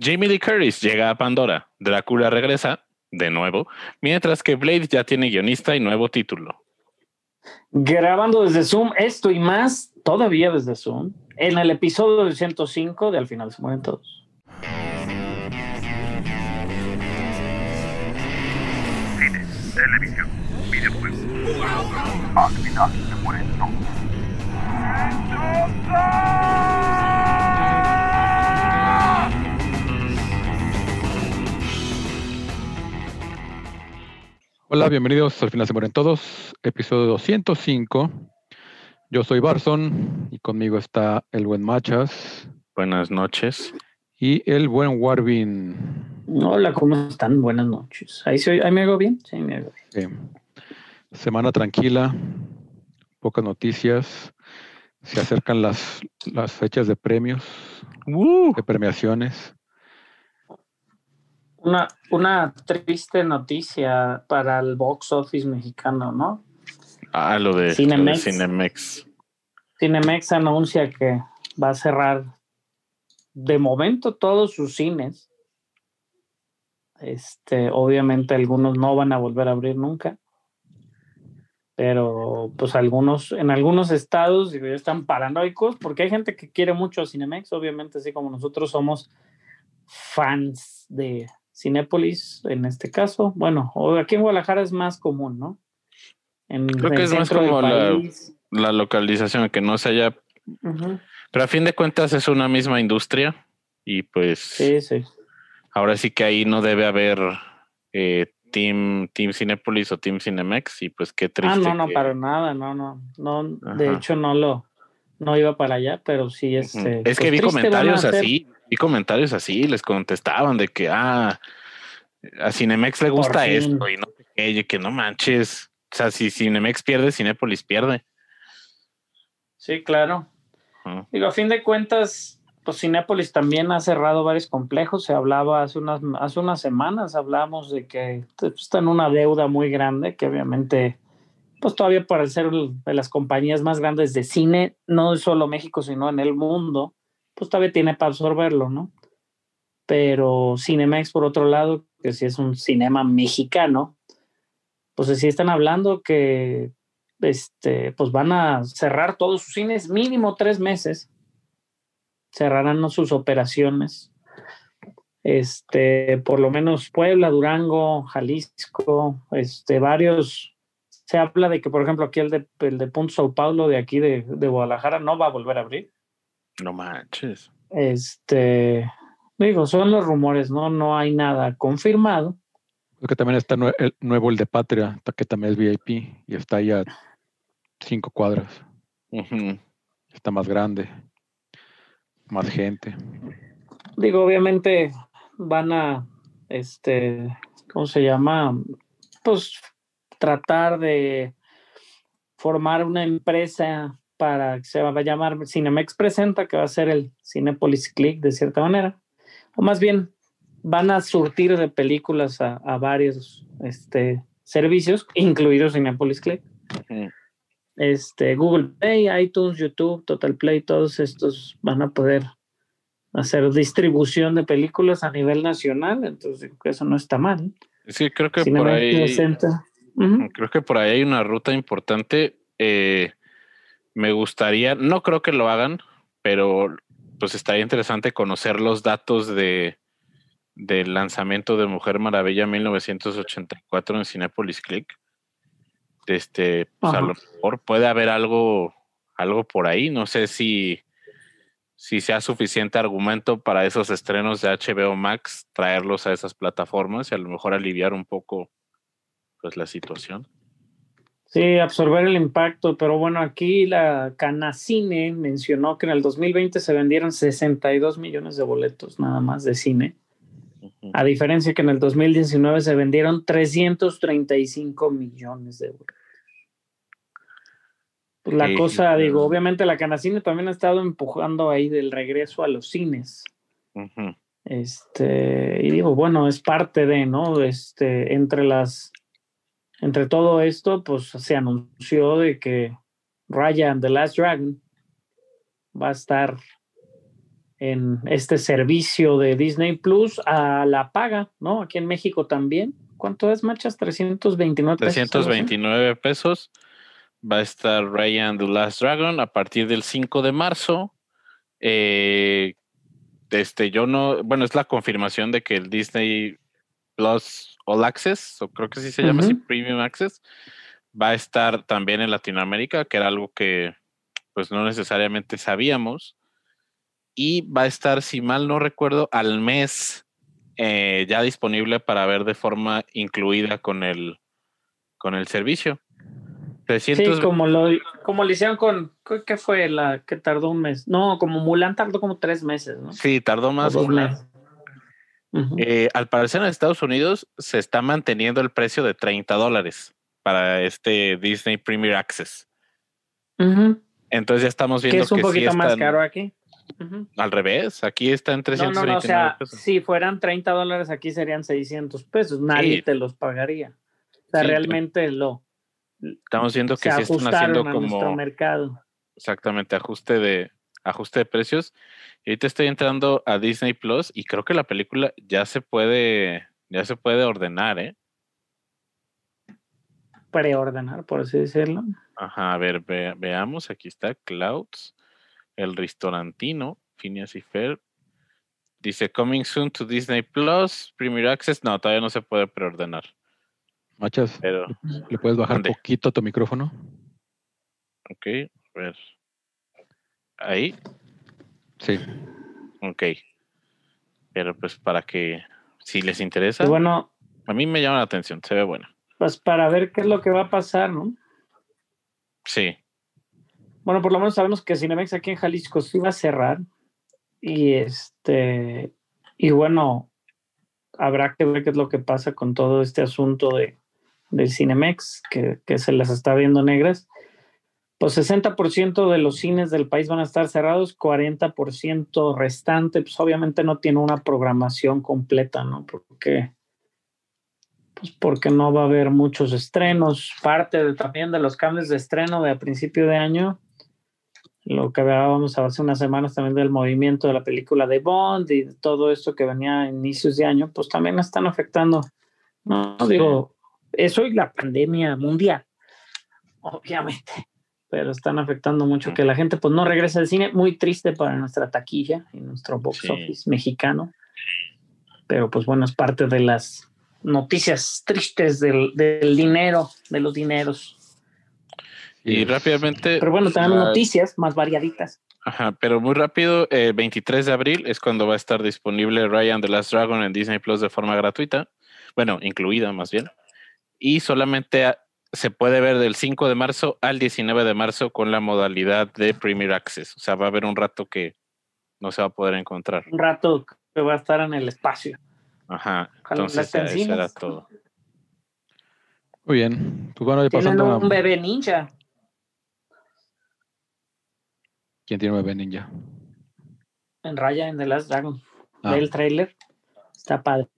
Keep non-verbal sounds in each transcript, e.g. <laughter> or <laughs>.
Jamie Lee Curtis llega a Pandora. Drácula regresa de nuevo, mientras que Blade ya tiene guionista y nuevo título. Grabando desde Zoom, esto y más, todavía desde Zoom, en el episodio 105 de Al final se mueren todos. Cine, televisión, videojuegos. Al final se mueren todos. Hola, bienvenidos al final se mueren todos, episodio 205. Yo soy Barson y conmigo está el buen Machas Buenas noches. y el buen Warvin. Hola, ¿cómo están? Buenas noches. ¿Ahí, me hago bien? Sí, me hago bien. Eh, semana tranquila, pocas noticias. Se acercan las, las fechas de premios, Uh, de premiaciones. Una, una triste noticia para el box office mexicano, ¿no? ah, lo de, lo de Cinemex. Cinemex. Anuncia que va a cerrar de momento todos sus cines. Este, obviamente algunos no van a volver a abrir nunca. Pero pues algunos, en algunos estados están paranoicos porque hay gente que quiere mucho a Cinemex, obviamente así como nosotros somos fans de Cinépolis en este caso. Bueno, o aquí en Guadalajara es más común, ¿no? En Creo que es más como la-. La localización, que no se haya. Pero a fin de cuentas es una misma industria y pues Sí, sí. ahora sí que ahí no debe haber eh, Team, Team Cinepolis o Team Cinemex y pues qué triste. Ah, no, no, que- para nada, no, no, no, de hecho no lo, no iba para allá, pero sí, este. Es que pues, vi comentarios así, vi comentarios así, les contestaban de que, ah, a Cinemex le gusta esto y no sé qué, y que no manches. O sea, si Cinemex pierde, Cinépolis pierde. Sí, claro. Ujú. Digo, a fin de cuentas, pues Cinépolis también ha cerrado varios complejos. Se hablaba hace unas, hace unas semanas, hablamos de que pues, está en una deuda muy grande, que obviamente, pues todavía para ser de las compañías más grandes de cine, no solo México, sino en el mundo, pues todavía tiene para absorberlo, ¿no? Pero Cinemex, por otro lado, que si es un cinema mexicano, pues sí están hablando que este, pues van a cerrar todos sus cines mínimo tres meses. Cerrarán sus operaciones. Este, por lo menos Puebla, Durango, Jalisco, este, varios. Se habla de que, por ejemplo, aquí el de, el de Punto Sao Paulo, de aquí de, de Guadalajara, no va a volver a abrir. No manches. Este, digo, son los rumores, ¿no? No hay nada confirmado. Creo que también está nue- el nuevo el de Patria, que también es VIP y está ahí a cinco cuadras. Está más grande, más gente. Digo, obviamente van a, este, ¿cómo se llama? Pues tratar de formar una empresa para que se va a llamar Cinemex Presenta, que va a ser el Cinepolis Click de cierta manera. O más bien, van a surtir de películas a, a varios este, servicios, incluidos Cinepolis Click. Este, Google Play, iTunes, YouTube, Total Play, todos estos van a poder hacer distribución de películas a nivel nacional, entonces eso no está mal. Es que creo que por Cinemex ahí. presenta. Creo que por ahí hay una ruta importante. Eh, me gustaría, no creo que lo hagan, pero pues estaría interesante conocer los datos de del lanzamiento de Mujer Maravilla 1984 en Cinepolis Click. Este, pues a lo mejor puede haber algo, algo por ahí. No sé si, si sea suficiente argumento para esos estrenos de HBO Max, traerlos a esas plataformas y a lo mejor aliviar un poco pues la situación. Sí, absorber el impacto, pero bueno, aquí la Canacine mencionó que en el 2020 se vendieron 62 millones de boletos nada más de cine, a diferencia que en el 2019 se vendieron 335 millones de euros. Pues la Sí, cosa, digo, obviamente la Canacine también ha estado empujando ahí del regreso a los cines. Este, y digo, bueno, es parte de, ¿no? Este, entre las, entre todo esto, pues se anunció de que Raya and the Last Dragon va a estar en este servicio de Disney Plus a la paga, ¿no? Aquí en México también. ¿Cuánto es, Machas? 329 pesos. 329 pesos. Va a estar Ryan The Last Dragon a partir del 5 de marzo. Eh, este, yo no, bueno, es la confirmación de que el Disney Plus All Access, o creo que sí se llama así, Ujú. Premium Access, va a estar también en Latinoamérica, que era algo que pues no necesariamente sabíamos. Y va a estar, si mal no recuerdo, al mes eh, ya disponible para ver de forma incluida con el, con el servicio. 300, Sí, como lo, como lo hicieron con, ¿qué- ¿qué fue la que tardó un mes? No, como Mulan tardó como tres meses, ¿no? sí, tardó más. Mulan. meses. Eh, al parecer en Estados Unidos se está manteniendo el precio de 30 dólares para este Disney Premier Access. Entonces ya estamos Que viendo es un que sí poquito más caro aquí. Al revés. Aquí está en No, 329 no, no, o sea, pesos. si fueran 30 dólares aquí serían 600 pesos, nadie Sí. te los pagaría. O sea, Sí, realmente lo Estamos viendo que se sí están haciendo como mercado. exactamente ajuste de ajuste de precios. Y ahorita estoy entrando a Disney Plus y creo que la película ya se puede ya se puede ordenar, ¿eh? Preordenar, por así decirlo. Ajá, a ver, ve- veamos, aquí está Clouds, el restaurantino, Phineas y Ferb. Dice Coming soon to Disney Plus, Premier Access. No, todavía no se puede preordenar, Machas, pero ¿le puedes bajar Mande. poquito tu micrófono? ok, a ver. Ahí, Sí. ok. Pero pues para que, si les interesa, Y bueno, a mí me llama la atención, se ve buena. pues para ver qué es lo que va a pasar, ¿no? Sí, Bueno, por lo menos sabemos que Cinemex aquí en Jalisco sí va a cerrar. Y este, y bueno, habrá que ver qué es lo que pasa con todo este asunto de, de Cinemex, que, que se las está viendo negras. Pues 60% de los cines del país van a estar cerrados, 40% restante, pues obviamente no tiene una programación completa, ¿no? Porque, pues porque no va a haber muchos estrenos. Parte de- también de los cambios de estreno de a principio de año, lo que hablábamos hace unas semanas también del movimiento de la película de Bond y todo esto que venía a inicios de año, pues también están afectando, no digo, eso y la pandemia mundial, obviamente, pero están afectando mucho que la gente pues no regrese al cine, muy triste para nuestra taquilla y nuestro box Sí. office mexicano, pero pues bueno, es parte de las noticias tristes del, del dinero, de los dineros. y rápidamente. Pero bueno, tenemos la- noticias más variaditas. Ajá, pero muy rápido, el 23 de abril es cuando va a estar disponible Ryan the Last Dragon en Disney Plus de forma gratuita. Bueno, incluida más bien. Y solamente se puede ver del 5 de marzo al 19 de marzo con la modalidad de Premier Access. O sea, va a haber un rato que no se va a poder encontrar. un rato que va a estar en el espacio. Ajá, Ojalá entonces eso era todo. Muy bien. Pues bueno, Tienen un bebé ninja. ¿Quién tiene un bebé ninja? en Raya en The Last Dragon. Ah. Ve el trailer. Está padre.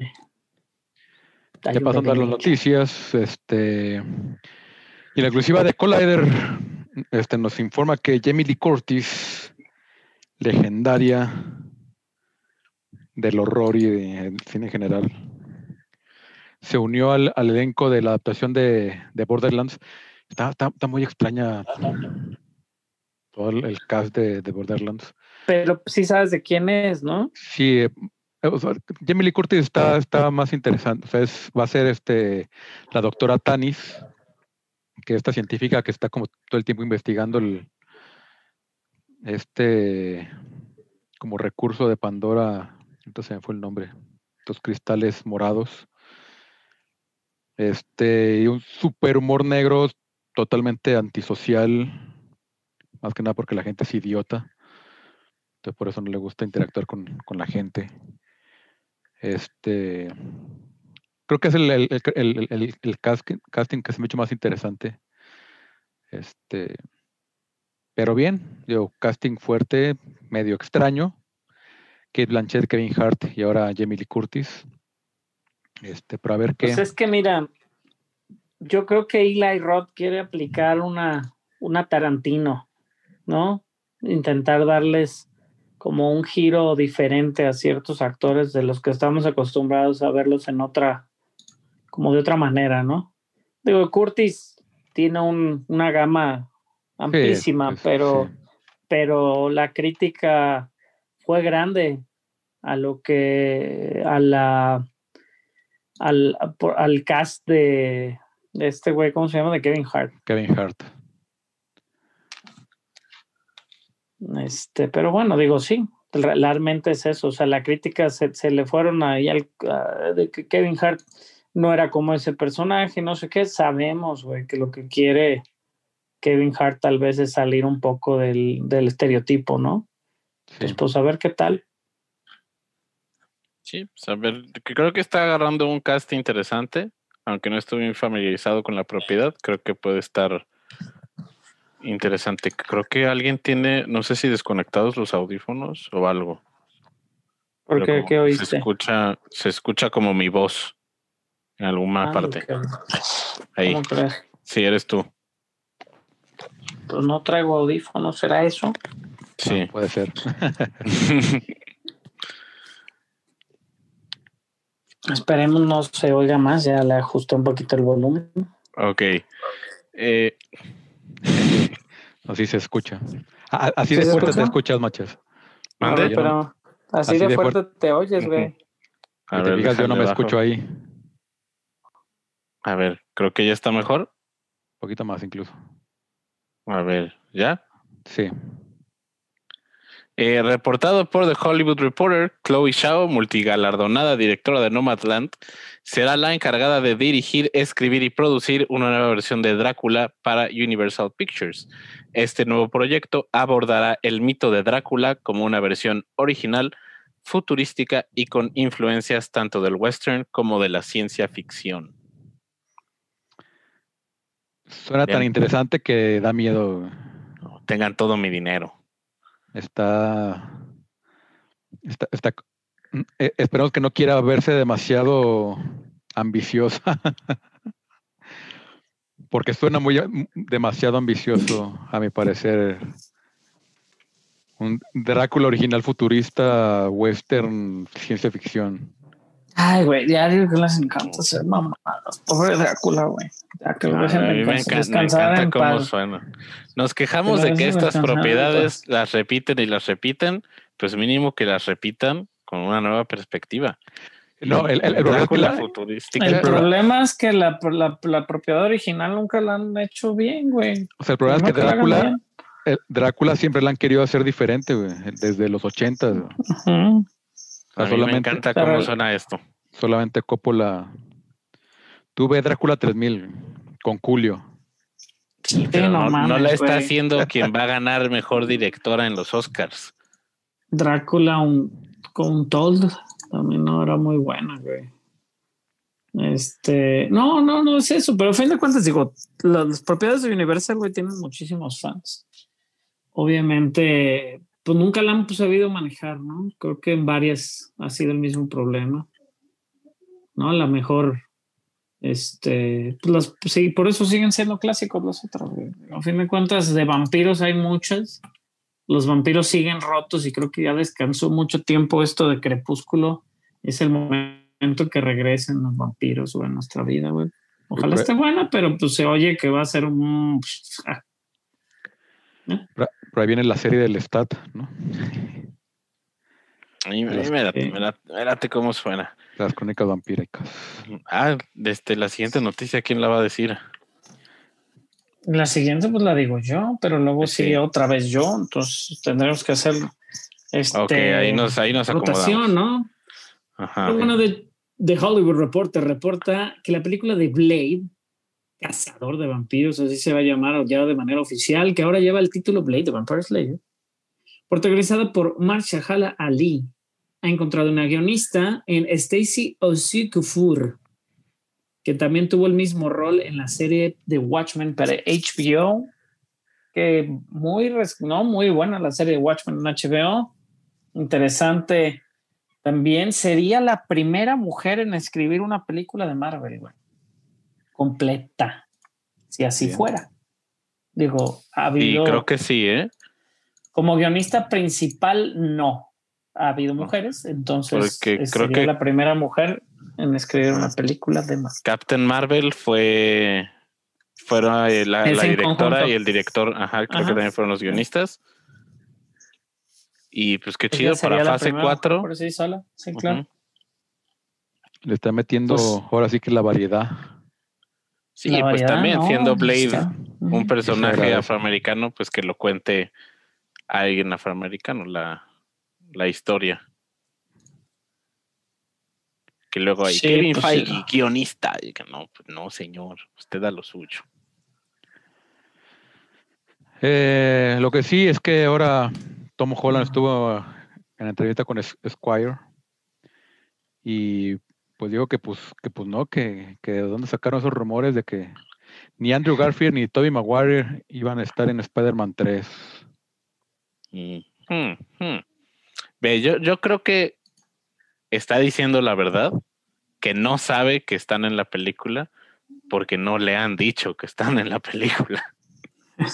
Hay Ya pasando a las noticias, este y la exclusiva de Collider este, nos informa que Jamie Lee Curtis, legendaria del horror y del cine en general, se unió al, al elenco de la adaptación de, de Borderlands. Está, está- está muy extraña todo el, el cast de, de Borderlands. Pero sí sabes de quién es, ¿no? Sí, o sea, Jamie Lee Curtis está, está más interesante. O sea, es- va a ser este, la doctora Tanis, que es esta científica que está como todo el tiempo investigando el, este como recurso de Pandora. Entonces me fue el nombre. Estos cristales morados. Este, y un super humor negro totalmente antisocial. Más que nada porque la gente es idiota. Entonces por eso no le gusta interactuar con, con la gente. Este creo que es el, el, el- el- casting, casting que se me ha hecho más interesante. Este, pero bien, digo, casting fuerte, medio extraño. Kate Blanchett, Kevin Hart y ahora Jamie Lee Curtis. Este, para ver qué. Pues es que mira, yo creo que Eli Roth quiere aplicar una, una Tarantino, ¿no? Intentar darles como un giro diferente a ciertos actores de los que estamos acostumbrados a verlos en otra, como de otra manera, ¿no? Digo, Curtis tiene un, una gama amplísima, pero, sí. pero la crítica fue grande a lo que, a la, al, al cast de, de este güey, ¿cómo se llama? De Kevin Hart. Kevin Hart. Este, pero bueno, digo, sí, re- realmente es eso. O sea, la crítica se, se le fueron ahí al a- de que Kevin Hart no era como ese personaje, no sé qué. Sabemos, güey, que lo que quiere Kevin Hart tal vez es salir un poco del, del estereotipo, ¿no? Sí. Entonces, pues a ver qué tal. Sí, pues a ver, creo que está agarrando un cast interesante, aunque no estoy muy familiarizado con la propiedad, creo que puede estar interesante. Creo que alguien tiene, no sé si desconectados los audífonos o algo. Porque, ¿qué Se oíste? escucha, se escucha como mi voz en alguna Ah, parte. Ahí, ¿Cómo crees? sí, eres tú. Pues no traigo audífonos, ¿será eso? Sí. Puede ser. <laughs> Esperemos no se oiga más, ya le ajusté un poquito el volumen. ok. Eh, Así se escucha. Así ¿Sí de fuerte te escucha? escuchas, machas. A ¿Mande? ver, pero así, así de de fuerte te oyes, güey. a Si te ver, fijas, yo no me bajo. escucho ahí. Un A ver, creo que ya está mejor. poquito más incluso. A ver, ¿ya? Sí. Eh, reportado por The Hollywood Reporter, Chloe Zhao, multigalardonada directora de Nomadland, será la encargada de dirigir, escribir y producir una nueva versión de Drácula para Universal Pictures. Este nuevo proyecto abordará el mito de Drácula como una versión original, futurística y con influencias tanto del western como de la ciencia ficción. Suena tan interesante que da miedo. Tengan todo mi dinero. Está. Está. está- eh, esperemos que no quiera verse demasiado ambiciosa. <laughs> Porque suena muy am- demasiado ambicioso, a mi parecer. Un Drácula original futurista, western, ciencia ficción. Ay, güey, ya digo que les encanta ser mamadas. Pobre Drácula, güey. Ya que lo A dejen mí me, encanta, me descansar encanta en cómo paz. suena. Nos quejamos de que estas propiedades las repiten y las repiten, pues mínimo que las repitan con una nueva perspectiva. No, el, el- el problema es que Drácula la- futurística. El problema- es que la, la, la propiedad original nunca la han hecho bien, güey. o sea, el problema es que Drácula, Drácula siempre la han querido hacer diferente, güey, desde los 80. güey. Ujú. A mí me solamente- encanta Pero- cómo suena esto. Solamente Coppola. Tuve Drácula 3000 con Julio. Sí, pero no no, no mames, la está güey. haciendo quien va a ganar mejor directora en los Oscars. Drácula un, con Told también no era muy buena, güey. Este, no, no, no es eso, pero a fin de cuentas, digo, las, las propiedades de Universal, güey, tienen muchísimos fans. Obviamente, pues nunca la han sabido manejar, ¿no? Creo que en varias ha sido el mismo problema. ¿No? La mejor, este, pues las, pues sí, por eso siguen siendo clásicos los otros. A fin de cuentas, de vampiros hay muchas los vampiros siguen rotos y creo que ya descansó mucho tiempo esto de Crepúsculo. Es el momento que regresen los vampiros güey, a nuestra vida, güey. Ojalá esté buena, pero pues se oye que va a ser un... Por ahí viene la serie del Stat, ¿no? A mí, a mí me late, sí. me late- me late cómo suena. Las crónicas vampíricas. Ah, desde la siguiente noticia, ¿quién la va a decir? La siguiente pues la digo yo, pero luego Sí. sigue otra vez yo, entonces tendremos que hacer este, Ok, ahí nos, ahí nos rotación. ¿no? Ajá. Pero bueno, de, de Hollywood Reporter reporta que la película de Blade, Cazador de Vampiros, así se va a llamar ya de manera oficial, que ahora lleva el título Blade de Vampire Slayer, protagonizada por Marshala Ali, ha encontrado una guionista en Stacy Osikufur, que también tuvo el mismo rol en la serie de Watchmen. Para HBO, que muy, no, muy buena la serie de Watchmen en HBO, interesante también. Sería la primera mujer en escribir una película de Marvel, güey. Completa. Si así Bien. fuera. Digo, ha Y habido. creo que sí, ¿eh? Como guionista principal, no. Ha habido mujeres, entonces Porque creo que- la primera mujer en escribir una película de más. Captain Marvel fue fueron eh, la, directora conjunto. y el director, ajá, creo Ajá. que también fueron los guionistas. Y pues qué chido para fase primera 4. mujer Por sí sola, sí, claro. Le está metiendo Pues- ahora sí que la variedad. Sí, La pues variedad, también ¿no? siendo Blade Está- un personaje afroamericano, pues que lo cuente a alguien afroamericano la, la historia. Que luego hay Sí, Kevin pues, Feige, sí. guionista. Y que no, pues no, señor, usted da lo suyo. Eh, lo que sí es que ahora Tom Holland estuvo en la entrevista con Es- Esquire y pues digo que pues que pues no, que, que de dónde sacaron esos rumores de que ni Andrew Garfield ni Tobey Maguire iban a estar en Spider-Man 3. Mm, hmm, hmm. Ve, yo, yo creo que está diciendo la verdad, que no sabe que están en la película porque no le han dicho que están en la película. <laughs>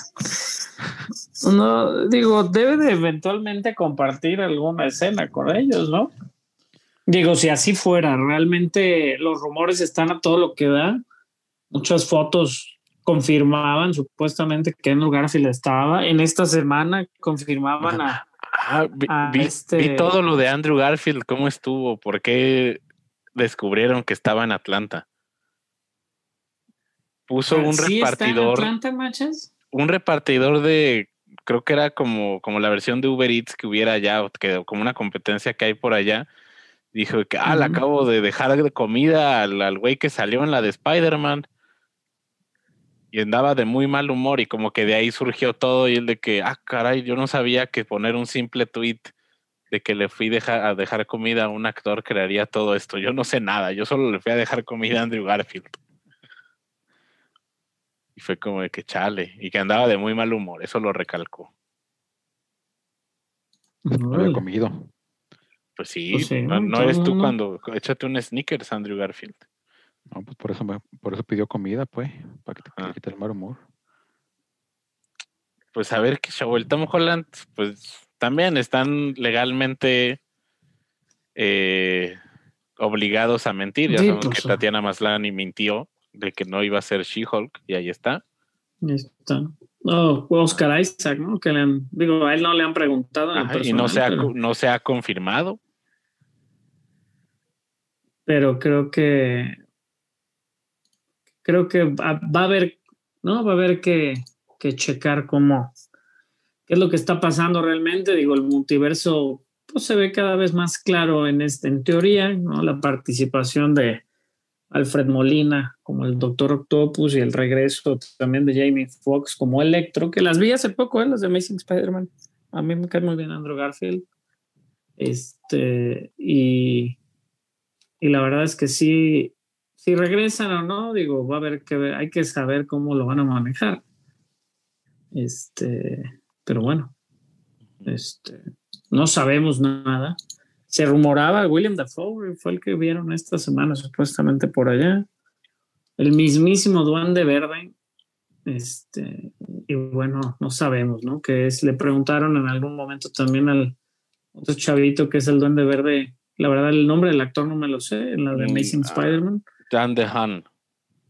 No, digo, debe de eventualmente compartir alguna escena con ellos, ¿no? Digo, si así fuera, realmente los rumores están a todo lo que da. Muchas fotos confirmaban supuestamente que Andrew Garfield estaba. En esta semana confirmaban a, Ah, vi, vi- este- vi todo lo de Andrew Garfield, cómo estuvo, por qué descubrieron que estaba en Atlanta. Puso un ¿Sí está en repartidor, Atlanta, machas? un repartidor de, creo que era como, como la versión de Uber Eats que hubiera allá, o que como una competencia que hay por allá. Dijo que, ah, le acabo de dejar de comida al al güey que salió en la de Spider-Man. Y andaba de muy mal humor y como que de ahí surgió todo y el de que, ah, caray, yo no sabía que poner un simple tweet de que le fui deja- a dejar comida a un actor crearía todo esto. Yo no sé nada, yo solo le fui a dejar comida a Andrew Garfield. Y fue como de que chale, y que andaba de muy mal humor, eso lo recalcó. No había comido. Pues sí, Pues sí, no, no eres tú mundo. cuando échate un sneakers, Andrew Garfield. No, pues por eso me- por eso pidió comida, pues, para que te Ah. quite el mal humor. Pues a ver qué show. El Tom Holland, pues también están legalmente eh, obligados a mentir. Ya Sí, sabemos pues, que Tatiana Maslany mintió de que no iba a ser She-Hulk y ahí está. Ahí está. Oh, Oscar Isaac, ¿no? Que le han, digo, a él no le han preguntado. Ajá, y no se, ha, no se ha confirmado. Pero creo que creo que va, a haber no va a haber que, que checar cómo qué es lo que está pasando realmente. Digo el multiverso pues se ve cada vez más claro en este en teoría no la participación de Alfred Molina como el Doctor Octopus y el regreso también de Jamie Foxx como Electro que las vi hace poco ¿eh? las de Amazing Spider-Man. A mí me cae muy bien Andrew Garfield. Este y y la verdad es que sí, si regresan o no, digo, va a haber que ver, hay que saber cómo lo van a manejar. Este, pero bueno, este, no sabemos nada. Se rumoraba William Dafoe, fue el que vieron esta semana supuestamente por allá. El mismísimo Duende Verde. Este, y bueno, no sabemos, ¿no? Que es, le preguntaron en algún momento también al otro chavito que es el Duende Verde. La verdad, el nombre del actor no me lo sé, en la de Mm, Amazing ah. Spider-Man. Dan DeHaan.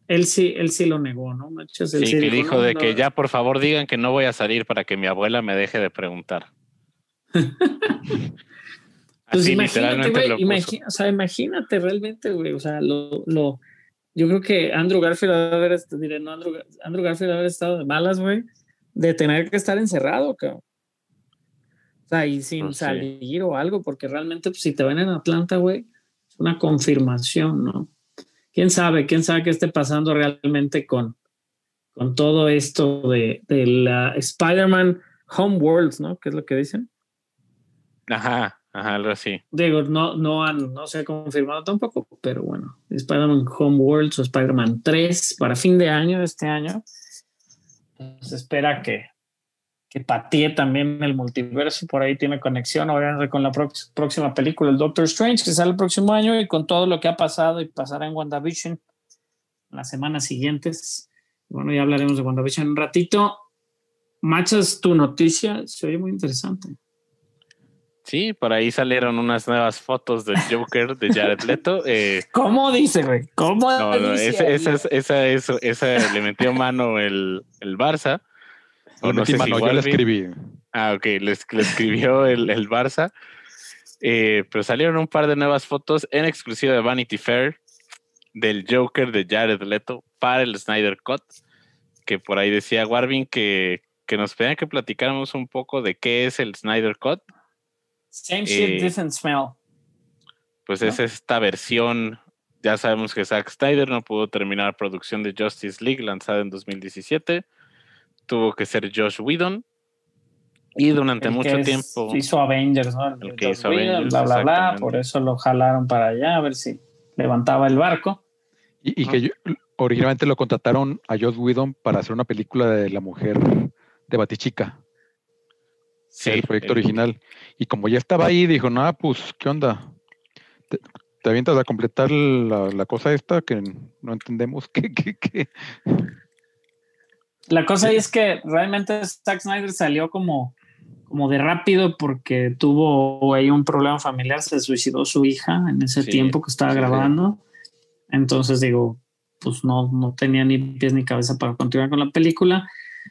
Él sí, él sí lo negó, ¿no? Manches, él Sí, que dijo no, de no. que ya por favor digan que no voy a salir para que mi abuela me deje de preguntar. <laughs> Pues Así imagínate, literalmente güey, lo puso. imagi- o sea, imagínate realmente, güey, o sea, lo, lo, yo creo que Andrew Garfield haber, diré, no, Andrew, Andrew Garfield haber estado de malas, güey, de tener que estar encerrado, cabrón. O sea, y sin Pues sí. salir o algo, porque realmente, pues, si te ven en Atlanta, güey, es una confirmación, ¿no? ¿Quién sabe? ¿Quién sabe qué esté pasando realmente con, con todo esto de, de la Spider-Man Home Worlds, ¿no? ¿Qué es lo que dicen? Ajá, ajá, algo así. Digo, no, no, han, no se ha confirmado tampoco, pero bueno, Spider-Man Home Worlds o Spider-Man 3 para fin de año, este año. Se espera que, que patee también el multiverso, por ahí tiene conexión, obviamente, con la próxima película, el Doctor Strange, que sale el próximo año y con todo lo que ha pasado y pasará en WandaVision en las semanas siguientes. Bueno, ya hablaremos de WandaVision en un ratito. machas tu noticia, se oye muy interesante. Sí, por ahí salieron unas nuevas fotos del Joker de Jared Leto. <laughs> Eh, ¿Cómo dice, güey? ¿Cómo no, no, dice? esa, esa, es- esa, esa le metió mano el, el Barça. O no sé si mano, yo le Warby. escribí. Ah, ok, le escribió el, el Barça. Eh, pero salieron un par de nuevas fotos en exclusiva de Vanity Fair del Joker de Jared Leto para el Snyder Cut. Que por ahí decía Warvin que, que nos pedían que platicáramos un poco de qué es el Snyder Cut. Same shit, eh, different smell. Pues ¿No? es esta versión. Ya sabemos que Zack Snyder no pudo terminar producción de Justice League lanzada en 2017. Tuvo que ser Josh Whedon. Y durante El que mucho tiempo. Hizo Avengers, ¿no? El que hizo Whedon, Avengers, bla, bla, bla. Por eso lo jalaron para allá, a ver si levantaba el barco. Y, y Ah. que yo- originalmente lo contrataron a Joss Whedon para hacer una película de la mujer de Batichica, Sí, el proyecto el- original. Y como ya estaba ahí, dijo, nada, pues, ¿qué onda? ¿Te, te avientas a completar la, la cosa esta que no entendemos <laughs> qué, qué, qué? La cosa ahí es que realmente Zack Snyder salió como, como de rápido porque tuvo ahí un problema familiar, se suicidó su hija en ese Sí, tiempo que estaba sí, sí. grabando. Entonces digo, pues no, no tenía ni pies ni cabeza para continuar con la película.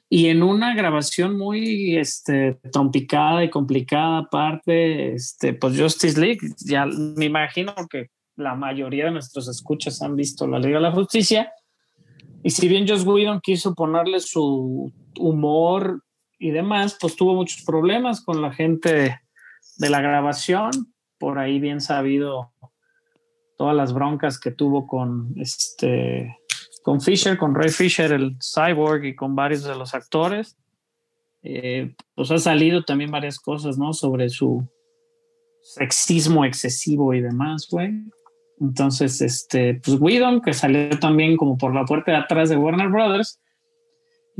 Y en una grabación muy este, trompicada y complicada aparte, este, pues Justice League, ya me imagino que la mayoría de nuestros escuchas han visto la Liga de la Justicia. Y si bien Joss Whedon quiso ponerle su humor y demás, pues tuvo muchos problemas con la gente de la grabación. Por ahí bien sabido todas las broncas que tuvo con este con Fisher, con Ray Fisher, el cyborg y con varios de los actores. Eh, pues ha salido también varias cosas, ¿no? Sobre su sexismo excesivo y demás, güey. Entonces, este, pues Whedon, que salió también como por la puerta de atrás de Warner Brothers,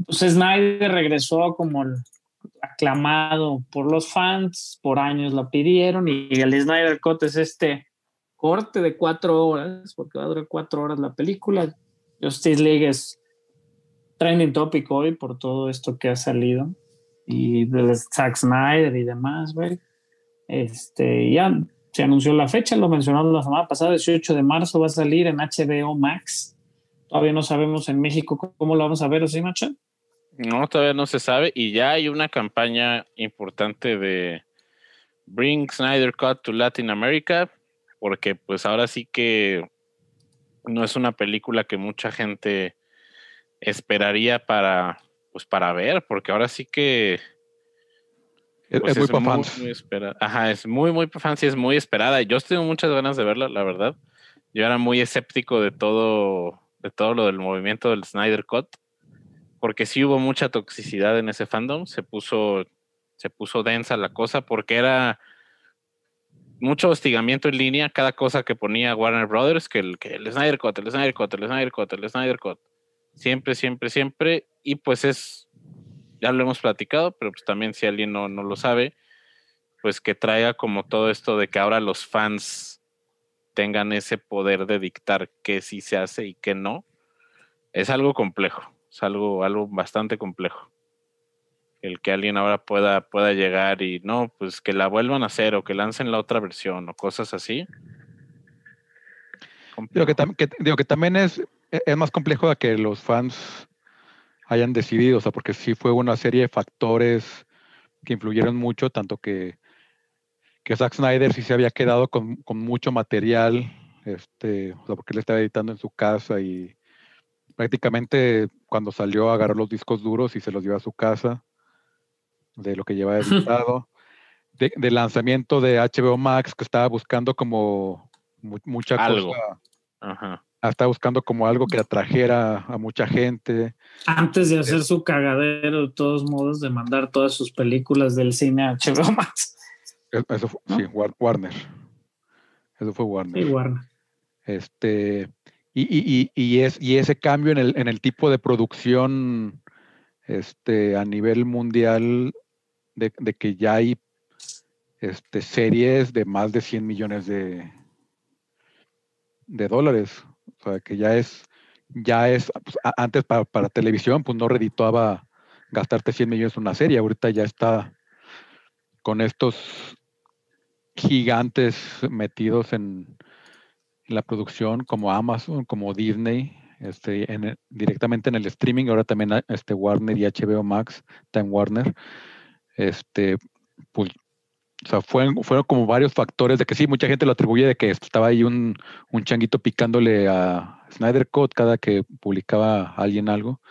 pues Snyder regresó como aclamado por los fans, por años lo pidieron, y el Snyder Cut es este corte de cuatro horas, porque va a durar cuatro horas la película. Justice League es trending topic hoy por todo esto que ha salido, y del Zack Snyder y demás, güey. Este, ya se anunció la fecha, lo mencionamos la semana pasada, 18 de marzo va a salir en HBO Max. Todavía no sabemos en México cómo lo vamos a ver, ¿o sí, Macho? No, todavía no se sabe. Y ya hay una campaña importante de Bring Snyder Cut to Latin America, porque pues ahora sí que no es una película que mucha gente esperaría para, pues para ver, porque ahora sí que Es, pues, es muy esperada. Ajá, es muy, muy fans y es muy esperada. Yo tengo muchas ganas de verla, la verdad. Yo era muy escéptico de todo, de todo lo del movimiento del Snyder Cut, porque sí hubo mucha toxicidad en ese fandom. Se puso, se puso densa la cosa, porque era mucho hostigamiento en línea. Cada cosa que ponía Warner Brothers, que el, que el Snyder Cut, el Snyder Cut, el Snyder Cut, el Snyder Cut. Siempre, siempre, siempre. Y pues es ya lo hemos platicado, pero pues también si alguien no, no lo sabe, pues que traiga como todo esto de que ahora los fans tengan ese poder de dictar qué sí se hace y qué no, es algo complejo, es algo, algo bastante complejo. El que alguien ahora pueda, pueda llegar y no, pues que la vuelvan a hacer o que lancen la otra versión o cosas así. Digo que, que- digo que también es, e- es más complejo de que los fans hayan decidido, o sea, porque sí fue una serie de factores que influyeron mucho, tanto que, que Zack Snyder sí se había quedado con, con mucho material, este, o sea, porque él estaba editando en su casa y prácticamente cuando salió agarró los discos duros y se los llevó a su casa de lo que llevaba <laughs> editado. De, de lanzamiento de HBO Max, que estaba buscando como mu- mucha Algo. cosa Ajá. Estaba buscando como algo que atrajera a mucha gente. Antes de hacer su cagadero, de todos modos, de mandar todas sus películas del cine a HBO Max. E- Eso fue, ¿No? sí, War- Warner. Eso fue Warner. Este, y, y, y, y es, y ese cambio en el, en el tipo de producción este, a nivel mundial, de, de que ya hay este, series de más de 100 millones de, de dólares. Sea, que ya es, ya es, pues, antes para, para televisión, pues no redituaba gastarte 100 millones en una serie. Ahorita ya está con estos gigantes metidos en, la producción como Amazon, como Disney, este, directamente en el streaming, ahora también este Warner y HBO Max, Time Warner, este, pues, o sea, fueron, fueron como varios factores de que sí, mucha gente lo atribuye de que estaba ahí un, un changuito picándole a Snyder Code cada que publicaba alguien algo,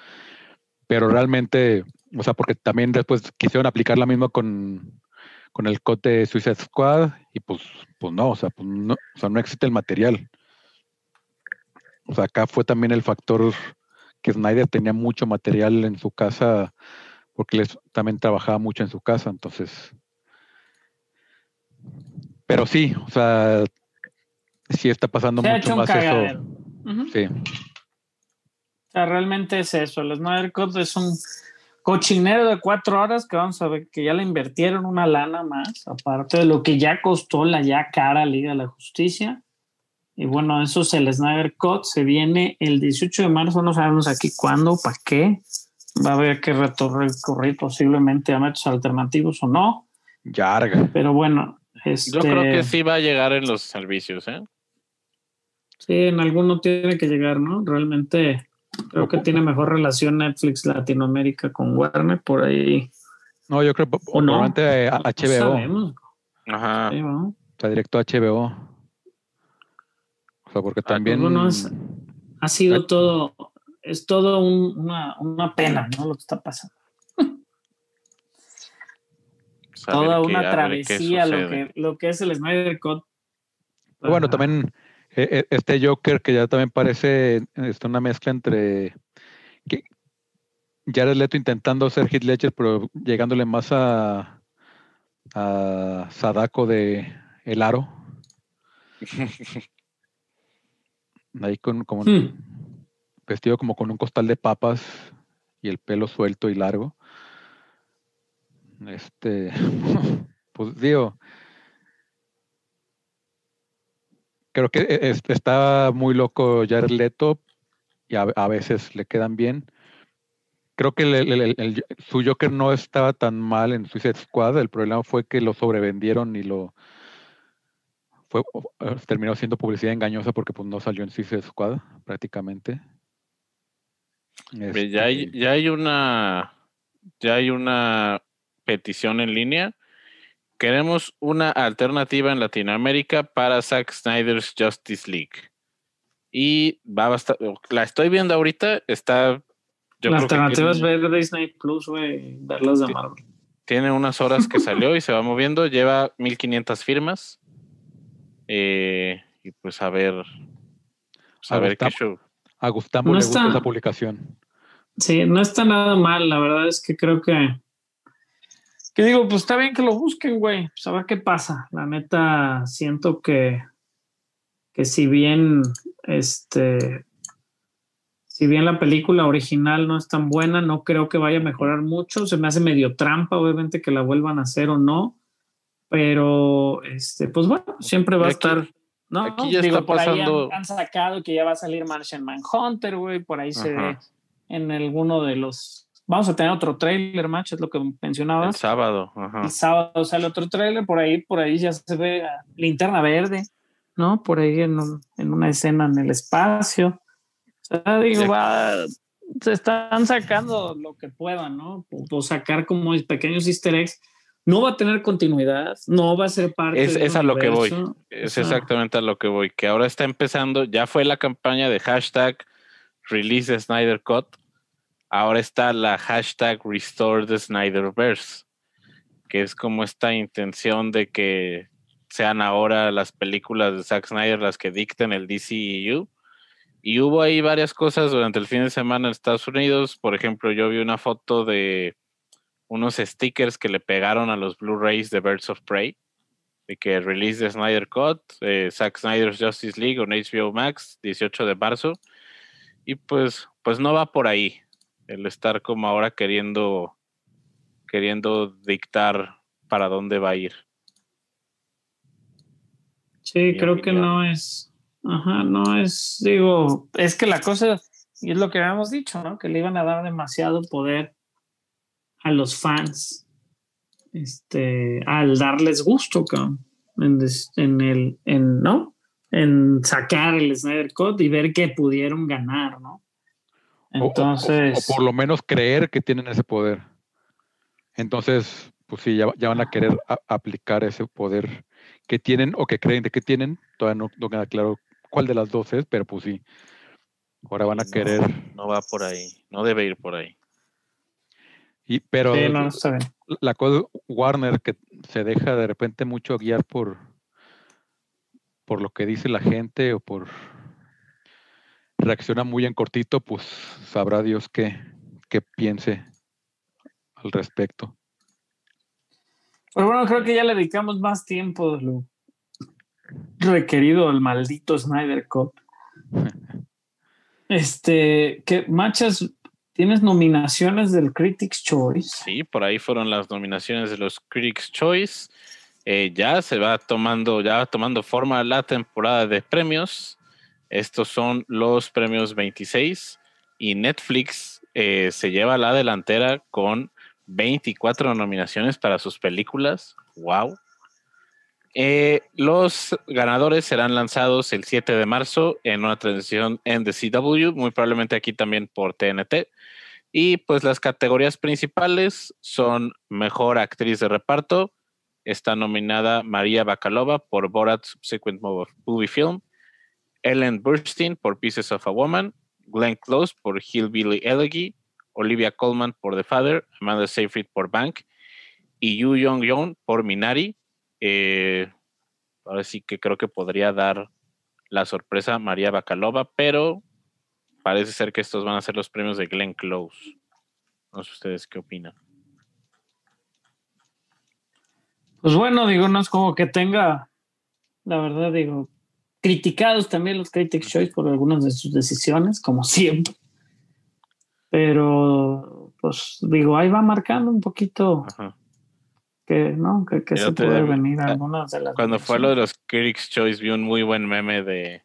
pero realmente, o sea, porque también después quisieron aplicar la misma con, con el code de Suicide Squad y pues, pues no, o sea, pues no, o sea, no existe el material. O sea, acá fue también el factor que Snyder tenía mucho material en su casa porque él también trabajaba mucho en su casa, entonces. Pero sí, o sea, sí está pasando Se mucho más eso. cagadero. Ujú. Sí, O sea, realmente es eso. El Snyder Cut es un cochinero de cuatro horas que vamos a ver que ya le invirtieron una lana más, aparte de lo que ya costó la ya cara Liga de la Justicia. Y bueno, eso es el Snyder Cut. Se viene el 18 de marzo, no sabemos aquí cuándo, para qué. Va a haber que recurrir posiblemente a métodos alternativos o no. Yarga. Pero bueno, este, Yo creo que sí va a llegar en los servicios, ¿eh? sí, en alguno tiene que llegar, ¿no? Realmente creo que tiene mejor relación Netflix Latinoamérica con Warner por ahí. No, yo creo que ¿O no? probablemente a- No HBO, sabemos. Ajá. Sí, ¿no? o sea, directo a HBO. O sea, porque Ah, también. bueno, es- Ha sido todo, es todo un- una, una pena, ¿no? Lo que está pasando. Ver Toda qué- una a ver qué travesía lo que, lo que es el Snyder Cut. Bueno, Ajá. también eh, eh, este Joker que ya también parece este, una mezcla entre que Jared Leto intentando ser Heath Ledger, pero llegándole más a, a Sadako de El Aro. <laughs> Ahí con como Hmm. vestido como con un costal de papas y el pelo suelto y largo. Este, <laughs> pues digo, creo que e- es- está muy loco Jared Leto y a, a veces le quedan bien. Creo que el- el- el- el- su Joker no estaba tan mal en Suicide Squad. El problema fue que lo sobrevendieron y lo fue eh, terminó siendo publicidad engañosa porque pues no salió en Suicide Squad prácticamente. Ya hay, Este, ya hay una ya hay una petición en línea. Queremos una alternativa en Latinoamérica para Zack Snyder's Justice League. Y va a bastar, la estoy viendo ahorita, está yo la creo que alternativa es ver Disney Plus, güey, ver las de Marvel. tiene unas horas que salió y se va moviendo, lleva 1500 firmas. Eh, y pues a ver, pues a ver qué show. a Gustavo No le gusta está- esa publicación. Sí, no está nada mal, la verdad es que creo que. Que digo, pues está bien que lo busquen, güey. Pues a ver qué pasa. La neta, siento que. Que si bien. Este. Si bien la película original no es tan buena, no creo que vaya a mejorar mucho. Se me hace medio trampa, obviamente, que la vuelvan a hacer o no. Pero, este, pues bueno, siempre va a estar. No, aquí ya digo, está por ahí han- pasando- han, sacado que ya va a salir Martian Manhunter, güey. Por ahí se ve en alguno de los. Vamos a tener otro trailer, match, es lo que El mencionabas. sábado. Ajá. El sábado sale otro trailer, por ahí, por ahí ya se ve linterna verde, ¿no? Por ahí en, un- en una escena en el espacio. O sea, digo, Ya- va, se están sacando lo que puedan, ¿no? O, sacar como pequeños easter eggs. No va a tener continuidad, no va a ser parte Es- es a lo que voy. Es Ajá. exactamente a lo que voy, que ahora está empezando, ya fue la campaña de hashtag Release Snyder Cut, ahora está la hashtag Restore the Snyderverse, que es como esta intención de que sean ahora las películas de Zack Snyder las que dicten el DCEU. Y hubo ahí varias cosas durante el fin de semana en Estados Unidos. Por ejemplo, yo vi una foto de unos stickers que le pegaron a los Blu-rays de Birds of Prey de que release de Snyder Cut, eh, Zack Snyder's Justice League en HBO Max, 18 de marzo. Y pues, pues no va por ahí el estar como ahora queriendo, queriendo dictar para dónde va a ir. Sí, mi creo que no es. Ajá, no es. Digo, es que la cosa, y es lo que habíamos dicho, ¿no? Que le iban a dar demasiado poder a los fans este, al darles gusto, cabrón, en el, en, ¿no? En sacar el Snyder Cut y ver que pudieron ganar, ¿no? O- o- o- Entonces, o, por lo menos creer que tienen ese poder. Entonces, pues sí, ya, ya van a querer a- aplicar ese poder que tienen o que creen de que tienen. Todavía no, no queda claro cuál de las dos es, pero pues sí. Ahora van a querer. No va por ahí. No debe ir por ahí. Y, pero sí, no, la cosa Warner que se deja de repente mucho guiar por por lo que dice la gente o por reacciona muy en cortito, pues sabrá Dios qué, qué piense al respecto. Pero bueno, creo que ya le dedicamos más tiempo de lo requerido al maldito Snyder Cut. <laughs> Este, que Machas, tienes nominaciones del Critics Choice. Sí, por ahí fueron las nominaciones de los Critics Choice. Eh, ya se va tomando, ya va tomando forma la temporada de premios. Estos son los premios 26 y Netflix eh, se lleva la delantera con 24 nominaciones para sus películas. Wow. Eh, los ganadores serán lanzados el 7 de marzo en una transmisión en The CW, muy probablemente aquí también por TNT. Y pues las categorías principales son Mejor Actriz de Reparto. Está nominada María Bakalova por Borat Subsequent Mo- Movie Film. Ellen Burstyn por Pieces of a Woman. Glenn Close por Hillbilly Elegy. Olivia Colman por The Father. Amanda Seyfried por Bank. Y Yu Young Young por Minari. Eh, ahora sí que creo que podría dar la sorpresa María Bakalova, pero parece ser que estos van a ser los premios de Glenn Close. No sé ustedes qué opinan. Pues bueno, digo, no es como que tenga, la verdad, digo, criticados también los Critics Choice por algunas de sus decisiones, como siempre. Pero, pues digo, ahí va marcando un poquito Ajá. que, ¿no? Que, que se puede venir ah, algunas de las. Cuando fue lo de los Critics Choice, vi un muy buen meme de,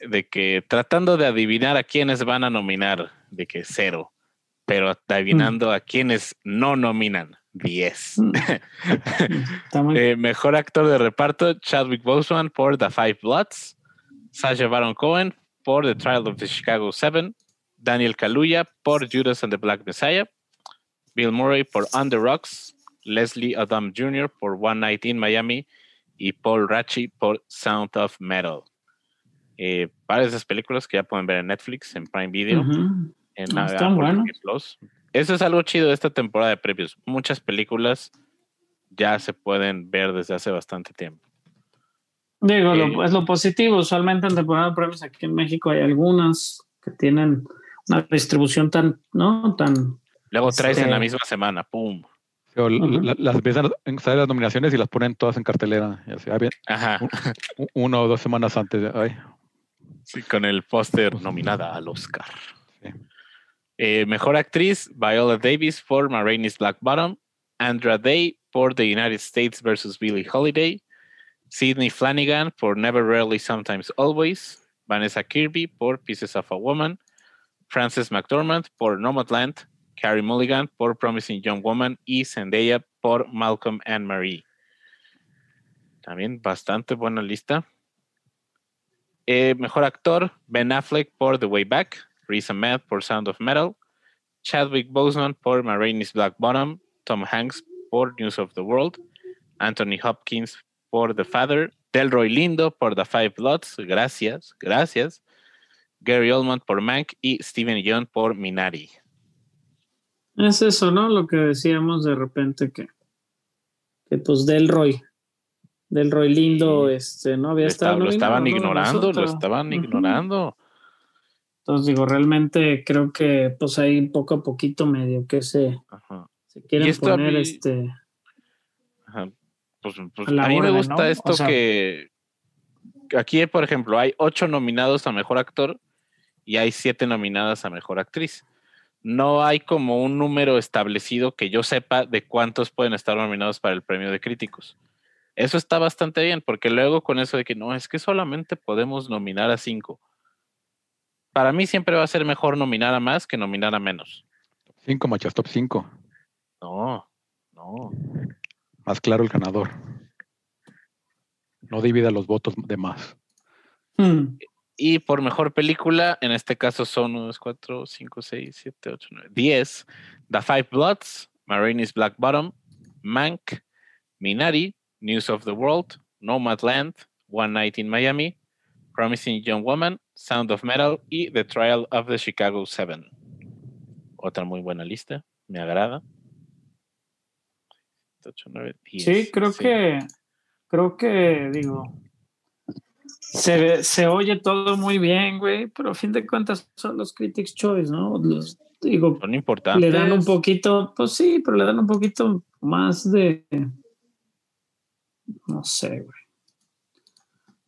de que tratando de adivinar a quiénes van a nominar, de que cero, pero adivinando a quienes no nominan, 10. Mm. <laughs> Eh, mejor actor de reparto, Chadwick Boseman por The Five Bloods, Sacha Baron Cohen por The Trial of the Chicago Seven, Daniel Kaluuya por Judas and the Black Messiah, Bill Murray por On the Rocks, Leslie Odom Jr. por One Night in Miami y Paul Ratchie por Sound of Metal. Eh, varias de esas películas que ya pueden ver en Netflix, en Prime Video en Ah, Apple están Plus. Eso es algo chido de esta temporada de premios. Muchas películas ya se pueden ver desde hace bastante tiempo. Digo, Eh, lo- es lo positivo. Usualmente en temporada de premios aquí en México hay algunas que tienen una distribución tan, ¿no? Tan. Luego traes en Este- la misma semana, ¡pum! O Ujú. la- las empiezan a salir las nominaciones y las ponen todas en cartelera. Bien, Ajá, u- uno o dos semanas antes. de- ay, sí, con el póster nominada al Oscar. Eh, mejor actriz, Viola Davis por Ma Rainey's Black Bottom, Andra Day por The United States vs. Billie Holiday, Sidney Flanagan por Never Rarely Sometimes Always, Vanessa Kirby por Pieces of a Woman, Frances McDormand por Nomadland, Carrie Mulligan por Promising Young Woman y Zendaya por Malcolm and Marie. También bastante buena lista. Eh, mejor actor, Ben Affleck por The Way Back, Riz Ahmed por Sound of Metal, Chadwick Boseman por Ma Rainey's Black Bottom, Tom Hanks por News of the World, Anthony Hopkins por The Father, Delroy Lindo por The Five Bloods, gracias, gracias, Gary Oldman por Mank y Steven Yeun por Minari. Es eso, ¿no? Lo que decíamos de repente que, que pues Delroy, Delroy lindo, este, no había Lo, estado. esta- lo estaban ignorando, lo estaban ignorando. Entonces digo, realmente creo que pues ahí poco a poquito medio que se, Ajá. se quieren poner mí- este. Ajá. Pues, pues, A mí me gusta ¿no? esto O sea- que que aquí, por ejemplo, hay ocho nominados a mejor actor y hay siete nominadas a mejor actriz. No hay como un número establecido que yo sepa de cuántos pueden estar nominados para el premio de críticos. Eso está bastante bien, porque luego con eso de que no, es que solamente podemos nominar a cinco. Para mí siempre va a ser mejor nominar a más que nominar a menos. cinco machos, top 5. No, no. Más claro el ganador. No divida los votos de más. Hmm. Y por mejor película, en este caso son 1, 2, 4, 5, 6, 7, 8, 9, 10. The Five Bloods, Marini's Black Bottom, Mank, Minari, News of the World, Nomadland, One Night in Miami, Promising Young Woman, Sound of Metal y The Trial of the Chicago Seven. Otra muy buena lista, me agrada. 8, 9, 10, Sí, creo sí. que, creo que, digo, se, ve- se oye todo muy bien, güey, pero a fin de cuentas son los Critics' Choice, ¿no? Los, digo, son importantes. le dan un poquito, pues sí, pero le dan un poquito más de, no sé, güey.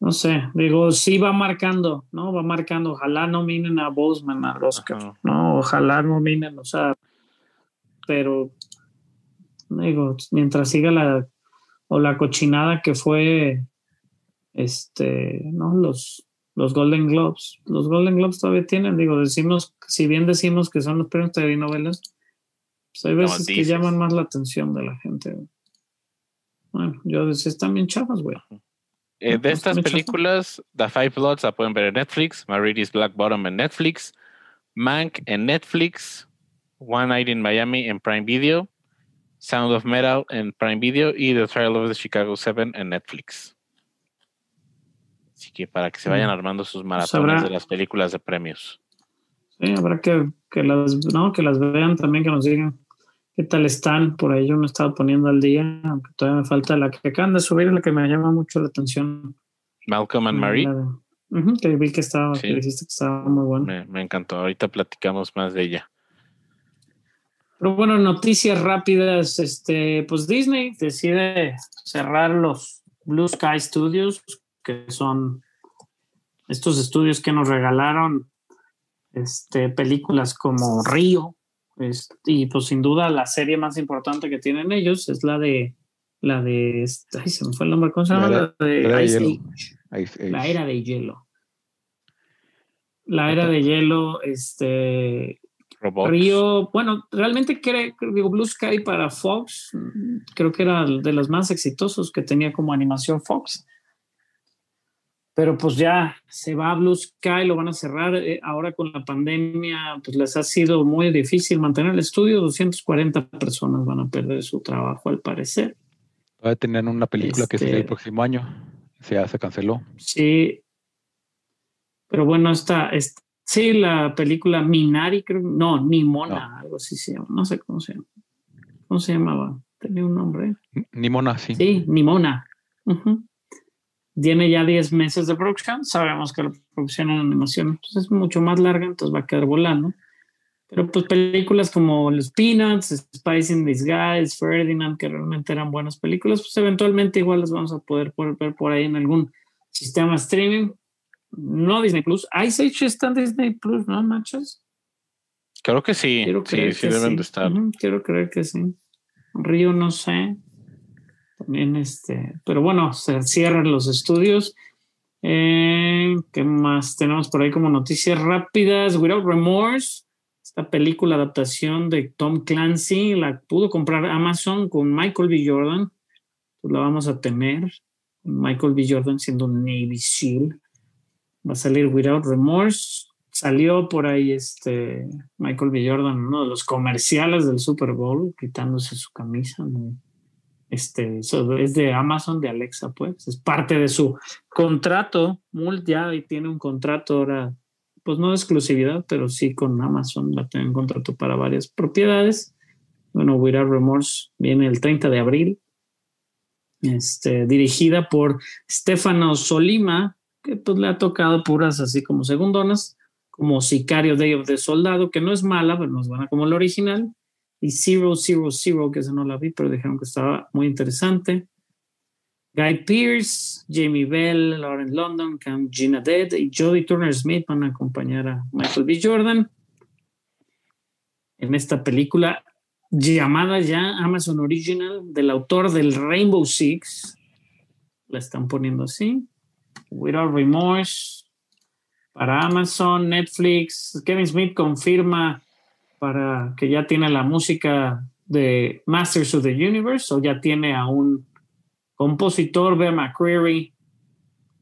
No sé, digo, sí va marcando, ¿no? Va marcando, ojalá nominen a Boseman al Oscar, Ajá. ¿no? Ojalá nominen, o sea, pero, digo, mientras siga la, o la cochinada que fue, este, ¿no? Los, los Golden Globes, los Golden Globes todavía tienen, digo, decimos, si bien decimos que son los premios de novelas, pues hay No, veces que llaman más la atención de la gente. Bueno, yo decía, están bien chavas, güey. Eh, de estas películas, The Five Bloods la pueden ver en Netflix, Marini's Black Bottom en Netflix, Mank en Netflix, One Night in Miami en Prime Video, Sound of Metal en Prime Video y The Trial of the Chicago Seven en Netflix. Así que para que se vayan armando sus maratones de las películas de premios. Sí, habrá que, que las, no, que las vean también, que nos digan qué tal están. Por ahí yo me he estado poniendo al día, aunque todavía me falta la que acaban de subir, la que me llama mucho la atención. Malcolm and Marie, que vi que estaba, Sí. que dijiste que estaba muy bueno. me, me encantó. Ahorita platicamos más de ella. Pero bueno, noticias rápidas. Este, pues Disney decide cerrar los Blue Sky Studios, que son estos estudios que nos regalaron este, películas como Río. Y pues sin duda la serie más importante que tienen ellos es la de la de ay, se me fue el nombre, ¿cómo se La llama? La de la era de Ice. Age. Ahí- La era de hielo. La era de hielo, este, Robots. Río, bueno, realmente creo, digo, Blue Sky para Fox, mm, creo que era de los más exitosos que tenía como animación Fox. Pero pues ya se va a Blue Sky, lo van a cerrar. eh, ahora con la pandemia, pues les ha sido muy difícil mantener el estudio. 240 personas van a perder su trabajo al parecer. Todavía tenían una película que sería el Este- próximo año. Se, se canceló. Sí. Pero bueno, esta, esta- sí, la película Minari, creo, no, Nimona, algo así se llama, no sé cómo se llama. ¿Cómo se llamaba? Tenía un nombre. Nimona, sí. Sí, Nimona. Ujú. Tiene ya 10 meses de producción. Sabemos que la producción en animación pues, es mucho más larga, entonces va a quedar volando. Pero pues películas como Los Peanuts, Spice in Disguise, Ferdinand, que realmente eran buenas películas, pues eventualmente igual las vamos a poder ver por ahí en algún sistema streaming. No Disney Plus. Ice Age está en Disney Plus, ¿no, manches? Creo que sí. Quiero Sí, sí deben sí. de estar. Quiero creer que sí. Río no sé. También este, pero bueno, se cierran los estudios. Eh, ¿Qué más tenemos por ahí como noticias rápidas? Without Remorse, esta película adaptación de Tom Clancy, la pudo comprar Amazon con Michael B. Jordan. Pues la vamos a tener. Michael B. Jordan siendo Navy SEAL. Va a salir Without Remorse. Salió por ahí este Michael B. Jordan, uno de los comerciales del Super Bowl, quitándose su camisa. muy- Este, es de Amazon, de Alexa, pues. Es parte de su contrato. Mult ya tiene un contrato ahora, pues no de exclusividad, pero sí con Amazon. Va a un contrato para varias propiedades. Bueno, Without Remorse viene el 30 de abril. Este, dirigida por Stefano Solima, que pues le ha tocado puras así como segundonas, como Sicario Day of the Soldado, que no es mala, pero no es buena como la original, y Zero Zero Zero, que esa no la vi, pero dijeron que estaba muy interesante. Guy Pearce, Jamie Bell, Lauren London, Cam Gina Dead y Jodie Turner Smith van a acompañar a Michael B. Jordan en esta película llamada ya Amazon Original del autor del Rainbow Six. La están poniendo así. Without Remorse para Amazon, Netflix. Kevin Smith confirma para que ya tiene la música de Masters of the Universe o ya tiene a un compositor, Bear McCreary,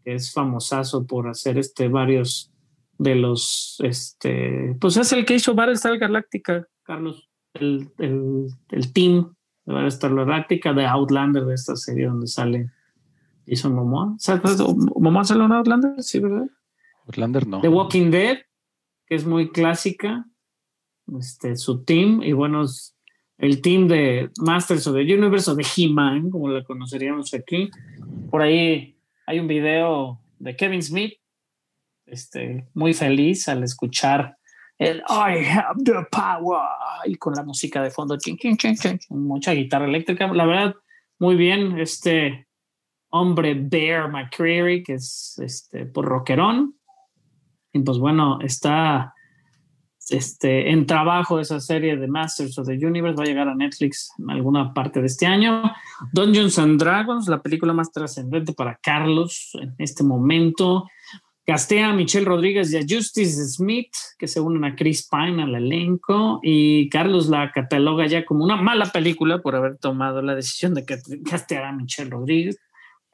que es famosazo por hacer este varios de los, este, pues es el que hizo Battlestar Galactica, Carlos, el, el, el team de Battlestar Galactica de Outlander de esta serie donde sale Jason Momoa. ¿Momoa sale en Outlander? Sí, ¿verdad? Outlander no. The Walking Dead, que es muy clásica, este, su team, y bueno, el team de Masters of the Universe o de He-Man, como la conoceríamos aquí. Por ahí hay un video de Kevin Smith, este, muy feliz al escuchar el I have the power y con la música de fondo, chin, chin, chin, mucha guitarra eléctrica. La verdad, muy bien, este hombre Bear McCreary, que es este, por rockerón. Y pues bueno, está este, en trabajo esa serie de Masters of the Universe, va a llegar a Netflix en alguna parte de este año. Dungeons and Dragons, la película más trascendente para Carlos en este momento. Castea a Michelle Rodríguez y a Justice Smith, que se unen a Chris Pine al elenco, y Carlos la cataloga ya como una mala película por haber tomado la decisión de castear a Michelle Rodríguez.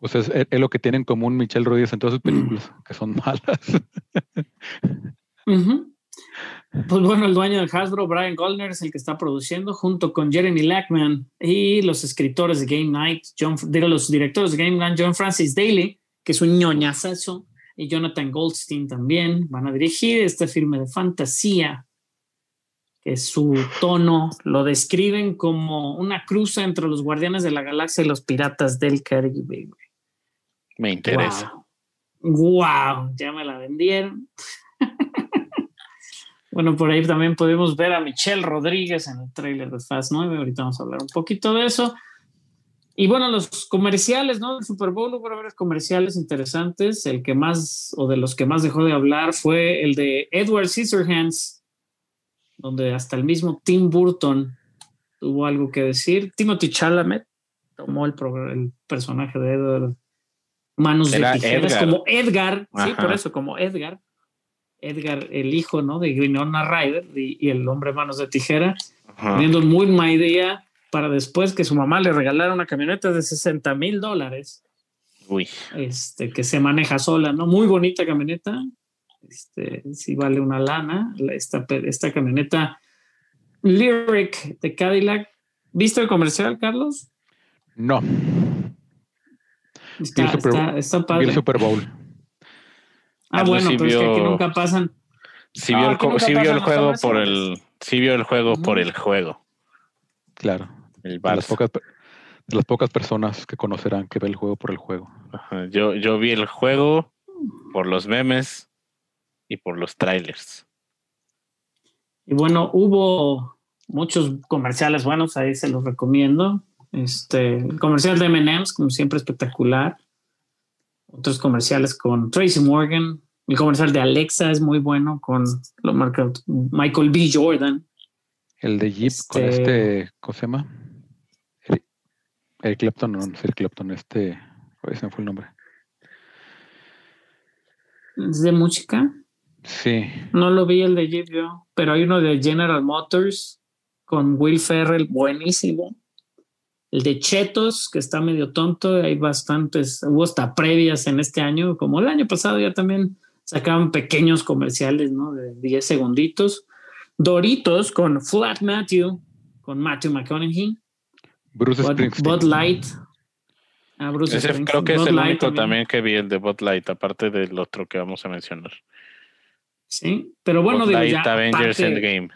Pues es, es, lo que tiene en común Michelle Rodríguez en todas sus películas, mm. que son malas. <laughs> uh -huh. Pues bueno, el dueño de Hasbro, Brian Goldner, es el que está produciendo junto con Jeremy Lackman y los escritores de Game Night, John, digo, los directores de Game Night, John Francis Daly, que es un ñoñazazo, y Jonathan Goldstein también van a dirigir este filme de fantasía, que su tono lo describen como una cruza entre los Guardianes de la Galaxia y los Piratas del Caribe. Me interesa. Wow, wow ya me la vendieron. Bueno, por ahí también podemos ver a Michelle Rodríguez en el tráiler de Fast 9. Ahorita vamos a hablar un poquito de eso. Y bueno, los comerciales, ¿no? El Super Bowl hubo varios comerciales interesantes. El que más, o de los que más dejó de hablar, fue el de Edward Scissorhands, donde hasta el mismo Tim Burton tuvo algo que decir. Timothy Chalamet tomó el, el personaje de Edward Manos Era de Tijeras Edgar. como Edgar, Ajá. sí, por eso, como Edgar. Edgar, el hijo ¿no? de Winona Ryder y, y, el hombre manos de tijera, Ajá. viendo muy mala idea para después que su mamá le regalara una camioneta de 60 mil dólares. Uy. Este, que se maneja sola, ¿no? Muy bonita camioneta. Este, sí vale una lana. Esta, esta camioneta Lyric de Cadillac. ¿Viste el comercial, Carlos? No. Está, Super, está, está padre. vi el Super Bowl. Ah, bueno, sí pero vio, es que aquí nunca pasan. Sí vio, el, sí vio el juego por el. Sí vio el juego uh -huh. por el juego. Claro. El de, las pocas, de las pocas personas que conocerán que ve el juego por el juego. Ajá. Yo, yo vi el juego por los memes y por los trailers. Y bueno, hubo muchos comerciales buenos, ahí se los recomiendo. Este, el comercial de M&M's, como siempre, espectacular. Otros comerciales con Tracy Morgan. El comercial de Alexa es muy bueno con lo marca Michael B. Jordan. El de Jeep este... con este, ¿cómo se llama? Eric, Eric Clapton, no, no es Eric Clapton, este, ese fue el nombre. ¿Es de música? Sí. No lo vi el de Jeep yo, pero hay uno de General Motors con Will Ferrell, buenísimo. El de Chetos, que está medio tonto, hay bastantes, hubo hasta previas en este año, como el año pasado ya también sacaban pequeños comerciales, ¿no? De 10 segunditos. Doritos con Flat Matthew, con Matthew McConaughey. Bruce Bud, Springsteen. Bud Light. Ah, Bruce Ese Springsteen. creo que es el Light único también. que vi, el de Bud Light, aparte del otro que vamos a mencionar. Sí, pero bueno, Bud digo, Light ya, Avengers Endgame.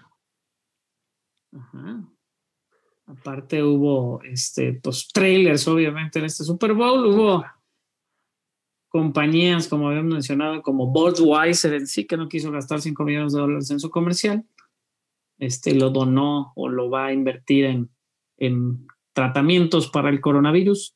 Ajá. Aparte hubo este, pues, trailers, obviamente, en este Super Bowl. Hubo compañías, como habíamos mencionado, como Budweiser en sí, que no quiso gastar 5 millones de dólares en su comercial. Este lo donó o lo va a invertir en, en tratamientos para el coronavirus.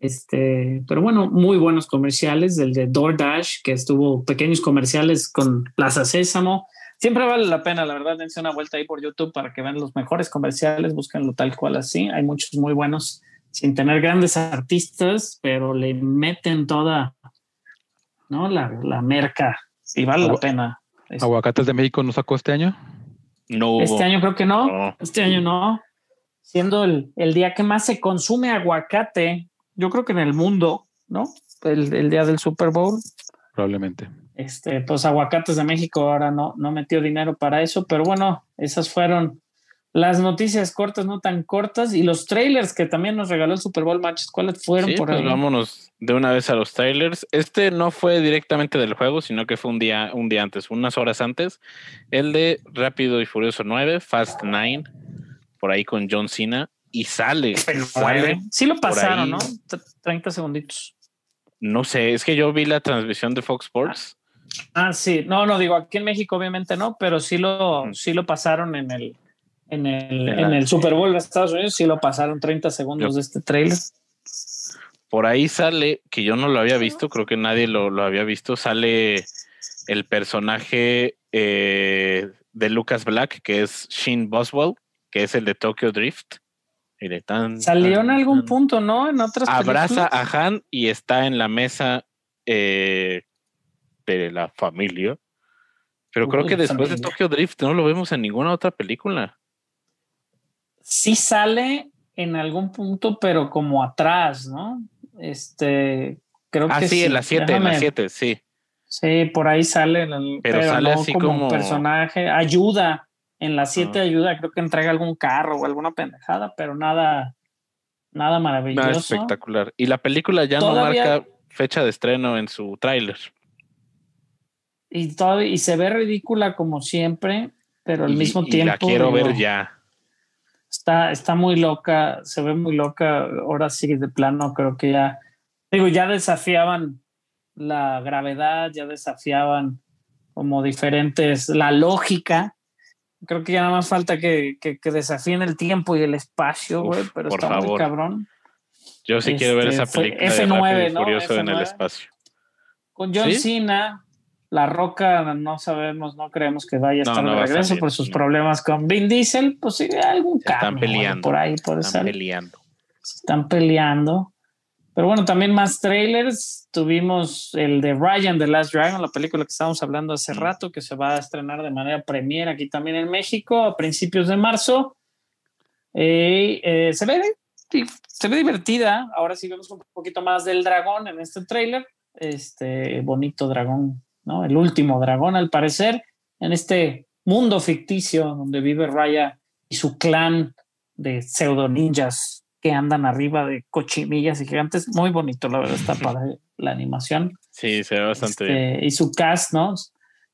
Este, pero bueno, muy buenos comerciales, del de DoorDash, que estuvo pequeños comerciales con Plaza Sésamo. Siempre vale la pena, la verdad, dense una vuelta ahí por YouTube para que vean los mejores comerciales, búsquenlo tal cual así. Hay muchos muy buenos, sin tener grandes artistas, pero le meten toda, ¿no? La, la merca y vale Agu la pena. ¿Aguacates de México no sacó este año? No. Este año creo que no. No. Este año no. siendo el, el día que más se consume aguacate, yo creo que en el mundo, ¿no? El, el día del Super Bowl. Probablemente. Este, pues aguacates de México ahora no, no metió dinero para eso, pero bueno, esas fueron las noticias cortas, no tan cortas, y los trailers que también nos regaló el Super Bowl Matches, ¿cuáles fueron Sí, por pues ahí? vámonos de una vez a los trailers. Este no fue directamente del juego, sino que fue un día, un día antes, unas horas antes. El de Rápido y Furioso 9, Fast 9, por ahí con John Cena, y sale. sale Sí lo pasaron, ahí. ¿no? T- 30 segunditos. No sé, es que yo vi la transmisión de Fox Sports. Ah, sí. No, no, digo, aquí en México obviamente no, pero sí lo, sí lo pasaron en el, en el, En el Super Bowl de Estados Unidos, sí lo pasaron 30 segundos Yo- de este trailer. Por ahí sale, que yo no lo había visto, creo que nadie lo, lo había visto, sale el personaje eh, de Lucas Black, que es Sheen Boswell, que es el de Tokyo Drift. Mire, tan, Salió en algún tan. punto, ¿no? En otras Abraza películas. a Han y está en la mesa eh, de la familia. Pero creo que después de. Tokyo Drift no lo vemos en ninguna otra película. Sí sale en algún punto, pero como atrás, ¿no? Este, creo Ah, que sí, en la 7, en la Déjame- 7, sí. Sí, por ahí sale, el- Pero sale no así como, como- personaje. Ayuda. En la 7 Ah. ayuda, creo que entrega algún carro o alguna pendejada, pero nada, nada Nada maravilloso. espectacular. Y la película ya Todavía- no marca fecha de estreno en su tráiler. Y, todo, y se ve ridícula como siempre, pero al Y- mismo y tiempo la quiero digo, ver ya. Está, está muy loca, se ve muy loca. Ahora sí, de plano, creo que ya, digo, ya desafiaban la gravedad, ya desafiaban como diferentes, la lógica. Creo que ya nada más falta que, que, que desafíen el tiempo y el espacio, güey, pero por está muy cabrón. Yo sí quiero ver Este, esa fue película de F9, Rápido y ¿no? Furioso en el F9. espacio. Con John ¿Sí? Cena, La Roca, no sabemos, no creemos que vaya a No, estar no de va a regreso salir, por sus no. problemas con Vin Diesel, pues sí, algún Están cambio güey, peleando. por ahí puede Están ser. peleando. Se están peleando. Pero bueno, también más trailers. Tuvimos el de Ryan, The Last Dragon, la película que estábamos hablando hace Mm. rato, que se va a estrenar de manera premier aquí también en México a principios de marzo. Eh, eh, se, ve, se ve divertida. Ahora sí vemos un poquito más del dragón en este trailer. Este bonito dragón, ¿no? El último dragón, al parecer, en este mundo ficticio donde vive Raya y su clan de pseudo ninjas que andan arriba de cochinillas y gigantes. Muy bonito, la verdad, está <laughs> para la animación. Sí, se ve bastante Este, bien. Y su cast, ¿no?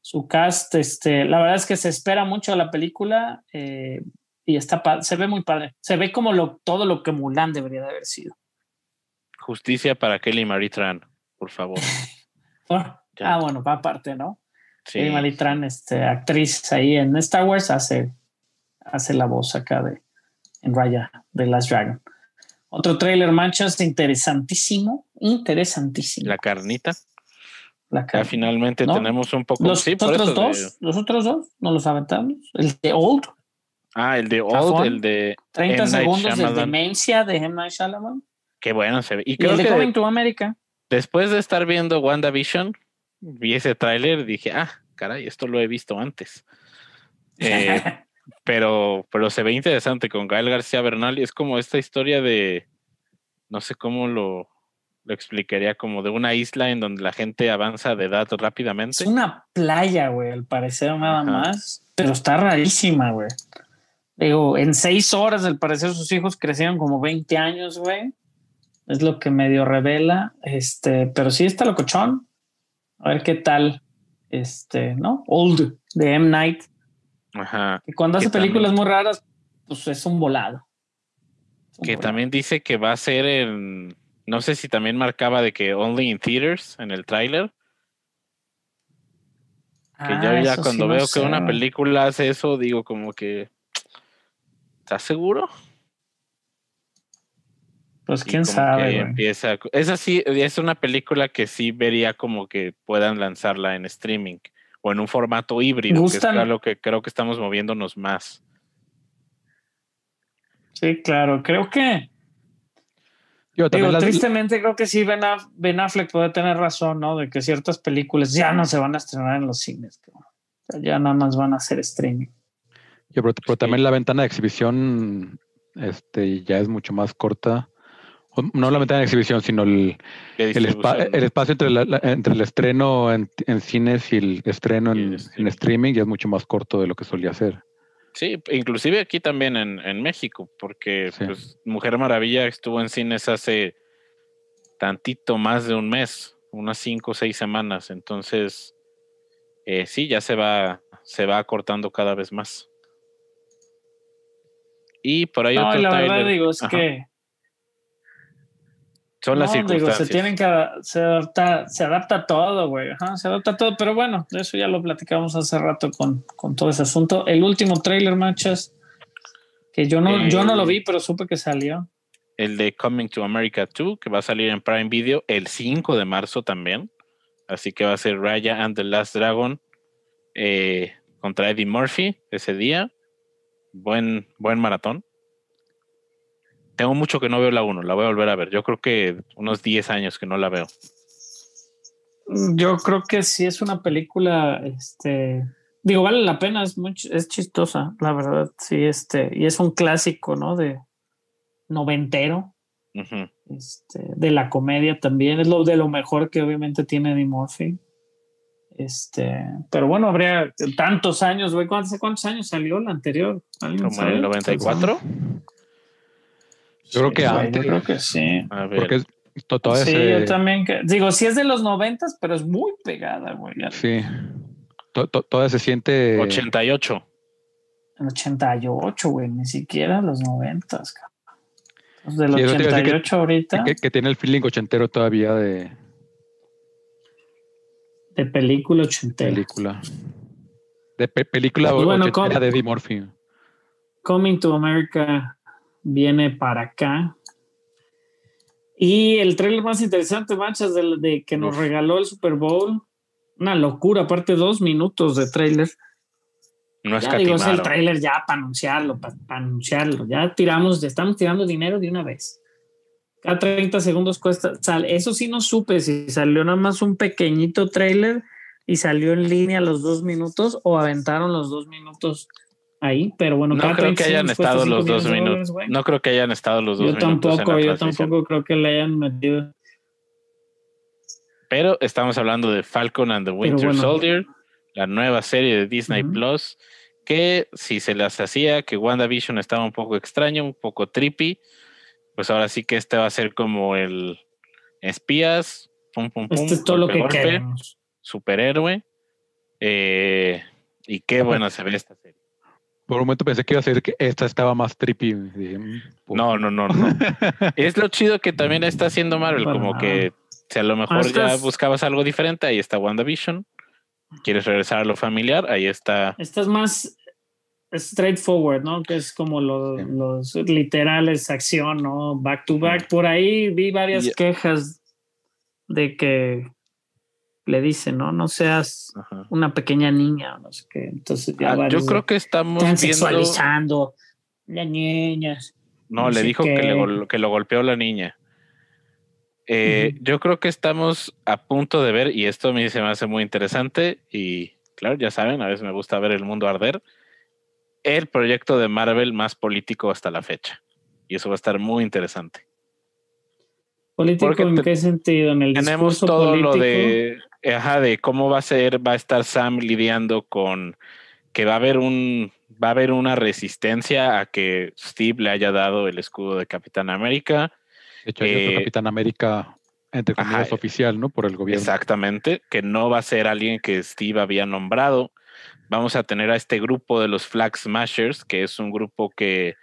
Su cast, este, la verdad es que se espera mucho de la película eh, y está se ve muy padre. Se ve como lo, todo lo que Mulan debería de haber sido. Justicia para Kelly Marie Tran, por favor. <laughs> Ya. ah, bueno, va aparte, ¿no? Sí. Kelly Marie Tran, este, actriz ahí en Star Wars, hace, hace la voz acá de en Raya de Last Dragon. Otro trailer, manchas, interesantísimo, interesantísimo. La carnita. La Ya cara. finalmente ¿No? tenemos un poco. Los sí, otros de- dos, los otros dos, no los aventamos. El de Old, Ah, el de Old, el de 30 M. Night segundos de demencia de M. Night Shyamalan. Qué bueno se ve. Y Y creo el de Coming to America. después de estar viendo WandaVision, vi ese tráiler y dije, ah, caray, esto lo he visto antes. <laughs> Eh, pero, pero se ve interesante con Gael García Bernal y es como esta historia de, no sé cómo lo, lo explicaría, como de una isla en donde la gente avanza de edad es rápidamente. una playa, güey, al parecer nada Ajá. más. Pero está rarísima, güey. Digo, en seis horas, al parecer, sus hijos crecieron como 20 años, güey. Es lo que medio revela. Este, pero sí está locochón. A ver qué tal. Este, ¿no? Old de M. Night. Ajá. Que cuando hace películas muy raras, pues es un volado. Es un Que volado. también dice que va a ser en, no sé si también marcaba de que only in theaters en el tráiler. Que Ah, yo ya sí cuando no veo sé, que una película hace eso, digo como que, ¿estás seguro? Pues Y quién sabe, que empieza, esa sí, es una película que sí vería como que puedan lanzarla en streaming o en un formato híbrido, que es Gustan- a lo que creo que estamos moviéndonos más. Sí, claro. Creo que, también digo, las- tristemente creo que sí, Ben, Aff- Ben Affleck puede tener razón, ¿no? De que ciertas películas ya no se van a estrenar en los cines. cabrón. O sea, Ya nada más van a hacer streaming. Yo, pero, pero también la ventana de exhibición este, ya es mucho más corta. O No la ventana de exhibición, sino el, el, el espacio entre, la- la- entre el estreno en, en cines y el estreno Y el en, streaming. en streaming ya es mucho más corto de lo que solía ser. Sí, inclusive aquí también en, en México, porque Sí. pues, Mujer Maravilla estuvo en cines hace tantito más de un mes, unas cinco o seis semanas. Entonces, eh, sí, ya se va, se va acortando cada vez más. Y por ahí No, otro la verdad digo, es Ajá. que son las no, digo, circunstancias. se tienen que se adapta, se adapta a todo, güey. Ajá, se adapta a todo, pero bueno, eso ya lo platicamos hace rato con, con todo ese asunto. El último trailer, manchas, que yo no, yo no lo vi, pero supe que salió. el de Coming to America 2, que va a salir en Prime Video el 5 de marzo también. Así que va a ser Raya and the Last Dragon eh, contra Eddie Murphy ese día. Buen, buen maratón. Tengo mucho que no veo la 1, la voy a volver a ver. Yo creo que unos 10 años que no la veo. Yo creo que sí es una película, este, digo, vale la pena, es muy, es chistosa, la verdad, sí, este, y es un clásico, ¿no? De noventero, este, de la comedia también, es lo de lo mejor que obviamente tiene Eddie Murphy. Este, pero bueno, habría tantos años, güey, ¿cuántos, cuántos años salió la anterior? ¿Alguien Como en el 94. Yo creo que antes. Yo creo que sí. A ver, Porque todavía Sí, se- yo también, digo, sí es de los noventas, pero es muy pegada, güey. sí. To- to- todavía se siente 88. En 88, güey, ni siquiera los 90, cabrón. Del Sí, eso te iba a decir que- 88 ahorita, que, que tiene el feeling ochentero todavía de de película ochentera. película. De pe- película bueno, ochentera de Eddie Murphy. Coming to America viene para acá. Y el trailer más interesante, manchas, de, de que nos regaló el Super Bowl. Una locura, aparte dos minutos de trailer. No Ya digo, es el escatimaron. trailer ya para anunciarlo, para, anunciarlo. Ya tiramos, ya estamos tirando dinero de una vez. Cada 30 segundos cuesta. Sale. Eso sí no supe si salió nada más un pequeñito trailer y salió en línea los dos minutos o aventaron los dos minutos ahí. Pero bueno, No creo 30 que hayan estado los dos minutos. dólares. No creo que hayan estado los dos yo minutos. en tampoco, yo tampoco creo que le hayan metido. Pero estamos hablando de Falcon and the Winter bueno. Soldier, la nueva serie de Disney. Plus, que si se las hacía que WandaVision estaba un poco extraño, un poco trippy, pues ahora sí que este va a ser como el espías, pum, pum, pum, Este es todo lo que golpe, queremos. superhéroe. eh, y qué buena se ve esta serie. Por un momento pensé que iba a ser que esta estaba más trippy. Dije, mm, No, no, no, no. <laughs> es lo chido que también está haciendo Marvel, Para como que si a lo mejor ya buscabas algo diferente, ahí está WandaVision. ¿Quieres regresar a lo familiar? Ahí está. Esta es más straightforward, ¿no? Que es como lo- Sí. los literales acción, ¿no? Back to back. Por ahí vi varias quejas de que le dicen, ¿no? No seas Ajá. una pequeña niña, no sé qué. Entonces ya Ah, yo creo que estamos están viendo. sexualizando las niñas. No, no le dijo que, le que lo golpeó la niña. Eh. Yo creo que estamos a punto de ver, y esto a mí se me hace muy interesante, y claro, ya saben, a veces me gusta ver el mundo arder, el proyecto de Marvel más político hasta la fecha. Y eso va a estar muy interesante. ¿Político Porque en qué sentido? En el Tenemos discurso todo político. lo de, ajá, de cómo va a ser, va a estar Sam lidiando con que va a haber un, va a haber una resistencia a que Steve le haya dado el escudo de Capitán América. De hecho, hay otro eh, Capitán América, entre ajá, comillas, oficial, ¿no? Por el gobierno. Exactamente, que no va a ser alguien que Steve había nombrado. Vamos a tener a este grupo de los Flag Smashers, que es un grupo que,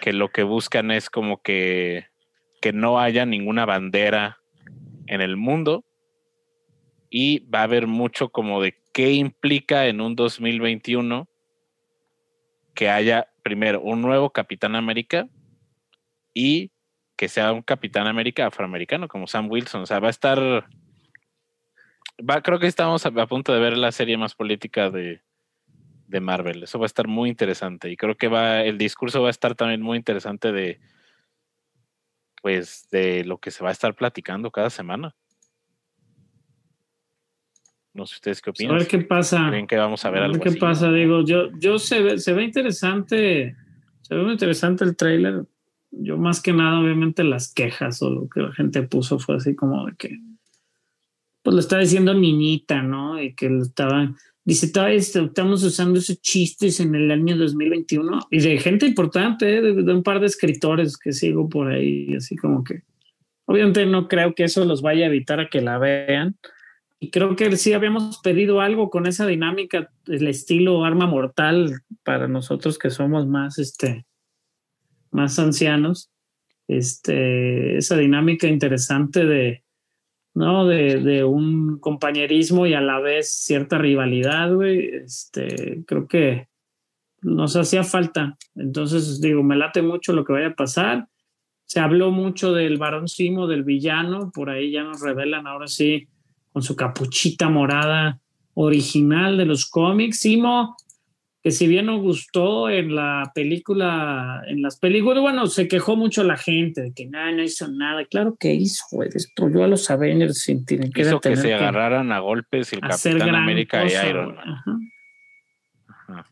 que lo que buscan es como que, que no haya ninguna bandera en el mundo. Y va a haber mucho como de qué implica en un 2021 que haya primero un nuevo Capitán América y que sea un Capitán América afroamericano como Sam Wilson. O sea, va a estar. Va, creo que estamos a, punto de ver la serie más política de, de Marvel. Eso va a estar muy interesante. Y creo que va, el discurso va a estar también muy interesante de pues de lo que se va a estar platicando cada semana. No sé ustedes qué A opinan. ver qué pasa. ¿Creen que vamos a ver A algo ver qué así? pasa, digo, yo, yo se ve, se ve interesante. Se ve muy interesante el tráiler. Yo más que nada, obviamente, las quejas o lo que la gente puso fue así como de que, pues lo estaba diciendo niñita, ¿no? Y que lo estaba, dice, todavía est- estamos usando esos chistes en el año 2021 y de gente importante, ¿eh? de, de un par de escritores que sigo por ahí, así como que, obviamente no creo que eso los vaya a evitar a que la vean. Y creo que sí habíamos pedido algo con esa dinámica, el estilo arma mortal para nosotros que somos más, este, más ancianos. Este, esa dinámica interesante de, ¿no? De, de un compañerismo y a la vez cierta rivalidad, güey. Este, creo que nos hacía falta. Entonces, digo, me late mucho lo que vaya a pasar. Se habló mucho del varón Simo, del villano, por ahí ya nos revelan ahora sí con su capuchita morada original de los cómics. Simo, que si bien nos gustó en la película, en las películas, bueno, se quejó mucho la gente de que nada, no hizo nada. Claro que hizo, güey, destruyó a los Avengers sin tener que Hizo que se agarraran a golpes el Capitán América cosa, y Iron güey. Man. Ajá. Ajá.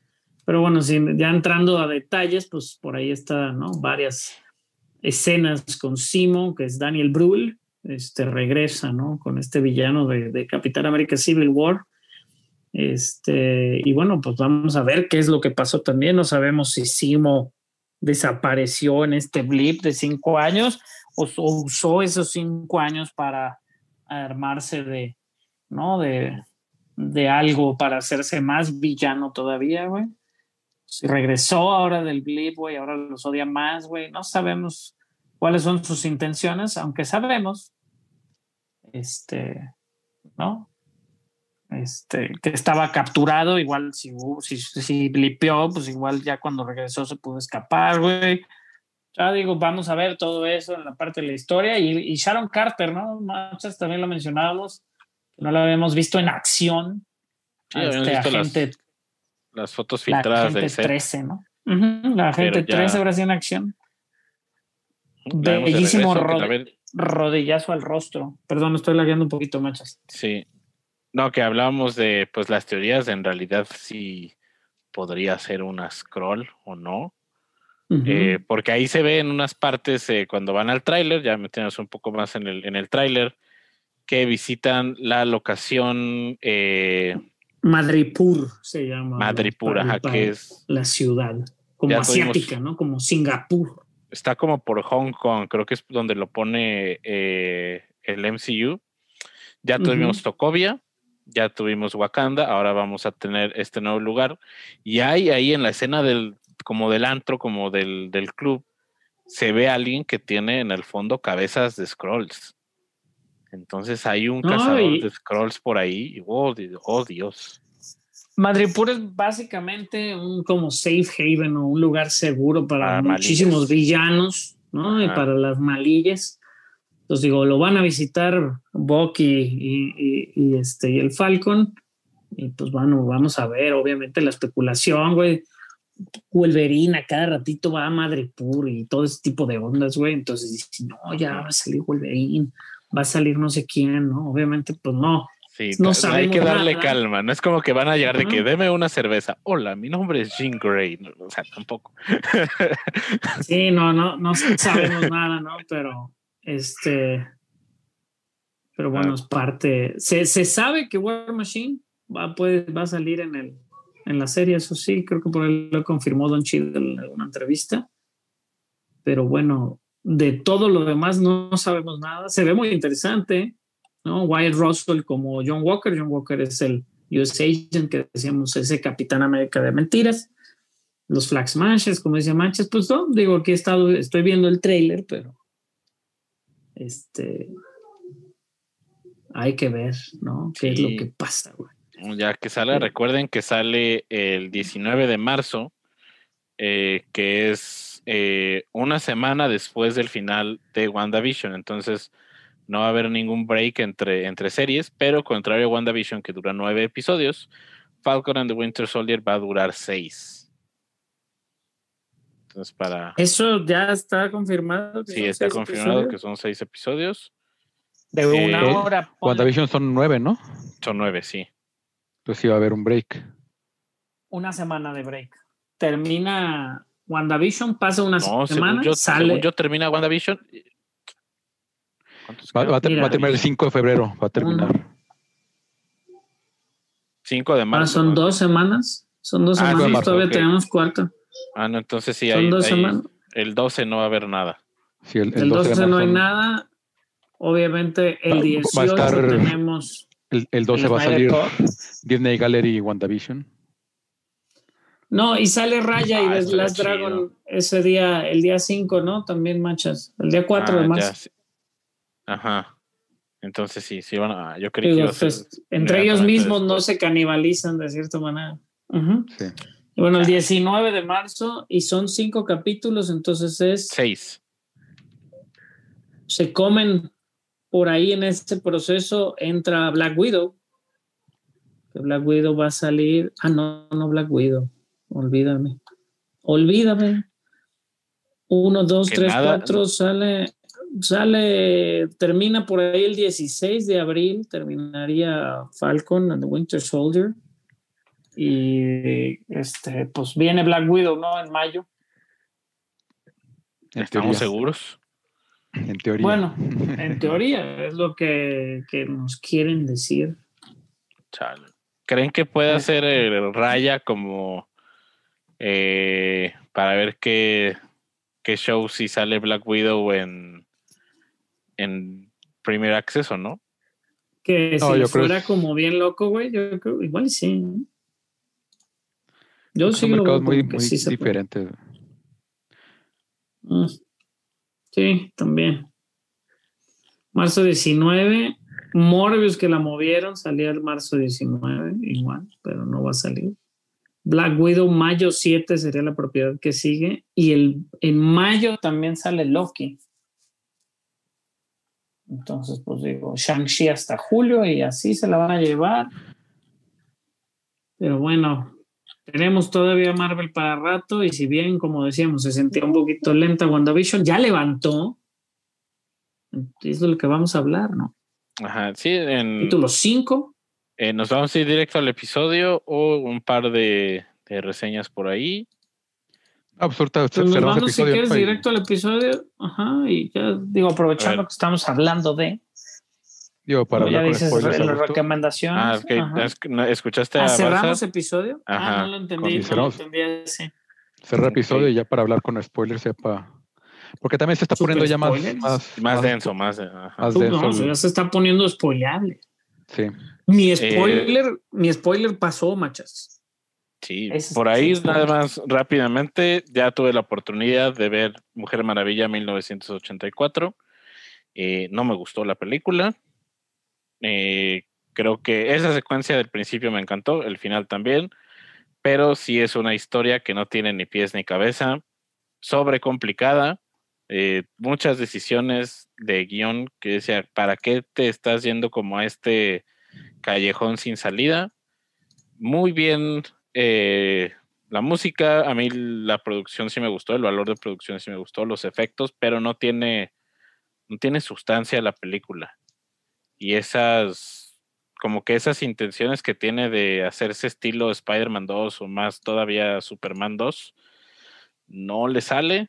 Pero bueno, ya entrando a detalles, pues por ahí está, ¿no? Varias escenas con Simo, que es Daniel Brühl, este regresa, ¿no? Con este villano de, de Capitán América Civil War. Este, y bueno, pues vamos a ver qué es lo que pasó también. No sabemos si Simo desapareció en este blip de cinco años o, usó esos cinco años para armarse de, ¿no? De, de algo para hacerse más villano todavía, güey. Si regresó ahora del blip, güey, ahora los odia más, güey. No sabemos cuáles son sus intenciones, aunque sabemos, este, ¿no? Este, que estaba capturado, igual si, si, si blipeó, pues igual ya cuando regresó se pudo escapar, güey. Ya digo, vamos a ver todo eso en la parte de la historia. Y, y Sharon Carter, ¿no? Muchas también lo mencionábamos, no la habíamos visto en acción. Sí, Este, visto agente, Las fotos la filtradas del set. 13, ¿no? La ya- 13 ahora sí en acción. La Bellísimo regreso, que rod- también- Rodillazo al rostro. Perdón, estoy lagueando un poquito, machas. Sí. No, que hablábamos de pues las teorías de en realidad si podría ser una scroll o no. Eh, porque ahí se ve en unas partes eh, cuando van al tráiler, ya metiéndonos un poco más en el, en el tráiler, que visitan la locación eh, Madripur se llama. Madripur, ajá, que es, La ciudad. Como tuvimos- asiática, ¿no? Como Singapur. Está como por Hong Kong, creo que es donde lo pone eh, el MCU. Ya tuvimos Ujú. Sokovia, ya tuvimos Wakanda, ahora vamos a tener este nuevo lugar. Y hay ahí en la escena del, como del antro, como del, del club, se ve a alguien que tiene en el fondo cabezas de scrolls. Entonces hay un cazador de scrolls por ahí. Oh, oh, Dios. Madripur es básicamente un como safe haven o un lugar seguro para Para muchísimos malillas. villanos, ¿no? Y para las malillas. Entonces digo, lo van a visitar Bucky y, y- y este, y el Falcon. Y pues bueno, vamos a ver, obviamente, la especulación, güey. Wolverine a cada ratito va a Madripur y todo ese tipo de ondas, güey. Entonces dice, no, ya va a salir Wolverine, va a salir no sé quién, ¿no? Obviamente, pues no. Sí, No hay que darle nada. calma. No es como que van a llegar de que deme una cerveza. Hola, mi nombre es Jean Grey. O sea, tampoco. <laughs> Sí, no, no, no sabemos nada, ¿no? Pero, este, pero bueno, Ah. es parte. Se, se sabe que War Machine va, puede, va a salir en el, en la serie, eso sí, creo que por ahí lo confirmó Don Chido en alguna entrevista. Pero bueno, de todo lo demás no, no sabemos nada. Se ve muy interesante, ¿no? Wyatt Russell como John Walker. John Walker es el US Agent que decíamos, ese Capitán América de mentiras los Flag Smashes, como decía Manches, pues no, digo, aquí he estado, estoy viendo el trailer, pero este hay que ver, ¿no? ¿Qué es lo Sí. que pasa, güey? Ya que sale, Sí. recuerden que sale el 19 de marzo, eh, que es eh, una semana después del final de WandaVision. Entonces, no va a haber ningún break entre, entre series, pero contrario a WandaVision, que dura nueve episodios, Falcon and the Winter Soldier va a durar seis. Entonces, para. Eso ya está confirmado. que Sí, son está seis confirmado que son seis episodios. de una eh, hora. ponle. WandaVision son nueve, ¿no? Son nueve, sí. Entonces sí va a haber un break. una semana de break. Termina WandaVision pasa una No, según semana, yo, sale. según yo termina WandaVision. ¿Cuántos Va, va Mira, va a terminar el 5 de febrero. Va a terminar. 5 de Ah, marzo. son ¿no? dos semanas. Son dos Ah, semanas, sí, todavía ok. tenemos cuarta. Ah, no, entonces sí, Son ahí, dos semanas. el 12 no va a haber nada. Sí, el, el El 12 de 12 no hay marzo. nada. Obviamente el Va- va a 18 estar- tenemos El, el 12 el va a salir. Disney Gallery y WandaVision. No, y sale Raya y Ah, Last chido. Dragon ese día, el día 5, ¿no? También manchas. El día 4 Ah, de ya, marzo. Ajá. Entonces sí, sí van a. Yo creí que pues, entre ellos mismos no se canibalizan de cierta manera. Sí. Y bueno, el 19 de marzo y son cinco capítulos, entonces es Seis. se comen por ahí en este proceso entra Black Widow. Que Black Widow va a salir. Ah, no, no Black Widow. Olvídame. Olvídame. Uno, dos, Que tres, nada. cuatro, sale, sale, termina por ahí el 16 de abril, terminaría Falcon and the Winter Soldier. Y este, pues viene Black Widow, ¿no? En mayo. En ¿Estamos teoría. seguros? En teoría. Bueno, En <laughs> teoría, es lo que, que nos quieren decir. Chale. ¿Creen que puede Eh. hacer el Raya como eh, para ver qué, qué show si sale Black Widow en, en Premier Access o no? Que No, si yo fuera como bien loco, güey, yo creo igual sí. Yo sí lo veo mercados muy, muy sí diferentes. Mm. Sí, también. Marzo 19. Morbius que la movieron, salía el marzo 19, igual, pero no va a salir. Black Widow, mayo 7 sería la propiedad que sigue. Y el, en mayo también sale Loki. Entonces, pues digo, Shang-Chi hasta julio y así se la van a llevar. Pero bueno, tenemos todavía Marvel para rato y si bien, como decíamos, se sentía un poquito lenta WandaVision, ya levantó. Es de lo que vamos a hablar, ¿no? Ajá, sí, en, Título 5. eh, nos vamos a ir directo al episodio o un par de, de reseñas por ahí. Ah, pues ahorita Pues nos cerramos vamos, si episodio. quieres, directo al episodio. Ajá, y ya digo, aprovechando que estamos hablando de. Digo, para ya dices spoilers. gusto. recomendaciones. Ah, ok. Ajá. Es que no- ¿Escuchaste Ah, a cerramos Barça? episodio. Ajá, Ah, no lo entendí. No lo cerramos. entendí así. Cerrar episodio y ya para hablar con spoilers, ya para. Porque también se está Super poniendo ya más. Más, Más denso, más. ajá. más denso no, ya se está poniendo spoileable. Sí. Mi Eh, spoiler, mi spoiler pasó, machas. Sí, por ahí sí, nada más rápidamente, ya tuve la oportunidad de ver Mujer Maravilla 1984. Eh, no me gustó la película. Eh, creo que esa secuencia del principio me encantó, el final también, pero sí es una historia que no tiene ni pies ni cabeza, sobre complicada, eh, muchas decisiones de guion que decía, ¿para qué te estás yendo como a este callejón sin salida? Muy bien eh, la música, a mí la producción sí me gustó, el valor de producción sí me gustó, los efectos, pero no tiene, no tiene sustancia la película. Y esas, como que esas intenciones que tiene de hacerse estilo Spider-Man 2 o más todavía Superman 2, no le sale.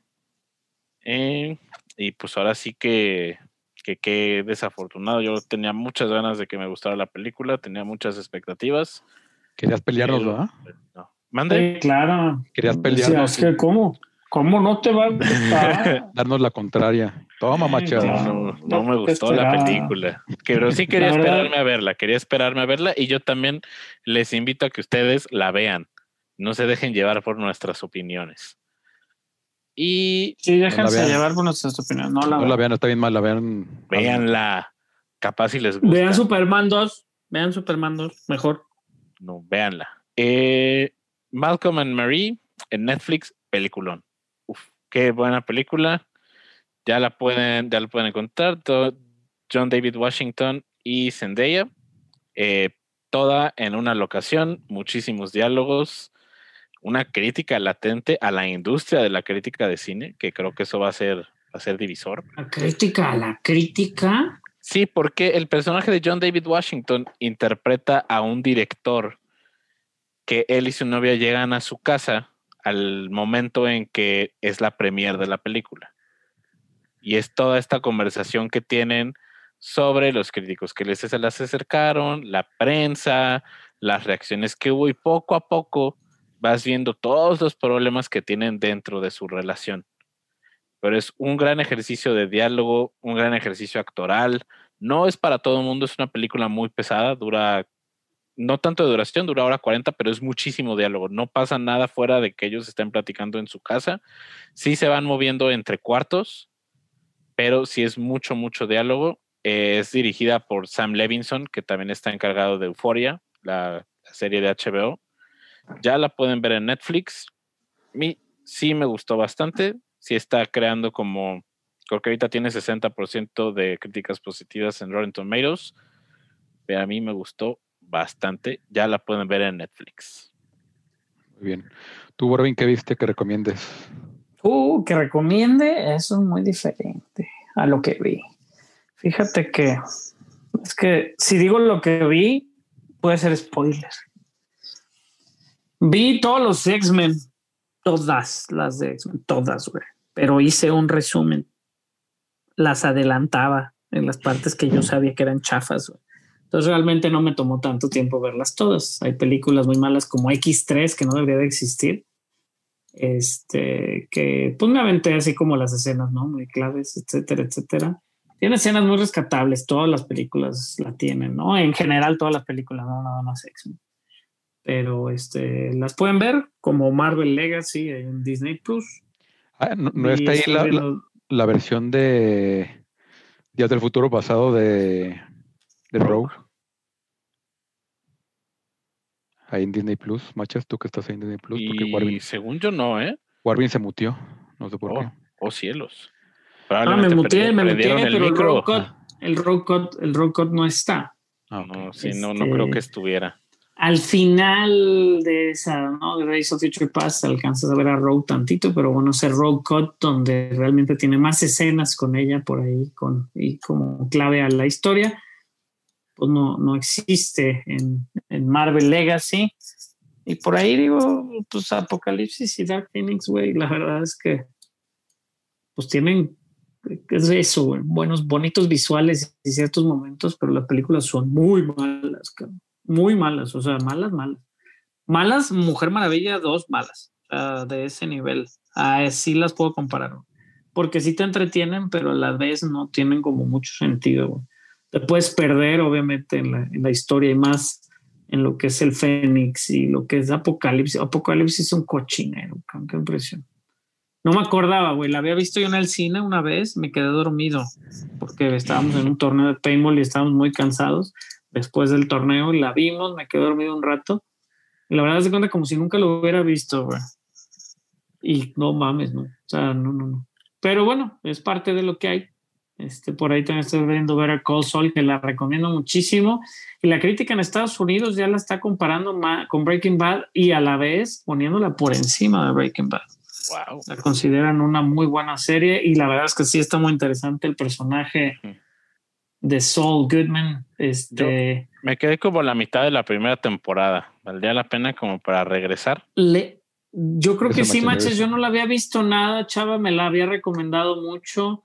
Eh, y pues ahora sí que, que desafortunado. Yo tenía muchas ganas de que me gustara la película, tenía muchas expectativas. Querías pelearnos, ¿verdad? no. Mande. Sí, claro. Querías pelearnos. es que, ¿cómo? ¿Cómo no te va a gustar? <laughs> Darnos la contraria. Toma, macho. claro. No, no No me gustó la esperaba. película. Pero sí quería La esperarme a verla, quería esperarme a verla y yo también les invito a que ustedes la vean. No se dejen llevar por nuestras opiniones. Y Sí, déjense llevar por nuestras opiniones. No la No la vean. vean, está bien mal, la vean. véanla. Capaz si les gusta. Vean Superman 2. Vean Superman 2. Mejor. No, véanla. Eh, Malcolm and Marie en Netflix, peliculón. Uf, qué buena película. Ya la pueden, ya la pueden John David Washington y Zendaya. Eh, toda en una locación, muchísimos diálogos, una crítica latente a la industria de la crítica de cine, que creo que eso va a ser, va a ser divisor. La crítica, la crítica. Sí, porque el personaje de John David Washington interpreta a un director que él y su novia llegan a su casa al momento en que es la premier de la película. Y es toda esta conversación que tienen sobre los críticos que les se las acercaron, la prensa, las reacciones que hubo y poco a poco vas viendo todos los problemas que tienen dentro de su relación. Pero es un gran ejercicio de diálogo, un gran ejercicio actoral. No es para todo el mundo, es una película muy pesada, dura no tanto de duración, dura hora 40, pero es muchísimo diálogo. No pasa nada fuera de que ellos estén platicando en su casa. Sí se van moviendo entre cuartos, pero sí es mucho, mucho diálogo. es dirigida por Sam Levinson, que también está encargado de Euphoria, la, serie de HBO. Ya la pueden ver en Netflix. mí sí me gustó bastante. Sí está creando como, creo que ahorita tiene 60% de críticas positivas en Rotten Tomatoes. Pero a mí me gustó bastante. Ya la pueden ver en Netflix. Muy bien. ¿Tú, Borbin, qué viste que recomiendes? Uh, que recomiende, eso es muy diferente a lo que vi. Fíjate que es que si digo lo que vi, puede ser spoiler. Vi todos los X-Men, todas las de X-Men, todas, güey. Pero hice un resumen. Las adelantaba en las partes que yo sabía que eran chafas, güey. Entonces realmente no me tomó tanto tiempo verlas todas. Hay películas muy malas como X3 que no debería de existir. Este, que pues me aventé así como las escenas, ¿no? Muy claves, etcétera, etcétera. Tiene escenas muy rescatables, todas las películas la tienen, ¿no? En general todas las películas, no nada más x Pero este, las pueden ver como Marvel Legacy en Disney Plus. Ah, no, está ahí la, la, versión de Días del Futuro pasado de de Rogue. Ahí en Disney Plus. Machas, tú que estás ahí en Disney Plus. Y según yo no, ¿eh? Warvin se mutió. No sé por oh, qué. Oh, cielos. Ah, me mutié, me mutié, pero el Rogue, Cut, el Cut, no está. Ah, no, sí, no, no creo que este, estuviera. Al final de esa, ¿no? De Days of Future Past alcanzas a ver a Rogue tantito, pero bueno, ese Rogue Cut donde realmente tiene más escenas con ella por ahí y como clave a la historia pues no, no existe en, Marvel Legacy. Y por ahí digo, pues Apocalipsis y Dark Phoenix, güey, la verdad es que pues tienen es eso, buenos, bonitos visuales y ciertos momentos, pero las películas son muy malas, muy malas, o sea, malas, malas. Malas, Mujer Maravilla, dos malas, de ese nivel. Así las puedo comparar, porque sí te entretienen, pero a la vez no tienen como mucho sentido. Güey te puedes perder obviamente en la, historia y más en lo que es el Fénix y lo que es Apocalipsis. Apocalipsis es un cochinero, qué impresión. No me acordaba, güey, la había visto yo en el cine una vez, me quedé dormido porque estábamos en un torneo de paintball y estábamos muy cansados. Después del torneo la vimos, me quedé dormido un rato. Y la verdad se cuenta como si nunca lo hubiera visto, güey. Y no mames, no. O sea, no, no, no. Pero bueno, es parte de lo que hay. Este, por ahí también estoy viendo ver a Call Saul, que la recomiendo muchísimo. Y la crítica en Estados Unidos ya la está comparando con Breaking Bad y a la vez poniéndola por encima de Breaking Bad. Wow. La consideran una muy buena serie y la verdad es que sí está muy interesante el personaje de Saul Goodman. Este, me quedé como la mitad de la primera temporada. ¿Valdría la pena como para regresar? Le, yo creo que sí, Maches. Yo no la había visto nada. Chava me la había recomendado mucho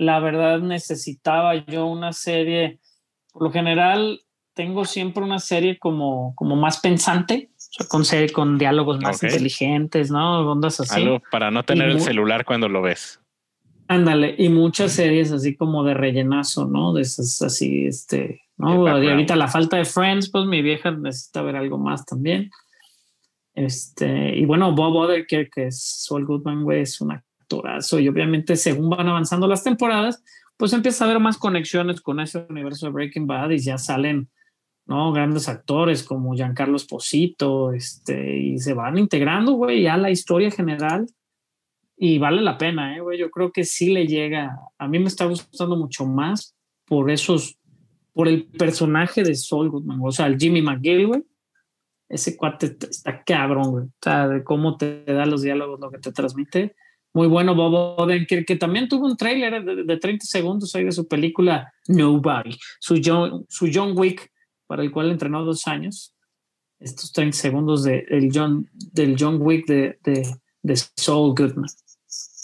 la verdad necesitaba yo una serie, por lo general tengo siempre una serie como, como más pensante, con, serie, con diálogos más inteligentes, ¿no? Ondas así. Algo para no tener el celular cuando lo ves. Ándale, y muchas series así como de rellenazo, ¿no? De esas así, este, ¿no? Y ahorita la falta de Friends, pues mi vieja necesita ver algo más también. Este, y bueno, Bob Odenkirk, que es Saul Goodman, güey, es una y obviamente según van avanzando las temporadas, pues empieza a haber más conexiones con ese universo de Breaking Bad y ya salen, ¿no? Grandes actores como Giancarlo Esposito, este, y se van integrando, güey, ya la historia general y vale la pena, ¿eh, güey? Yo creo que sí le llega, a mí me está gustando mucho más por esos, por el personaje de Saul Goodman, o sea, el Jimmy McGill, güey. Ese cuate está cabrón, güey. O sea, de cómo te da los diálogos, lo que te transmite muy bueno Bob Odenkirk, que también tuvo un tráiler de, 30 segundos ahí de su película Nobody, su John, su John Wick, para el cual entrenó dos años. estos 30 segundos de, el John, del John Wick de, de, de Saul Goodman.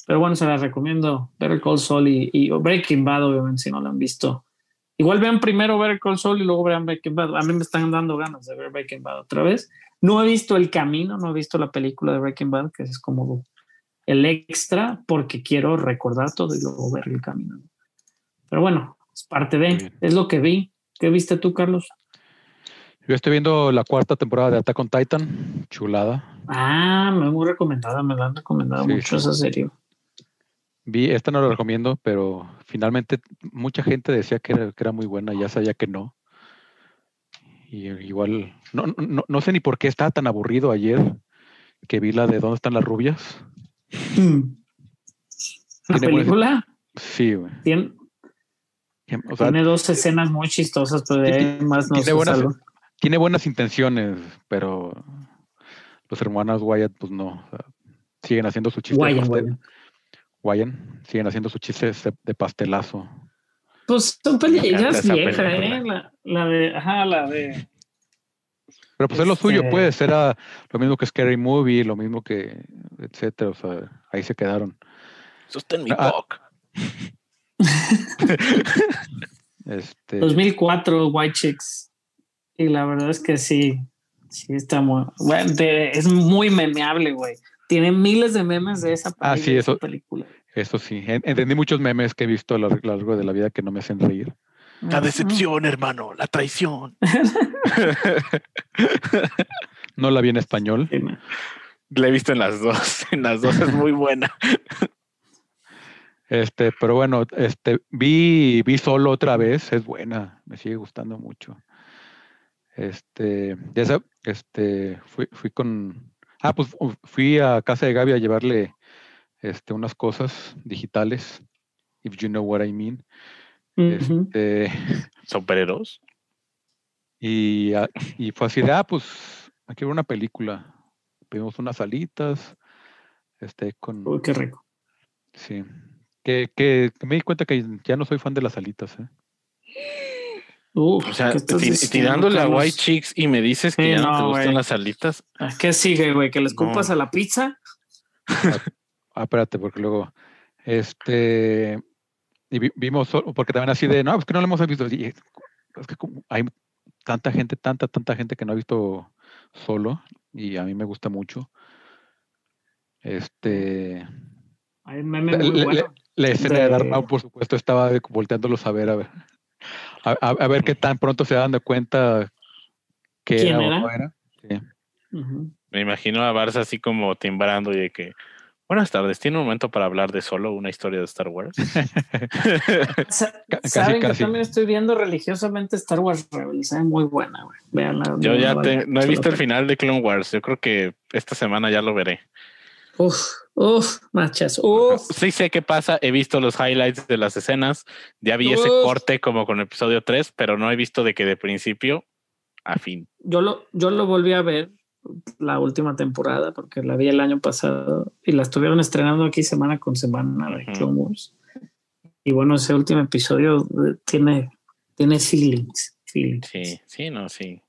Pero bueno, se las recomiendo. Better Call Saul y, y Breaking Bad, obviamente, si no lo han visto. Igual vean primero Better Call Saul y luego vean Breaking Bad. A mí me están dando ganas de ver Breaking Bad otra vez. No he visto El Camino, no he visto la película de Breaking Bad, que es como el extra, porque quiero recordar todo y luego ver El Camino. Pero bueno, es parte de, es lo que vi. ¿Qué viste tú, Carlos? Yo estoy viendo la cuarta temporada de Attack on Titan, chulada. Ah, me muy recomendada, me la han recomendado Sí, mucho sí. esa serie. Vi, esta no la recomiendo, pero finalmente mucha gente decía que era, que era muy buena, ya sabía que no. Y igual, no, no, no sé ni por qué estaba tan aburrido ayer que vi la de ¿Dónde están las rubias? La buenas- película Sí, güey. tiene, O sea, tiene dos escenas muy chistosas, pero de más no tiene buenas- tiene buenas intenciones, pero los hermanos Wyatt, pues no. o sea, siguen haciendo su chiste Guayan, pastel- guayan. Siguen haciendo sus chistes de, de pastelazo. Pues son películas encanta esa vieja, película. ¿eh? La, la de, ajá, la de. Pero pues es lo suyo, Este- puede ser ah, lo mismo que Scary Movie, lo mismo que etcétera. O sea, ahí se quedaron. Sostén mi Ah. POC. <laughs> Este, 2004, White Chicks. Y la verdad es que sí, sí está muy. Bueno, de- es muy memeable, güey. Tiene miles de memes de esa, Ah, sí, de esa eso- película. eso sí. En- Entendí muchos memes que he visto a lo largo de la vida que no me hacen reír. La decepción, hermano, la traición. <laughs> No la vi en español. Sí, no. La he visto en las dos. En las dos es muy buena. Este, pero bueno, este, vi, vi solo otra vez, es buena, me sigue gustando mucho. Este, ya sab- este, fui, fui con, ah, pues fu- fui a casa de Gaby a llevarle, este, unas cosas digitales, if you know what I mean. Ujú. Este, Superhéroes. y, ah, y fue así de, ah, pues, aquí ver una película. Pedimos unas alitas, este, con, Uy, qué rico. sí. Que, que, que me di cuenta que ya no soy fan de las alitas, ¿eh? Uf, O sea, ¿qué estás ti- diciendo, tirándole a? White Chicks y me dices que ya no, no, te gustan las alitas. Ah, ¿Qué sigue, güey? ¿Que le escupas No. a la pizza? Ah, espérate, porque luego, este, y vi- vimos, solo- porque también así de, no, pues que no lo hemos visto. y es que hay tanta gente, tanta, tanta gente que no ha visto solo, y a mí me gusta mucho. Este, Hay un meme Le- muy le- bueno. la escena de, De- Maul, por supuesto, estaba volteándolos a ver, a ver, a, a- a ver qué tan pronto se dan de cuenta que ¿Quién era. Sí. Me imagino a Barça así como timbrando y de que. Buenas tardes, ¿tiene un momento para hablar de solo una historia de Star Wars? <laughs> <laughs> Saben que también estoy viendo religiosamente Star Wars Rebels. Es muy buena, güey. Veanla. Yo ya te- no he visto el final de Clone Wars. Yo creo que esta semana ya lo veré. Uf, uf, machas. Uf. <laughs> Sí sé qué pasa. He visto los highlights de las escenas. Ya vi ese corte como con episodio 3, pero no he visto de que de principio a fin. Yo lo, yo lo volví a ver la última temporada porque la vi el año pasado y la estuvieron estrenando aquí semana con semana de. Clone Wars. Y bueno, ese último episodio eh, tiene, tiene feelings. feelings. Sí, sí, no, sí.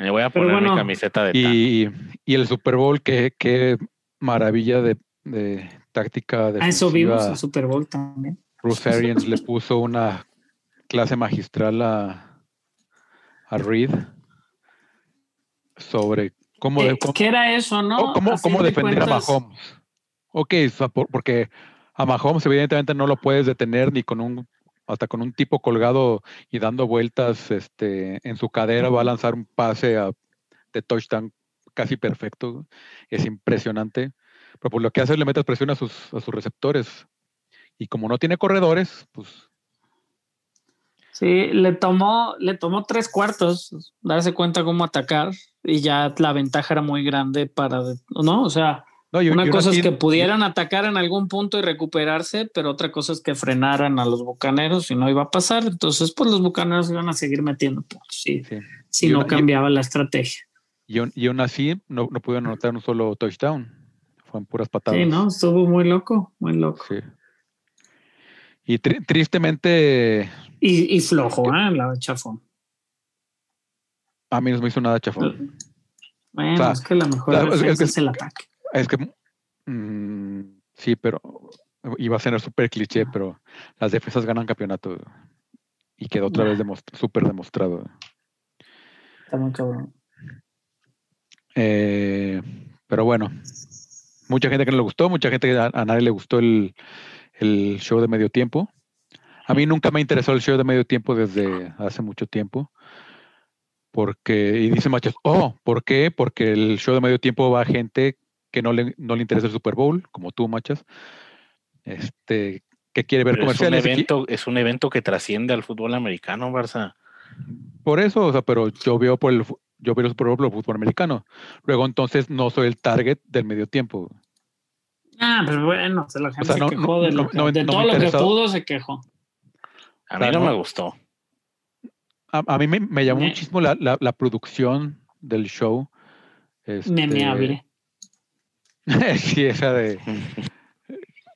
Me voy a Pero poner bueno. mi camiseta de Y, y el Super Bowl, qué, qué maravilla de, de táctica Ah, eso vimos el Super Bowl también. Bruce Arians le puso una clase magistral a, a Reed sobre cómo, de- ¿Qué, cómo, qué era eso, no? cómo- fin cómo de defender cuentas, a Mahomes. Ok, porque a Mahomes evidentemente no lo puedes detener ni con un hasta con un tipo colgado y dando vueltas este, en su cadera va a lanzar un pase a- de touchdown casi perfecto. Es impresionante. Pero por lo que hace es le metes presión a sus, a sus receptores. Y como no tiene corredores, pues Sí, le tomó, le tomó tres cuartos darse cuenta cómo atacar y ya la ventaja era muy grande para, ¿no? O sea, no, una cosa es que pudieran atacar en algún punto y recuperarse, pero otra cosa es que frenaran a los bucaneros y no iba a pasar. Entonces, pues los bucaneros iban a seguir metiendo puntos sí, sí. si no cambiaba la estrategia. Y, aún- y aún así no, no pudieron anotar un solo touchdown. Fueron puras patadas. Sí, ¿no? Estuvo muy loco, muy loco. Sí. Y tri- tristemente, Y, y flojo, ¿eh? La chafón. A mí no me hizo nada chafón. Bueno, O sea, es que la mejor la- es- que- es el ataque. Es que mm, sí, pero iba a ser súper cliché, pero las defensas ganan campeonato. Y quedó otra vez demostra- súper demostrado. Está muy cabrón. Eh, pero bueno, mucha gente que no le gustó, mucha gente que a, a nadie le gustó el, el show de medio tiempo. A mí nunca me interesó el show de medio tiempo desde hace mucho tiempo. Porque, y dice Machos, oh, ¿por qué? Porque el show de medio tiempo va a gente que no le, no le interesa el Super Bowl, como tú, Machas, este, que quiere ver Pero es un evento, es un evento que trasciende al fútbol americano, Barça. Por eso, o sea, pero yo veo por el, yo veo el Super Bowl por el fútbol americano. Luego entonces no soy el target del medio tiempo. Ah, pero bueno, se la gente sea, se no- quejó no- de, lo no- que- no de no todo lo que pudo, se quejó. A mí no ¿no? me gustó. A, a mí me, me llamó Me- muchísimo la, la- la producción del show. Este, Memeable. <laughs> sí, esa de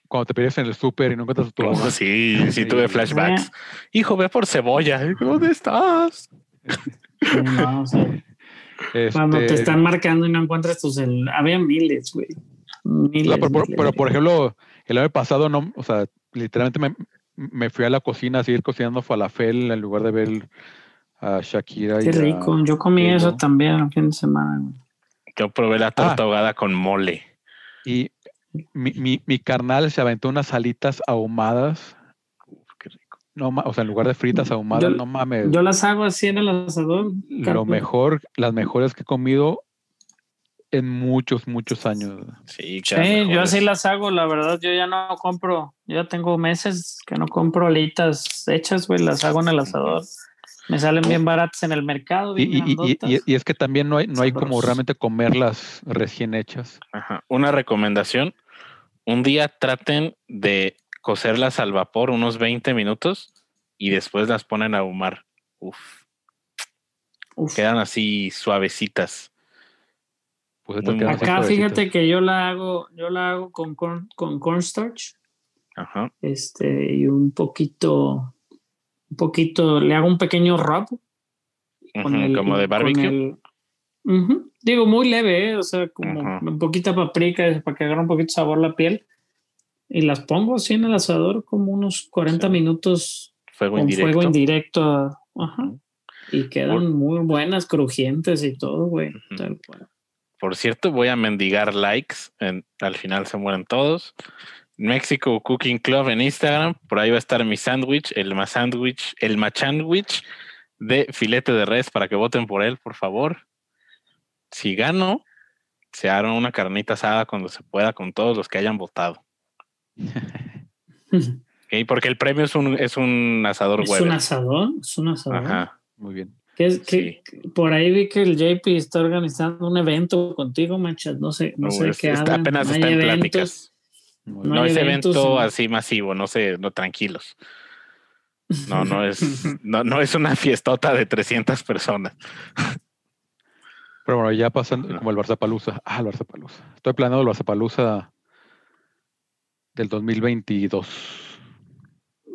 cuando te pierdes en el súper y no encuentras tu Oh, mamá. sí, sí tuve flashbacks. Hijo, ve por cebolla. ¿Dónde estás? <laughs> No, o sea, Cuando te Este, están marcando y no encuentras tus Había miles, güey. Miles. la- pero, por- miles, pero, güey. por ejemplo, el año pasado no, o sea, literalmente me, me fui a la cocina a seguir cocinando falafel en lugar de ver a Shakira. Qué y a- rico. Yo comí eso también el fin de semana, güey. Yo probé la torta Ah. ahogada con mole. Y mi, mi, mi carnal se aventó unas alitas ahumadas. No, o sea, en lugar de fritas ahumadas, Yo- no mames. Yo las hago así en el asador. lo mejor, las mejores que he comido en muchos, muchos años. Sí, Sí, yo así las hago, la verdad. Yo ya no compro. Yo ya tengo meses que no compro alitas hechas, güey. Las hago en el asador. Me salen bien baratas en el mercado. Y, y- y- y- grandotas. y es que también no hay, no hay como realmente comerlas recién hechas. Ajá. Una recomendación. Un día traten de cocerlas al vapor unos 20 minutos y después las ponen a ahumar. Uf, Uf. quedan así suavecitas. Pues Acá suavecitas. fíjate que yo la hago, yo la hago con, corn- con cornstarch, Ajá. este, y un poquito, un poquito, le hago un pequeño rub. con Ujú, el- Como de con barbecue. el-. Digo, muy leve, ¿eh? o sea, como Ajá. un poquita paprika para que agarre un poquito de sabor la piel. Y las pongo así en el asador como unos 40 Sí. minutos Fuego con indirecto. fuego indirecto. Ajá. Y quedan muy buenas, crujientes y todo, güey. Por cierto, voy a mendigar likes. en- al final se mueren todos. Mexico Cooking Club en Instagram. Por ahí va a estar mi sándwich, el ma sándwich, el machandwich de filete de res para que voten por él, por favor. Si gano, se hará una carnita asada cuando se pueda con todos los que hayan votado. <laughs> ¿ok? Porque el premio es un, es un asador es un asador, es un asador. Ajá. Muy bien. Que es que por ahí vi que el JP está organizando un evento contigo, manchas. No sé, no Uh, sé es- qué está- hagan. apenas No está en eventos. pláticas. No es eventos evento en- así masivo, no sé, no tranquilos. No, no es, <laughs> no, no es una fiestota de 300 personas. Pero bueno, ya pasando como el Barça Palusa. Ah, el Barça Palusa. Estoy planeando el Barça Palusa del 2022.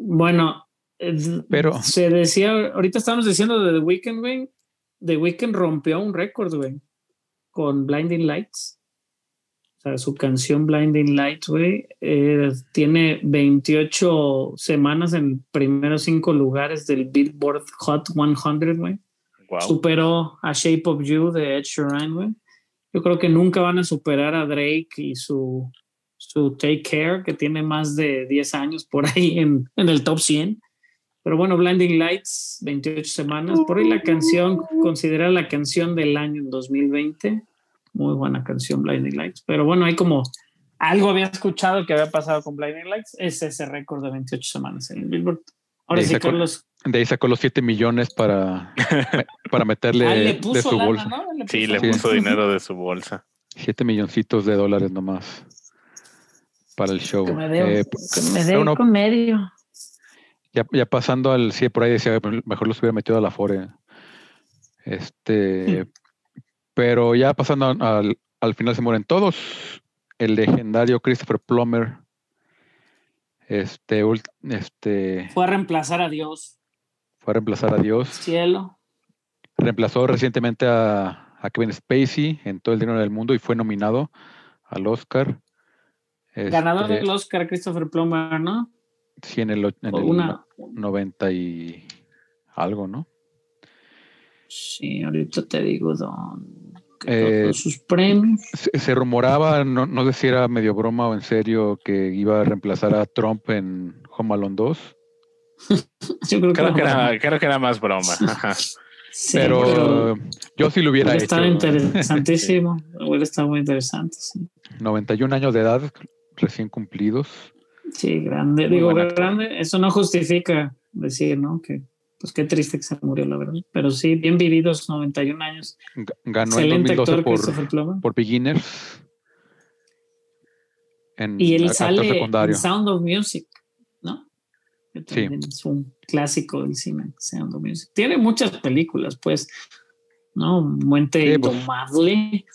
Bueno, es- Pero- se decía, ahorita estábamos diciendo de The Weeknd, güey. The Weeknd rompió un récord, güey, con Blinding Lights. O sea, su canción Blinding Lights, güey, eh, tiene 28 semanas en primeros cinco lugares del Billboard Hot 100, güey. Wow. Superó a Shape of You de Ed Sheeran, güey. Yo creo que nunca van a superar a Drake y su, su Take Care, que tiene más de 10 años por ahí en, en el top 100. Pero bueno, Blinding Lights, 28 semanas. Por ahí la canción, considera la canción del año en 2020. Muy buena canción, Blinding Lights. Pero bueno, hay como algo había escuchado que había pasado con Blinding Lights. Es ese récord de 28 semanas en el Billboard. Ahora De ahí sí, sacó- Carlos. De ahí sacó los 7 millones para, para meterle Ah, le de puso su lana, bolsa. ¿no? Le Sí, puso le Sí. puso dinero de su bolsa. 7 milloncitos de dólares nomás para el show. Que me dé Eh, que me dé bueno, con medio. ya, ya pasando al sí, por ahí decía, "Pues, mejor los hubiera metido a la Fore. Este, pero ya pasando al, al final se mueren todos. El legendario Christopher Plummer. Este, este Fue a reemplazar a Dios. fue a reemplazar a Dios. Cielo. Reemplazó recientemente a, a Kevin Spacey en todo el dinero del mundo y fue nominado al Oscar. Ganador Este, del Oscar, Christopher Plummer, ¿no? Sí, en el, en Por el una. 90 y algo, ¿no? Sí, ahorita te digo don, Eh, todos sus premios. Se, se rumoraba, no, no sé si era medio broma o en serio, que iba a reemplazar a Trump en Home Alone 2. <laughs> Yo creo que, Creo que era- era, creo que era más broma. Sí, pero, pero yo sí lo hubiera hubiera hecho. estado interesantísimo. <laughs> Hubiera estado muy interesante, sí. 91 años de edad recién cumplidos. Sí, grande. Muy Digo, grande. Eso no justifica decir, ¿no? Que, pues qué triste que se murió, la verdad. Pero sí, bien vividos, 91 años. Ga- Ganó en Excelente 2012 actor, por, Christopher Plummer. por Beginners. En Y él sale en Sound of Music, ¿no? Que también es un clásico del cine, Sound of Music. Tiene muchas películas, pues, ¿no? Muente Sí, pues, Indomable.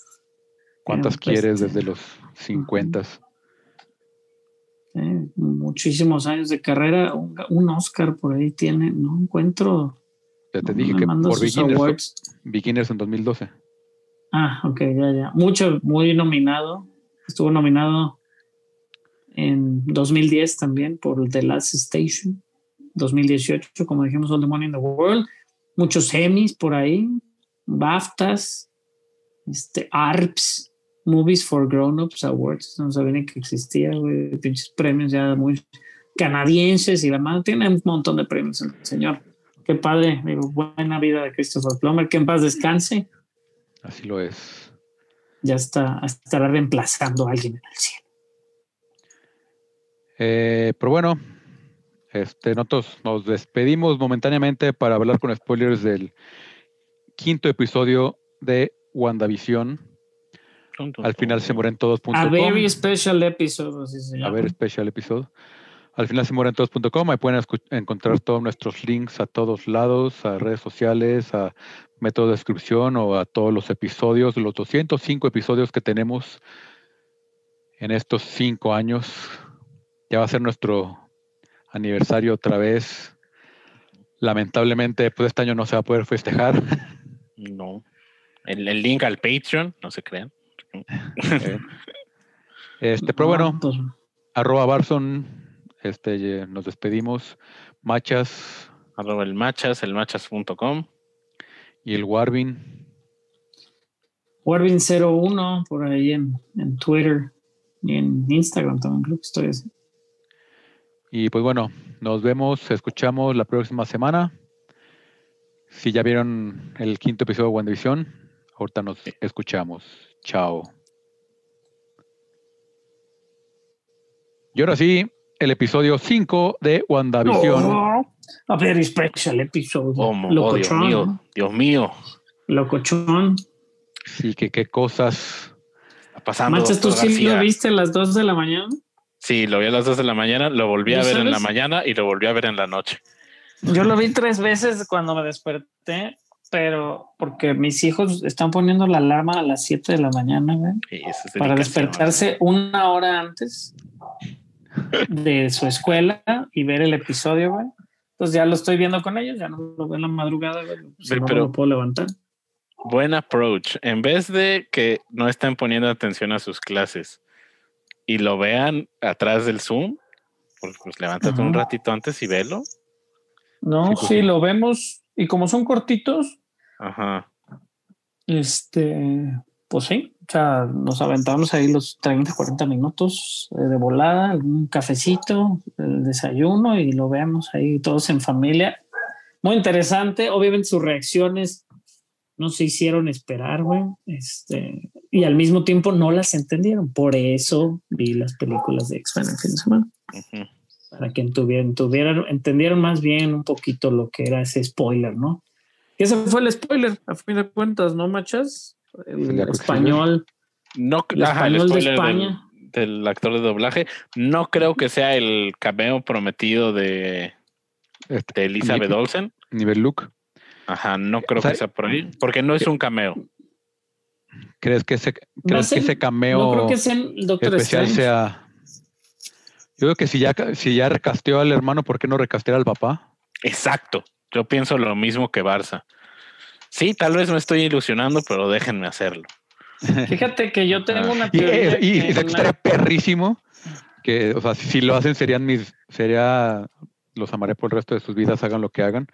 ¿Cuántas Pero, pues, quieres desde los 50? Eh, muchísimos años de carrera, un, un Oscar por ahí tiene, no encuentro. Ya te dije que por Beginners, awards. Beginners en 2012. Ah, ok, ya, ya. Mucho, muy nominado. Estuvo nominado en 2010 también por The Last Station. 2018, como dijimos, All the Money in the World. Muchos Emmys por ahí. BAFTAs. Este, ARPS. Movies for Grown-Ups Awards. No sabía ni que existía, güey. Pinches premios ya muy canadienses y la madre. Tiene un montón de premios el señor. Qué padre. Digo, buena vida de Christopher Plummer. Que en paz descanse Así lo es. ya está, estará reemplazando a alguien en el cielo. Eh, pero bueno, este, nosotros nos despedimos momentáneamente para hablar con spoilers del quinto episodio de WandaVision. Al final se mueren todos.com. A very special episode, así se A llama. ver, especial episodio. Al final se mueren todos.com. Ahí pueden encontrar todos nuestros links a todos lados, a redes sociales, a método de descripción o a todos los episodios, los 205 episodios que tenemos en estos cinco años. Ya va a ser nuestro aniversario otra vez. Lamentablemente, pues este año no se va a poder festejar. No. El, el link al Patreon, no se crean. Eh, este, pero bueno, arroba Barson, este, nos despedimos. Machas Arroba el machas, el machas.com. y el Warvin. Warvin01 por ahí en, en Twitter y en Instagram también creo que estoy así. Y pues bueno, nos vemos, escuchamos la próxima semana. Si ya vieron el quinto episodio de WandaVision, ahorita nos escuchamos. Chao. Y ahora sí, el episodio 5 de WandaVision. Oh, a very special episode. Oh, oh, Dios Locochón, mío. Dios mío. Locochón. Sí, que qué cosas. Está pasando. Manchas, ¿tú sí lo viste a las 2 de la mañana? Sí, lo vi a las 2 de la mañana, lo volví a ¿Ya ver en la mañana y lo volví a ver en la noche. Yo lo vi tres veces cuando me desperté, pero porque mis hijos están poniendo la alarma a las 7 de la mañana, güey, es para despertarse una hora antes de su escuela y ver el episodio, güey. Entonces ya lo estoy viendo con ellos, ya no lo veo en la madrugada, güey. Si Sí, no, no pero- lo puedo levantar. Buen approach. En vez de que no estén poniendo atención a sus clases y lo vean atrás del Zoom, pues, pues levántate un ratito antes y velo. No, Sí, pues sí. lo vemos. Y como son cortitos, Ajá. este, pues sí, o sea, nos aventamos ahí los 30, 40 minutos eh, de volada, un cafecito, el desayuno y lo vemos ahí todos en familia. Muy interesante. Obviamente sus reacciones no se hicieron esperar, güey. Este, y al mismo tiempo no las entendieron. Por eso vi las películas de X-Men el fin de semana. ujú. Para que tuvieran, tuvieran, entendieran más bien un poquito lo que era ese spoiler, ¿no? Ese fue el spoiler, a fin de cuentas, ¿no, machas? El español. No, El ajá, el español de spoiler del, España. del actor de doblaje. No creo que sea el cameo prometido de, Este, de Elizabeth ni- Olsen. Nivel Luke. Ajá, no creo O sea, que sea por ahí, porque no es un cameo. ¿Crees que ese, crees que ese cameo No creo que sea el Doctor especial Strange. sea. Yo creo que si ya, si ya recasteó al hermano, ¿por qué no recastear al papá? Exacto. Yo pienso lo mismo que Barça. Sí, tal vez me estoy ilusionando, pero déjenme hacerlo. <laughs> Fíjate que yo tengo una Y, teoría. y, y que estaría perrísimo que, o sea, si lo hacen serían mis, sería, los amaré por el resto de sus vidas, hagan lo que hagan.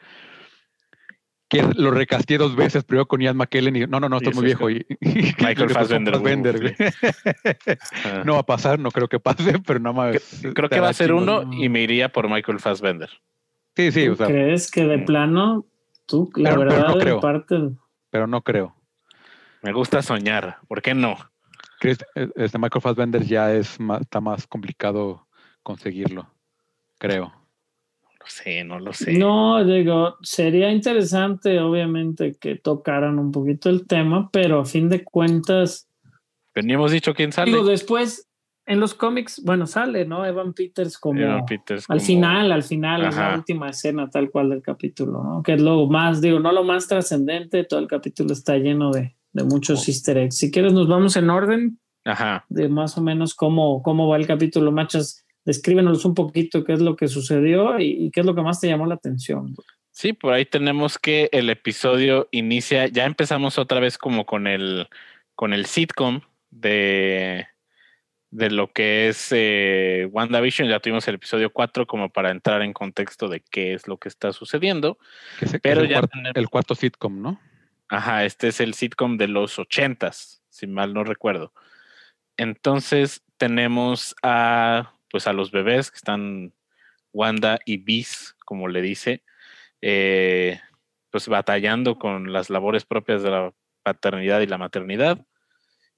Que lo recasteé dos veces, primero con Ian McKellen y no, no, no, Y esto es muy viejo. Y, y <laughs> Michael Fassbender. <laughs> No va a pasar, no creo que pase, pero nada más. Creo que va a ser uno no. y me iría por Michael Fassbender. Sí, sí, ¿Tú o sea, ¿Crees que de Mm. plano, tú, la Pero- pero verdad, no de creo. parte. pero no creo. Me gusta soñar. ¿Por qué no? Chris- Este Michael Fassbender ya es más, está más complicado conseguirlo, creo. No sé, no lo sé. No, digo, sería interesante, obviamente, que tocaran un poquito el tema, pero a fin de cuentas, Pero hemos dicho quién sale. digo, después en los cómics, bueno, sale, ¿no? Evan Peters como Evan Peters al final, al final, es la última escena tal cual del capítulo, ¿no? Que es lo más, digo, no lo más trascendente, todo el capítulo está lleno de, de muchos Oh. easter eggs. Si quieres, nos vamos en orden Ajá. de más o menos cómo, cómo va el capítulo, machas. Descríbenos un poquito qué es lo que sucedió y, y qué es lo que más te llamó la atención. Sí, por ahí tenemos que el episodio inicia, ya empezamos otra vez como con el con el sitcom de de lo que es eh, WandaVision, ya tuvimos el episodio 4 como para entrar en contexto de qué es lo que está sucediendo. Que se- que Pero es el, ya el cuarto sitcom, ¿no? Ajá, este es el sitcom de los ochentas, si mal no recuerdo. Entonces tenemos a pues a los bebés que están Wanda y Bis, como le dice, eh, pues batallando con las labores propias de la paternidad y la maternidad.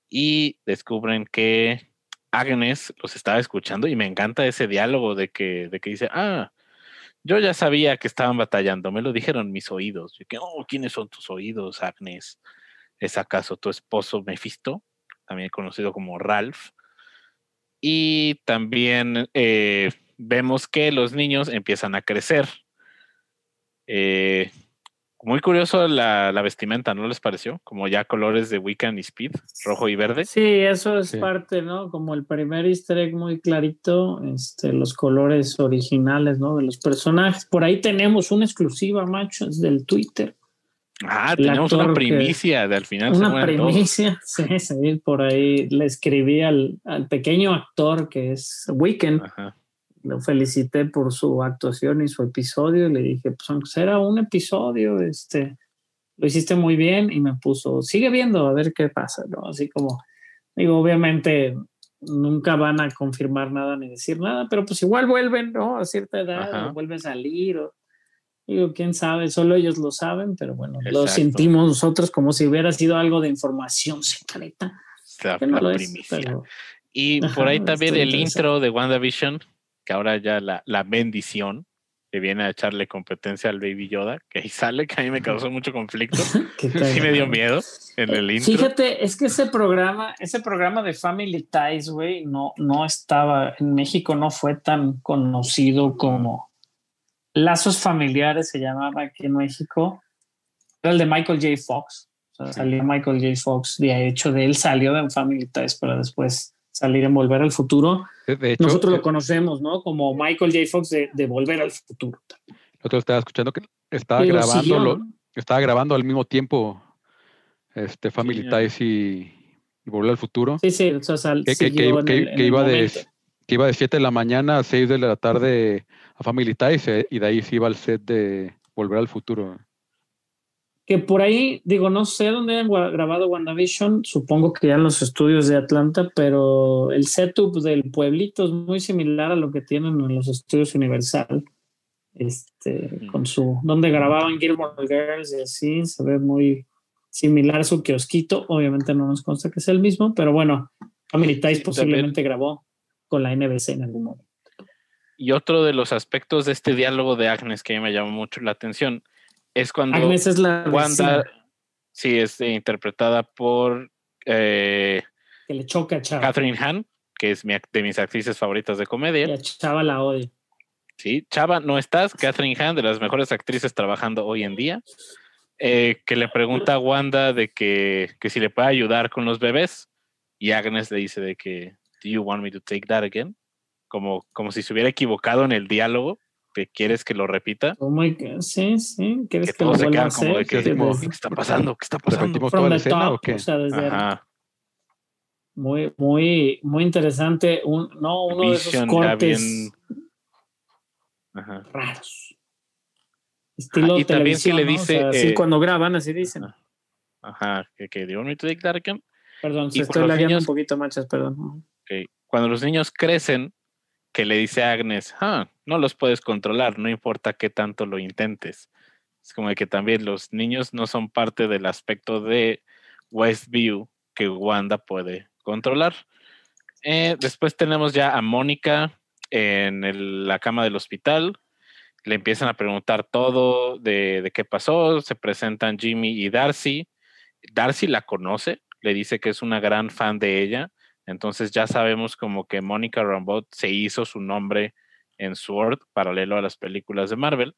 Y descubren que Agnes los estaba escuchando y me encanta ese diálogo de que, de que dice, ah, yo ya sabía que estaban batallando, me lo dijeron mis oídos. Yo que, oh, ¿quiénes son tus oídos, Agnes? ¿Es acaso tu esposo Mephisto? También conocido como Ralph. Y también eh, vemos que los niños empiezan a crecer. Eh, muy curioso la, la vestimenta, ¿no les pareció? Como ya colores de Wiccan y Speed, rojo y verde. Sí, eso es Sí. parte, ¿no? Como el primer easter egg muy clarito, este, los colores originales, ¿no? De los personajes. Por ahí tenemos una exclusiva, machos, del Twitter. Ah, El tenemos una que- primicia de al final. se Una todos. primicia, <laughs> sí, sí, por ahí le escribí al, al pequeño actor que es Weekend, Ajá. Lo felicité por su actuación y su episodio y le dije, pues aunque sea un episodio, este, lo hiciste muy bien y me puso, sigue viendo a ver qué pasa, ¿no? Así como, digo, obviamente nunca van a confirmar nada ni decir nada, pero pues igual vuelven, ¿no? A cierta edad, o vuelve a salir, o, digo, quién sabe, solo ellos lo saben, pero bueno, lo Exacto. sentimos nosotros como si hubiera sido algo de información secreta, La, no la lo es, primicia. pero Y Ajá, por ahí también el intro de WandaVision, que ahora ya la, la bendición, que viene a echarle competencia al Baby Yoda, que ahí sale, que a mí me causó mucho conflicto. <laughs> sí me dio miedo en el intro. Fíjate, es que ese programa, ese programa de Family Ties, güey, no, no estaba en México, no fue tan conocido como Lazos Familiares se llamaba aquí en México. Era el de Michael J. Fox. O sea, salió Michael J. Fox, de hecho, de él salió de Family Ties para después salir en Volver al Futuro. De- De hecho, Nosotros eh, lo conocemos, ¿no? Como Michael J. Fox de, de Volver al Futuro. otro estaba escuchando que estaba grabando, siguió, lo- ¿no? estaba grabando al mismo tiempo este Family Sí, Ties y, y Volver al Futuro. Sí, sí, o sea, sal- que, el- iba de, que iba de 7 de la mañana a 6 de la tarde a Family Ties eh, y de ahí se iba al set de Volver al Futuro. Que por ahí, digo, no sé dónde han grabado WandaVision, supongo que ya en los estudios de Atlanta, pero el setup del pueblito es muy similar a lo que tienen en los estudios Universal. Este, Mm. con su, donde grababan Gilmore Girls y así, se ve muy similar a su kiosquito. Obviamente no nos consta que sea el mismo, pero bueno, Family Ties posiblemente grabó con la NBC en algún momento. Y otro de los aspectos de este diálogo de Agnes que a mí me llamó mucho la atención es cuando Agnes es la Wanda, vecina sí, es interpretada por eh, que le choca a Chava. Catherine Hahn, que es mi, de mis actrices favoritas de comedia. Y a Chava la odia. Sí, Chava, no estás. Catherine Hahn, de las mejores actrices trabajando hoy en día, eh, que le pregunta a Wanda de que, que si le puede ayudar con los bebés. Y Agnes le dice de que, ¿Do you want me to take that again? Como, como si se hubiera equivocado en el diálogo. ¿Te ¿Quieres que lo repita? Oh my God, Sí, sí. ¿Quieres Que que, lo todos se vuelva a quedan como de que, así como- ¿qué está pasando? ¿Qué está pasando? ¿Repetimos toda la escena top, o qué? o sea, desde Ajá. muy, muy, muy interesante. Un, no, uno de esos Vision cortes bien- Ajá. raros. Estilo y también que le ¿no? O dice, sea, así eh, cuando graban, así dicen. Ajá. Que, que do you want me to take that again? Perdón, y se estoy niños- un poquito, machas, perdón. Ok. Cuando los niños crecen, que le dice a Agnes, ah, no los puedes controlar, no importa qué tanto lo intentes. Es como que también los niños no son parte del aspecto de Westview que Wanda puede controlar. Eh, después tenemos ya a Mónica en la cama del hospital. Le empiezan a preguntar todo de, de qué pasó. Se presentan Jimmy y Darcy. Darcy la conoce, le dice que es una gran fan de ella. Entonces ya sabemos como que Mónica Rambeau se hizo su nombre en Sword, paralelo a las películas de Marvel.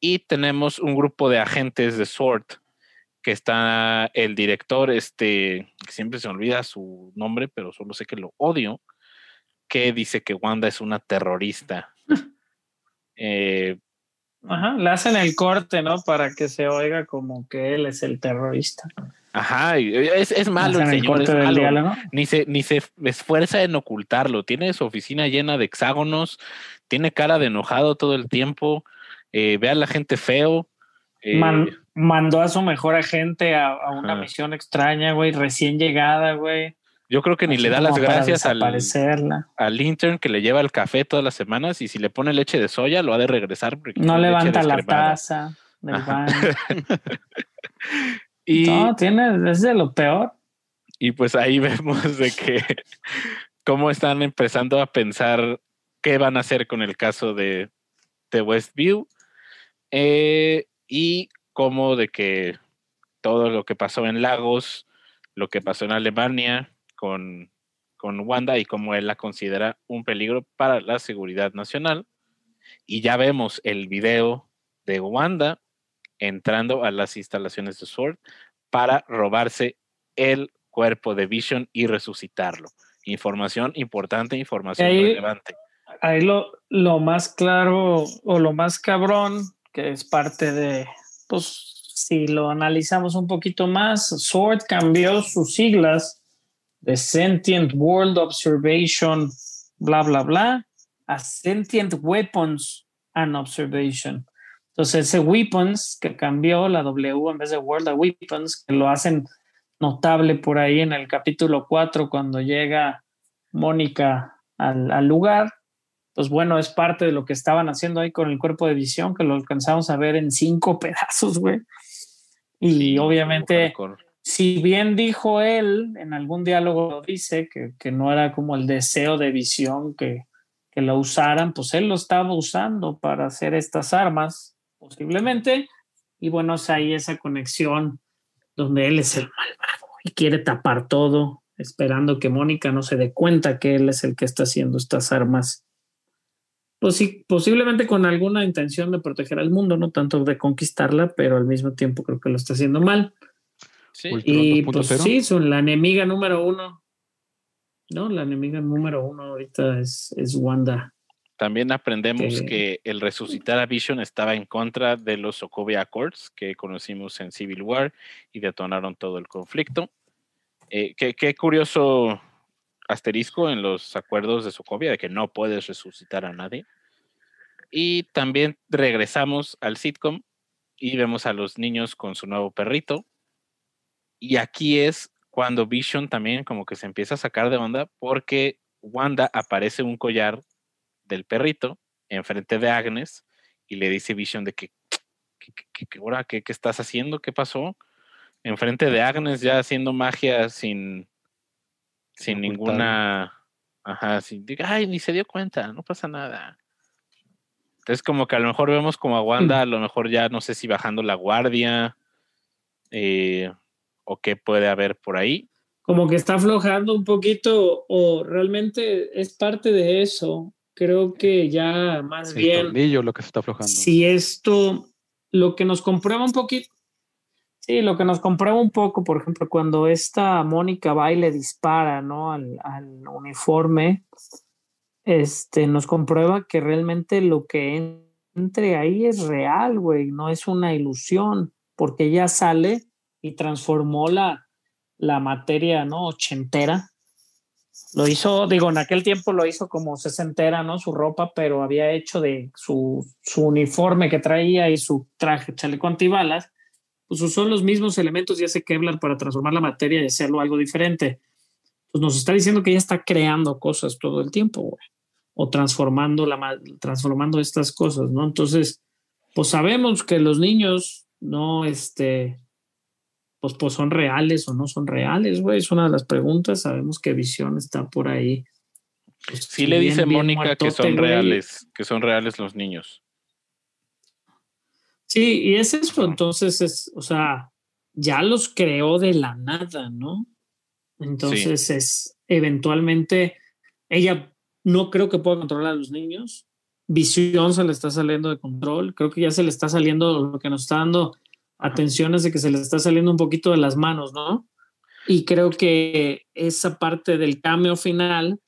Y tenemos un grupo de agentes de Sword, que está el director, este, que siempre se me olvida su nombre, pero solo sé que lo odio, que dice que Wanda es una terrorista. <laughs> Eh, Ajá, le hacen el corte, ¿no? Para que se oiga como que él es el terrorista. Ajá, y es, es malo el señor, es corte del malo. diálogo. ni se, ni se esfuerza en ocultarlo. Tiene su oficina llena de hexágonos, tiene cara de enojado todo el tiempo, eh, ve a la gente feo. eh, Man- mandó a su mejor agente a, a una Ajá. misión extraña, güey, recién llegada, güey. yo creo que ni Así le da las gracias al, al intern que le lleva el café todas las semanas y si le pone leche de soya lo ha de regresar. No levanta la taza del baño. <laughs> <laughs> Y, No, tiene, es de lo peor. y pues ahí <laughs> vemos de que <laughs> cómo están empezando a pensar qué van a hacer con el caso de, de Westview eh, y cómo de que todo lo que pasó en Lagos, lo que pasó en Alemania con, con Wanda y cómo él la considera un peligro para la seguridad nacional. Y ya vemos el video de Wanda entrando a las instalaciones de Sword para robarse el cuerpo de Vision y resucitarlo. Información importante, información Ahí- relevante. Ahí lo, lo más claro o lo más cabrón, que es parte de, pues si lo analizamos un poquito más, Sword cambió sus siglas de Sentient World Observation, bla, bla, bla, a Sentient Weapons and Observation. Entonces ese Weapons que cambió la W en vez de World of Weapons, que lo hacen notable por ahí en el capítulo 4 cuando llega Mónica al, al lugar pues bueno, es parte de lo que estaban haciendo ahí con el cuerpo de visión, que lo alcanzamos a ver en cinco <laughs> pedazos, güey. Y Sí, obviamente, si bien dijo él, en algún diálogo lo dice, que, que no era como el deseo de visión que, que lo usaran, pues él lo estaba usando para hacer estas armas, posiblemente. Y bueno, es ahí esa conexión donde él es el malvado y quiere tapar todo, esperando que Mónica no se dé cuenta que él es el que está haciendo estas armas pues sí, posiblemente con alguna intención de proteger al mundo, no tanto de conquistarla, pero al mismo tiempo creo que lo está haciendo mal. Sí, Y pues 2.0. sí, son la enemiga número uno. No, la enemiga número uno ahorita es, es Wanda. También aprendemos que- que el resucitar a Vision estaba en contra de los Sokovia Accords que conocimos en Civil War y detonaron todo el conflicto. Eh, qué, qué curioso asterisco en los acuerdos de Sokovia de que no puedes resucitar a nadie. Y también regresamos al sitcom y vemos a los niños con su nuevo perrito. Y aquí es cuando Vision también como que se empieza a sacar de onda porque Wanda aparece un collar del perrito enfrente de Agnes y le dice Vision de que, ¿qué, qué- qué- qué hora? ¿Qué- qué estás haciendo? ¿Qué pasó? Enfrente de Agnes ya haciendo magia sin, sin Sin ninguna... Ajá, sin... Ay, ni se dio cuenta, no pasa nada. Entonces como que a lo mejor vemos como a Wanda, a lo mejor ya no sé si bajando la guardia eh, o qué puede haber por ahí. Como que está aflojando un poquito o realmente es parte de eso. Creo que ya más El bien tornillo lo que se está aflojando. si esto lo que nos comprueba un poquito, sí, lo que nos comprueba un poco, por ejemplo, cuando esta Mónica va y le dispara, ¿no? Al, al uniforme, este, nos comprueba que realmente lo que entre ahí es real, güey, no es una ilusión, porque ella sale y transformó la, la materia, ¿no? Ochentera. Lo hizo, digo, en aquel tiempo lo hizo como sesentera, ¿no? Su ropa, pero había hecho de su, su uniforme que traía y su traje chaleco antibalas, pues usó los mismos elementos y hace Kevlar para transformar la materia y hacerlo algo diferente. Pues nos está diciendo que ella está creando cosas todo el tiempo, güey o transformando, la, transformando estas cosas, ¿no? Entonces, pues sabemos que los niños no, este, pues, pues son reales o no son reales, güey, es una de las preguntas, sabemos que Visión está por ahí. Pues, sí le dice Mónica que son reales, que son reales los niños. Sí, y es eso, entonces es, o sea, ya los creó de la nada, ¿no? Entonces es eventualmente ella no creo que pueda controlar a los niños. Visión se le está saliendo de control. Creo que ya se le está saliendo lo que nos está dando atención es de que se le está saliendo un poquito de las manos, ¿no? Y creo que esa parte del cameo final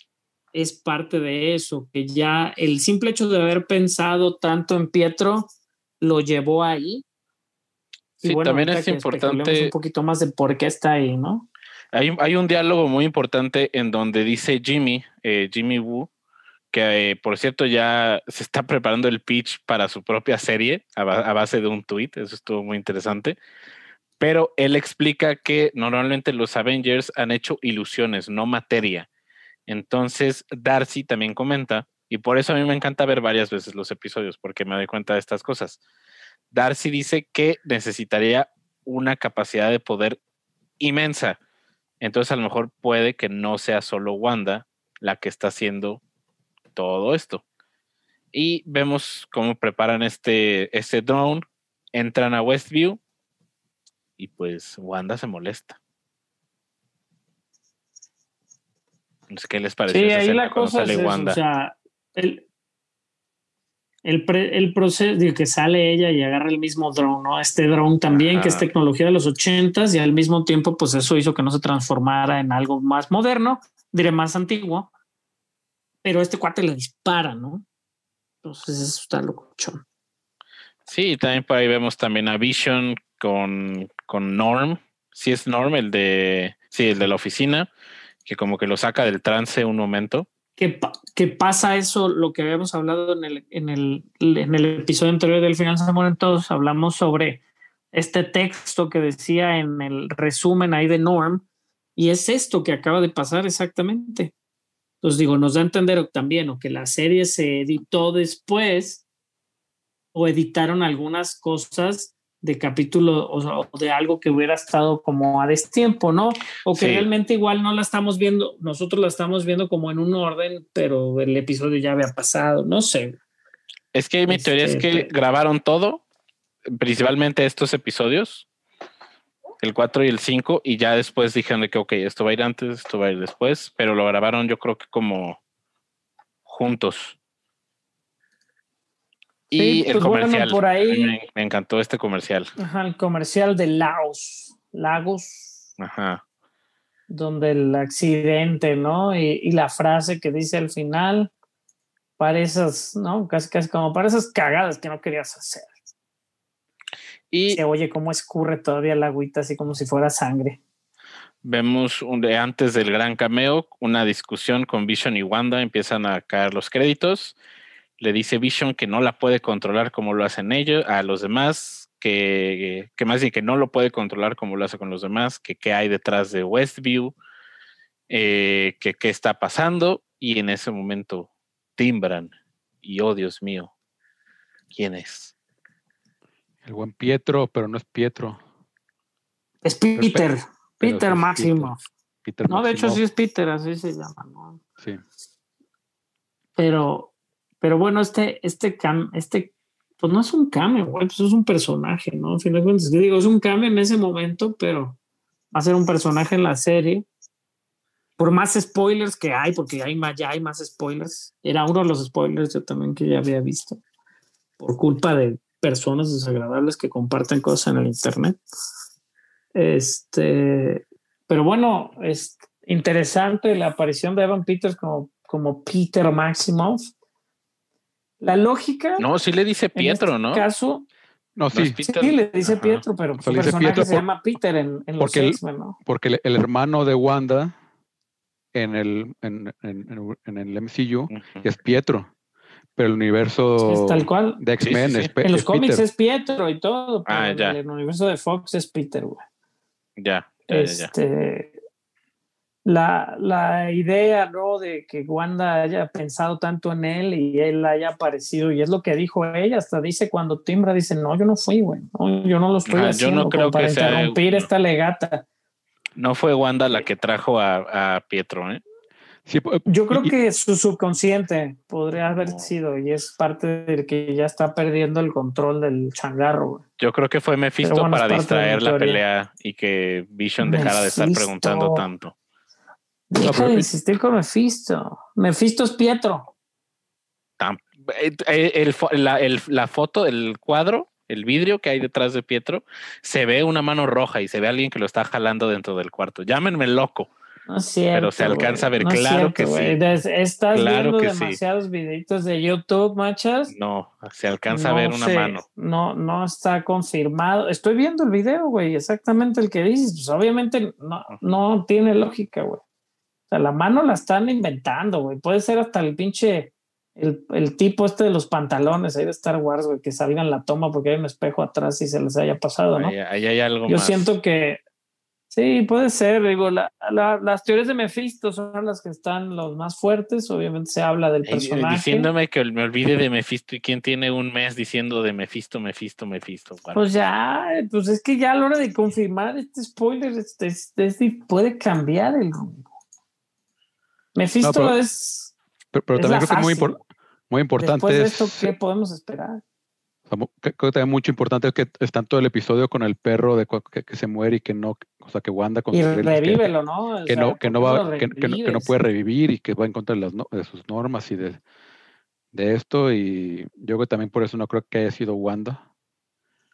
es parte de eso, que ya el simple hecho de haber pensado tanto en Pietro lo llevó ahí. Sí, también es importante un poquito más de por qué está ahí, ¿no? Hay, un diálogo muy importante en donde dice Jimmy, eh, Jimmy Woo, que por cierto ya se está preparando el pitch para su propia serie a, base de un tweet, eso estuvo muy interesante. Pero él explica que normalmente los Avengers han hecho ilusiones, no materia. Entonces Darcy también comenta, y por eso a mí me encanta ver varias veces los episodios, porque me doy cuenta de estas cosas. Darcy dice que necesitaría una capacidad de poder inmensa entonces a lo mejor puede que no sea solo Wanda la que está haciendo todo esto. Y vemos cómo preparan este, este drone, entran a Westview y pues Wanda se molesta. Sé qué les parece. Sí, ahí la cosa es o sea, el, el, proceso de que sale ella y agarra el mismo drone, ¿no? Este drone también, que es tecnología de los ochentas y al mismo tiempo, pues eso hizo que no se transformara en algo más moderno, diré más antiguo, pero este cuate le dispara, ¿no? Entonces eso está locochón. Sí, también por ahí vemos también a Vision con, con Norm. Sí es Norm, el de, sí, el de la oficina, que como que lo saca del trance un momento que, pasa eso, lo que habíamos hablado en el, en el, en el episodio anterior del se mueren todos, hablamos sobre este texto que decía en el resumen ahí de Norm, y es esto que acaba de pasar exactamente. Entonces digo, nos da a entender también o que la serie se editó después o editaron algunas cosas de capítulo o, de algo que hubiera estado como a destiempo, ¿no? O que realmente igual no la estamos viendo, nosotros la estamos viendo como en un orden, pero el episodio ya había pasado, no sé. Es que mi teoría es que este, grabaron todo, principalmente estos episodios, el 4 y el 5, y ya después dijeron de que, ok, esto va a ir antes, esto va a ir después, pero lo grabaron yo creo que como juntos. Y el pues comercial. por ahí, me, encantó este comercial. Ajá, el comercial de Laos. Lagos. Ajá. Donde el accidente, ¿no? Y, la frase que dice al final, para esas, ¿no? Casi, casi como para esas cagadas que no querías hacer. Y se oye cómo escurre todavía la agüita, así como si fuera sangre. Vemos un de antes del gran cameo, una discusión con Vision y Wanda, empiezan a caer los créditos le dice Vision que no la puede controlar como lo hacen ellos, a los demás, que, que más bien que no lo puede controlar como lo hace con los demás, que qué hay detrás de Westview, eh, que qué está pasando, y en ese momento timbran, y oh Dios mío, ¿quién es? El buen Pietro, pero no es Pietro. Es Peter, Peter Máximo. no, de hecho sí es Peter, así se llama, ¿no? Sí. Pero pero bueno, este, este, cam, este, pues no es un cambio, güey, pues es un personaje, ¿no? Al final de cuentas, digo, es un cambio en ese momento, pero va a ser un personaje en la serie. Por más spoilers que hay, porque hay más, ya hay más spoilers. Era uno de los spoilers yo también que ya había visto. Por culpa de personas desagradables que comparten cosas en el internet. Este, pero bueno, es interesante la aparición de Evan Peters como, como Peter Maximoff La lógica. No, sí le dice Pietro, en ¿no? este caso, No, sí, sí, le dice Ajá. Pietro, pero su personaje Pietro se por- llama Peter en, en los porque el- X-Men, ¿no? porque el, el hermano de Wanda en el, en, en- en- en el MCU es Pietro, pero el universo Es tal cual. de X-Men Sí, sí, En los es cómics Peter. es Pietro y todo, pero Ah, en ya. el universo de Fox es Peter, güey. Ya, ya, ya, ya. Este, la, la idea, ¿no? De que Wanda haya pensado tanto en él y él haya aparecido, y es lo que dijo ella, hasta dice cuando Timbra dice, no, yo no fui, güey, no, yo no lo estoy Ajá, yo haciendo no creo como para que sea- interrumpir no. esta legata. No fue Wanda la que trajo a, a Pietro, ¿eh? Sí, po- Yo creo y- que su subconsciente podría haber No. sido, y es parte del que ya está perdiendo el control del changarro, güey. Yo creo que fue Mephisto bueno, para distraer la pelea y que Vision dejara de estar preguntando tanto. Deja de insistir con Mephisto. Mephisto es Pietro. Eh, eh, el la, el- la foto, el cuadro, el vidrio que hay detrás de Pietro, se ve una mano roja y se ve a alguien que lo está jalando dentro del cuarto. Llámenme loco. No es cierto. Pero se alcanza a ver, No claro que sí. Estás Claro viendo que sí. demasiados videitos de YouTube, machas. No, se alcanza a ver una sé, mano. No, no está confirmado. Estoy viendo el video, güey, exactamente el que dices. Pues obviamente no, no tiene lógica, güey. O sea, la mano la están inventando, güey. Puede ser hasta el pinche, el, el tipo este de los pantalones ahí de Star Wars, güey, que salga en la toma porque hay un espejo atrás y se les haya pasado, ¿no? Ahí, ahí hay algo Yo más. siento que sí, puede ser. Digo, la- la- las teorías de Mephisto son las que están los más fuertes. Obviamente se habla del Ey, personaje. diciéndome que me olvide de Mephisto y quién tiene un mes diciendo de Mephisto, Mephisto, Mephisto. Bueno, Pues ya, pues es que ya a la hora de confirmar este spoiler, este, este- este puede cambiar el rumbo. Mephisto No, pero- es. pero, pero es también la creo que es muy, fácil. impor- muy importante Después de es, esto, ¿qué podemos esperar? Creo que también mucho importante es que está en todo el episodio con el perro de que, que se muere y que no, o sea, que Wanda con Y que- revívelo, ¿no? O que sea, no, que ¿por no va, que, que no, que no puede revivir y que va en contra de, las de sus normas y de, de esto. Y yo creo que también por eso no creo que haya sido Wanda.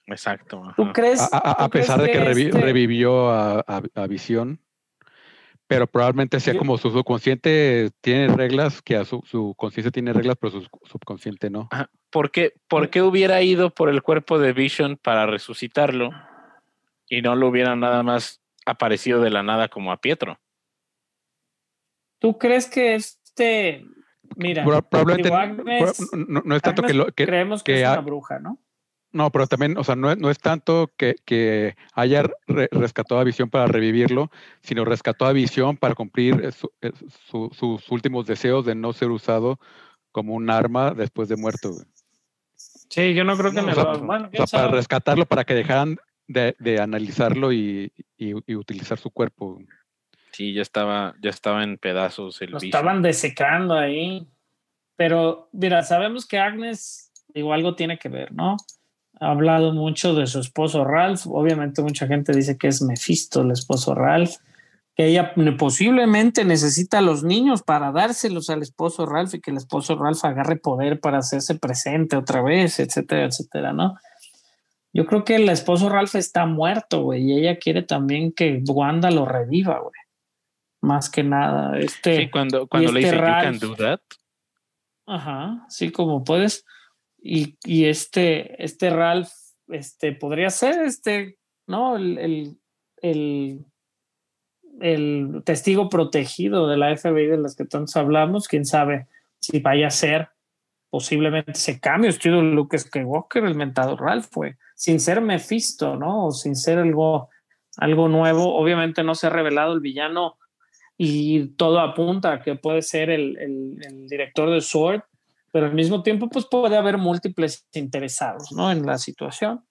exacto. ajá. ¿Tú crees? A, a- a tú crees pesar de que revi- este- revivió a, a- a Visión, pero probablemente sea como su subconsciente tiene reglas, que a su, su conciencia tiene reglas, pero su subconsciente no. Ajá. ¿Por qué, ¿Por qué hubiera ido por el cuerpo de Vision para resucitarlo y no lo hubiera nada más aparecido de la nada como a Pietro? ¿Tú crees que este. Mira, Pro- probablemente no- Agnes- no, es tanto que, lo, que, creemos que, que es una bruja, ¿no? No, pero también, o sea, no es, no es tanto que, que haya re- rescatado a Visión para revivirlo, sino rescató a Visión para cumplir eh, su- eh, su- sus últimos deseos de no ser usado como un arma después de muerto. güey. Sí, yo no creo que No, me o sea, lo. Bueno, O quién sea, para rescatarlo, para que dejaran de, de analizarlo y, y- y utilizar su cuerpo. Sí, ya estaba, ya estaba en pedazos el Lo estaban desecando ahí. Pero, mira, sabemos que Agnes, digo, algo tiene que ver, ¿no? Ha hablado mucho de su esposo Ralph. Obviamente, mucha gente dice que es Mephisto, el esposo Ralph. Que ella posiblemente necesita a los niños para dárselos al esposo Ralph y que el esposo Ralph agarre poder para hacerse presente otra vez, etcétera, etcétera, ¿no? Yo creo que el esposo Ralph está muerto, güey, y ella quiere también que Wanda lo reviva, güey. Más que nada. Este, Sí, cuando, cuando le este dice, you can Ralph- do that. Ajá, sí, como puedes. Y, este, este Ralph, este, podría ser este, ¿no? El, el, el, el testigo protegido de la FBI de las que tantos hablamos, quién sabe si vaya a ser posiblemente ese cambio, estilo Luke Skywalker, el mentado Ralph, fue sin ser Mephisto, ¿no? O sin ser algo, algo nuevo. Obviamente no se ha revelado el villano y todo apunta a que puede ser el, el director de Sword, pero al mismo tiempo pues puede haber múltiples interesados, ¿no? En la situación.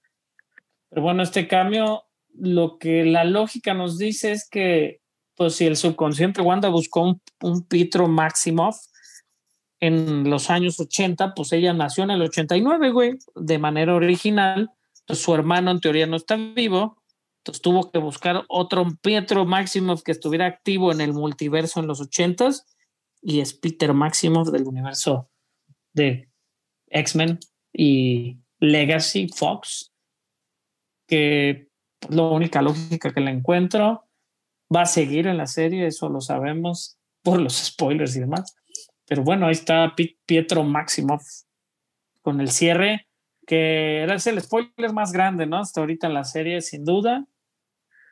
Pero bueno, este cambio, lo que la lógica nos dice es que pues si el subconsciente Wanda buscó un, un Pietro Maximoff en los años 80, pues ella nació en el 89, güey, de manera original. Su hermano en teoría no está vivo. Entonces tuvo que buscar otro Pietro Maximoff que estuviera activo en el multiverso en los 80s y es Peter Maximoff del universo de X-Men y Legacy Fox, que la única lógica que le encuentro va a seguir en la serie, eso lo sabemos por los <laughs> spoilers y demás. Pero bueno, ahí está Pi- Pietro Maximoff con el cierre, que era el spoiler más grande, ¿no? Hasta ahorita en la serie, sin duda.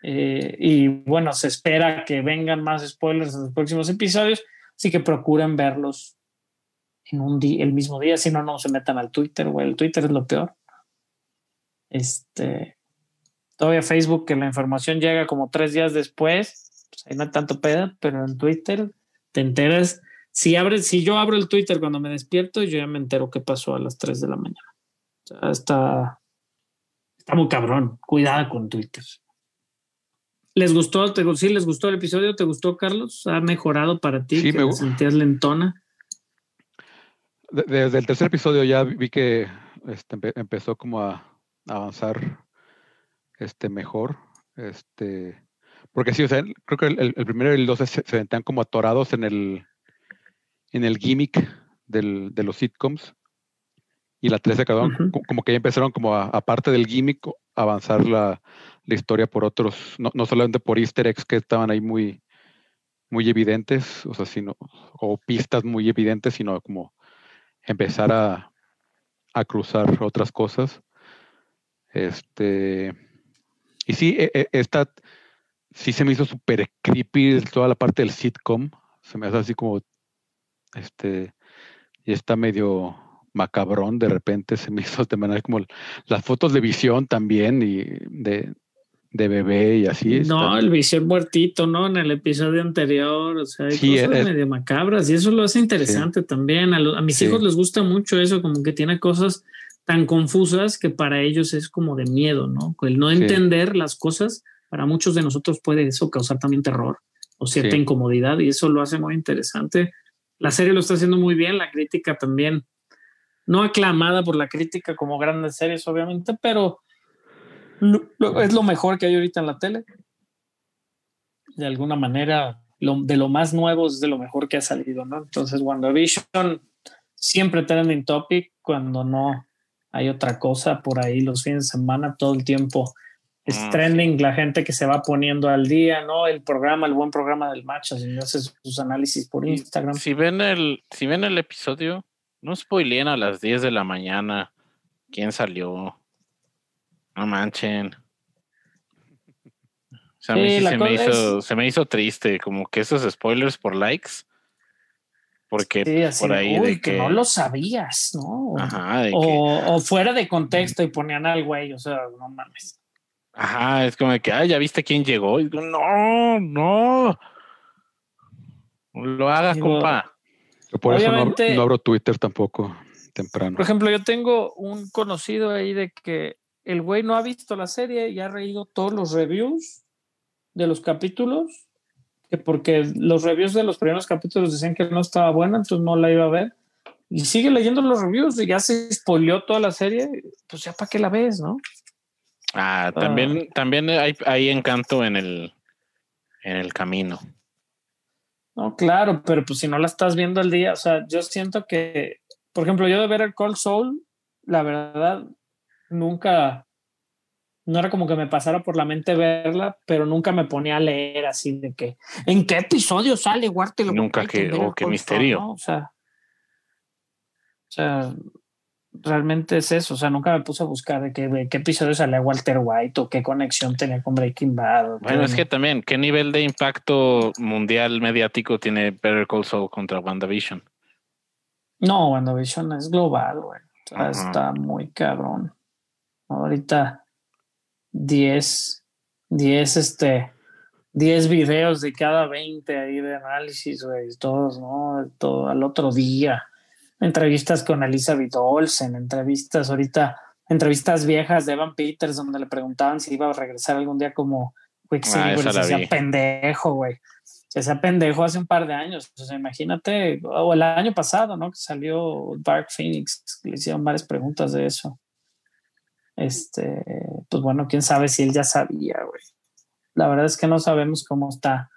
Eh, y bueno, se espera que vengan más spoilers en los próximos episodios, así que procuren verlos en un día, el mismo día, si no, no se metan al Twitter, güey. El Twitter es lo peor. Este, todavía Facebook, que la información llega como tres días después, pues ahí no hay tanto pedo, pero en Twitter te enteras. Si abres, si yo abro el Twitter cuando me despierto, yo ya me entero qué pasó a las 3 de la mañana. O sea, está, está muy cabrón. Cuidado con Twitter. ¿Les gustó? Te, ¿Sí les gustó el episodio? ¿Te gustó, Carlos? ¿Ha mejorado para ti? Sí, que me sentías lentona? De- Desde el tercer episodio ya vi que este, empe- empezó como a avanzar este, mejor. Este, porque sí, o sea, creo que el, primero y el dos se, se sentían como atorados en el, en el gimmick del- de los sitcoms. Y la 3 se quedaron Ujú. co- como que ya empezaron como a, aparte del gimmick, avanzar la, la historia por otros, no, no solamente por easter eggs que estaban ahí muy, muy evidentes, o sea, sino, o pistas muy evidentes, sino como empezar a, a cruzar otras cosas. Este, y sí, e- e- esta sí se me hizo súper creepy toda la parte del sitcom. Se me hace así como, este, y está medio macabrón de repente, se me hizo de manera como las fotos de visión también y de, de bebé y así. No, está- el visión muertito, ¿no? En el episodio anterior, o sea, hay Sí, cosas es- medio macabras y eso lo hace interesante también. A, lo- a mis Sí. hijos les gusta mucho eso, como que tiene cosas tan confusas que para ellos es como de miedo, ¿no? El no entender las cosas, para muchos de nosotros puede eso causar también terror o cierta incomodidad y eso lo hace muy interesante. La serie lo está haciendo muy bien, la crítica también, no aclamada por la crítica como grandes series, obviamente, pero lo- lo- es lo mejor que hay ahorita en la tele. De alguna manera, lo, de lo más nuevo es de lo mejor que ha salido, ¿no? Entonces, WandaVision siempre trending topic cuando no hay otra cosa por ahí los fines de semana, todo el tiempo es Mm, trending, la gente que se va poniendo al día, ¿no? El programa, el buen programa del match, así hace sus análisis por Instagram. Si ven el, si ven el episodio, no spoileen a las 10 de la mañana quién salió. No manchen. O sea, a mí Sí, se, me hizo, se me hizo triste, como que esos spoilers por likes. Porque Sí, así por ahí "Uy, de que. no lo sabías, ¿no? Ajá, de que- O, fuera de contexto y ponían al güey, o sea, no mames. Ajá, es como de que, ah, ya viste quién llegó. Y digo, no, no. Lo hagas, Digo, compa. Yo por eso no abro, obviamente- no abro Twitter tampoco temprano. Por ejemplo, yo tengo un conocido ahí de que el güey no ha visto la serie y ha reído todos los reviews de los capítulos, que porque los reviews de los primeros capítulos decían que no estaba buena, entonces no la iba a ver. Y sigue leyendo los reviews y ya se spoileó toda la serie, pues ya para qué la ves, ¿no? Ah, también, también hay, hay encanto en el, en el camino. No, claro, pero pues si no la estás viendo al día, o sea, yo siento que, por ejemplo, yo de ver el Cold Soul, la verdad, nunca, no era como que me pasara por la mente verla, pero nunca me ponía a leer así de que, ¿en qué episodio sale Walter? Nunca que- ver oh, qué misterio. O sea, o sea, realmente es eso, o sea, nunca me puse a buscar de qué, de qué episodio salía Walter White o qué conexión tenía con Breaking Bad. o Bueno, es que también, ¿qué nivel de impacto mundial mediático tiene Better Call Saul contra WandaVision? No, WandaVision es global, güey. O sea, Ajá. está muy cabrón. Ahorita 10, 10, este, 10 videos de cada 20 ahí de análisis, güey, todos, ¿no? Todo al otro día. Entrevistas con Elizabeth Olsen, entrevistas ahorita, entrevistas viejas de Evan Peters donde le preguntaban si iba a regresar algún día como Quicksilver Ah, se pendejo, güey. Se hacía pendejo hace un par de años. O sea, imagínate, o el año pasado, ¿no? Que salió Dark Phoenix, le hicieron varias preguntas de eso. Este, pues bueno, quién sabe si él ya sabía, güey. La verdad es que no sabemos cómo está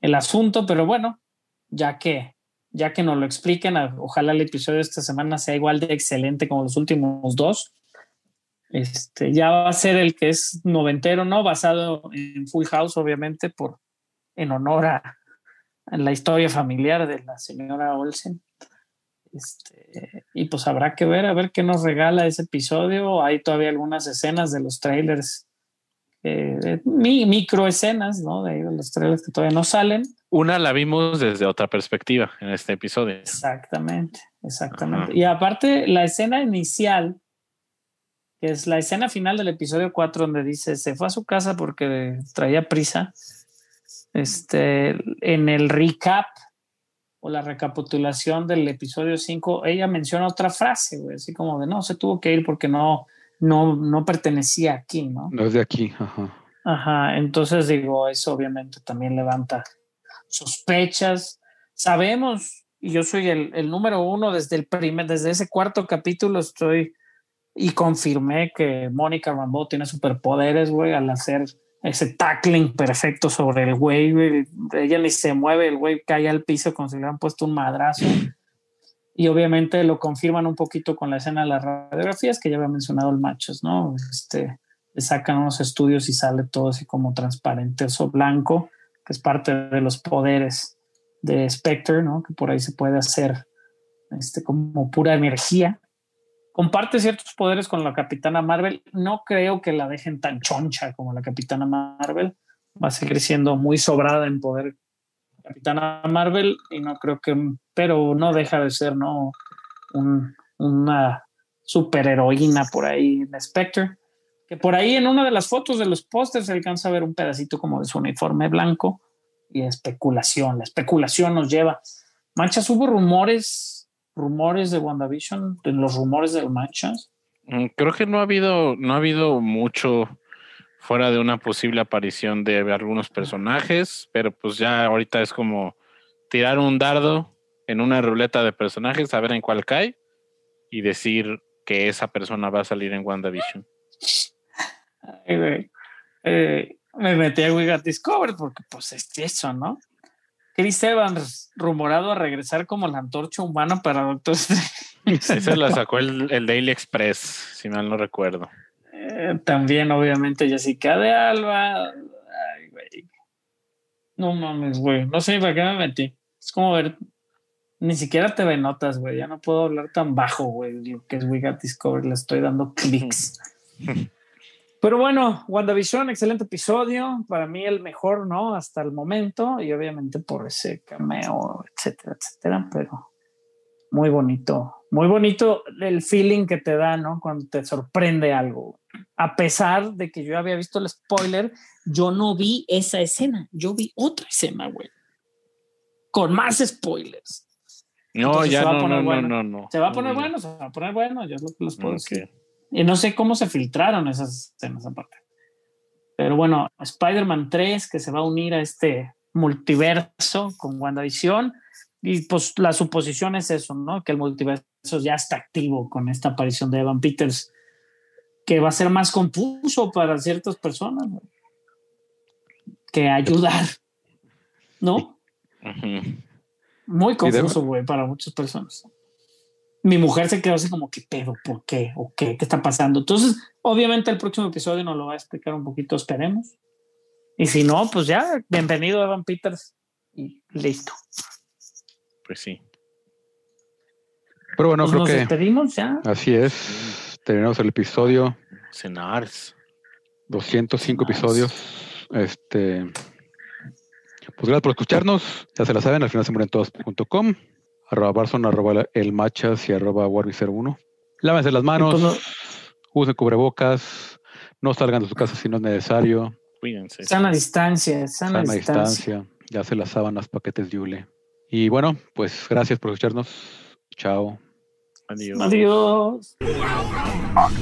el asunto, pero bueno, ya que, ya que nos lo expliquen, ojalá el episodio de esta semana sea igual de excelente como los últimos dos. Este, ya va a ser el que es noventero, ¿no? Basado en Full House, obviamente, por en honor a, a la historia familiar de la señora Olsen. Este, y pues habrá que ver, a ver qué nos regala ese episodio. Hay todavía algunas escenas de los trailers, eh, mi, micro escenas, ¿no? De, de los trailers que todavía no salen. Una la vimos desde otra perspectiva en este episodio. Exactamente, exactamente. Y aparte, la escena inicial, que es la escena final del episodio 4, donde dice, se fue a su casa porque traía prisa. Este, en el recap o la recapitulación del episodio 5, ella menciona otra frase, güey, así como de, no, se tuvo que ir porque no, no, no pertenecía aquí, ¿no? No es de aquí, ajá. Ajá, entonces digo, eso obviamente también levanta sospechas. Sabemos, y yo soy el, el, número uno desde el primer, desde ese cuarto capítulo estoy y confirmé que Mónica Rambeau tiene superpoderes, güey, al hacer ese tackling perfecto sobre el güey, güey. Ella ni se mueve, el güey cae al piso como si le hubieran puesto un madrazo. Y obviamente lo confirman un poquito con la escena de las radiografías que ya había mencionado el Machos, ¿no? Este, le sacan unos estudios y sale todo así como transparente o blanco que es parte de los poderes de Spectre, ¿no? Que por ahí se puede hacer este, como pura energía. Comparte ciertos poderes con la Capitana Marvel. No creo que la dejen tan choncha como la Capitana Marvel. Va a seguir siendo muy sobrada en poder Capitana Marvel y no creo que, pero no deja de ser, ¿no? Un, una superheroína por ahí en Spectre que por ahí en una de las fotos de los pósters se alcanza a ver un pedacito como de su uniforme blanco y especulación. La especulación nos lleva. Manchas, hubo rumores, rumores de WandaVision, de los rumores del Manchas. Creo que no ha habido, no ha habido mucho fuera de una posible aparición de algunos personajes, pero pues ya ahorita es como tirar un dardo en una ruleta de personajes, saber en cuál cae y decir que esa persona va a salir en WandaVision. Ay, eh, me metí a We Got Discovered porque pues es eso, ¿no? Chris Evans, rumorado a regresar como la antorcha humana para Doctor Strange. Esa la sacó el, el, Daily Express, si mal no recuerdo. Eh, también, obviamente, Jessica de Alba. Ay, güey. No mames, güey. No sé para qué me metí. Es como ver. Ni siquiera te ve notas, güey. Ya no puedo hablar tan bajo, güey. Que es We Got Discovered. Le estoy dando clics. <laughs> Pero bueno, WandaVision, excelente episodio. Para mí el mejor, ¿no? Hasta el momento. Y obviamente por ese cameo, etcétera, etcétera. Pero muy bonito. Muy bonito el feeling que te da, ¿no? Cuando te sorprende algo. A pesar de que yo había visto el spoiler, yo no vi esa escena. Yo vi otra escena, güey. Con más spoilers. No, Entonces, ya no, no, bueno. no, no, Se va a poner no, bueno, se va a poner bueno. Yo es lo que les puedo okay. decir. Y no sé cómo se filtraron esas escenas aparte. Pero bueno, Spider-Man 3 que se va a unir a este multiverso con WandaVision. Y pues la suposición es eso, ¿no? Que el multiverso ya está activo con esta aparición de Evan Peters, que va a ser más confuso para ciertas personas, ¿no? que ayudar, ¿no? Muy confuso, güey, para muchas personas mi mujer se quedó así como, ¿qué pedo? ¿Por qué? ¿O qué? ¿Qué está pasando? Entonces, obviamente el próximo episodio nos lo va a explicar un poquito, esperemos. Y si no, pues ya, bienvenido Evan Peters y listo. Pues sí. Pero bueno, pues creo nos que despedimos ya. así es. Terminamos el episodio. Cenars. 205 episodios. Este. Pues gracias por escucharnos. Ya se la saben, al final se mueren todos.com arroba Barson, arroba el Machas y arroba Warby01. Lávense las manos, no- usen cubrebocas, no salgan de su casa si no es necesario, Cuídense. Sana distancia, sana, sana distancia. distancia, ya se las sábanas, paquetes Yule. Y bueno, pues gracias por escucharnos. Chao. Adiós. Adiós. Al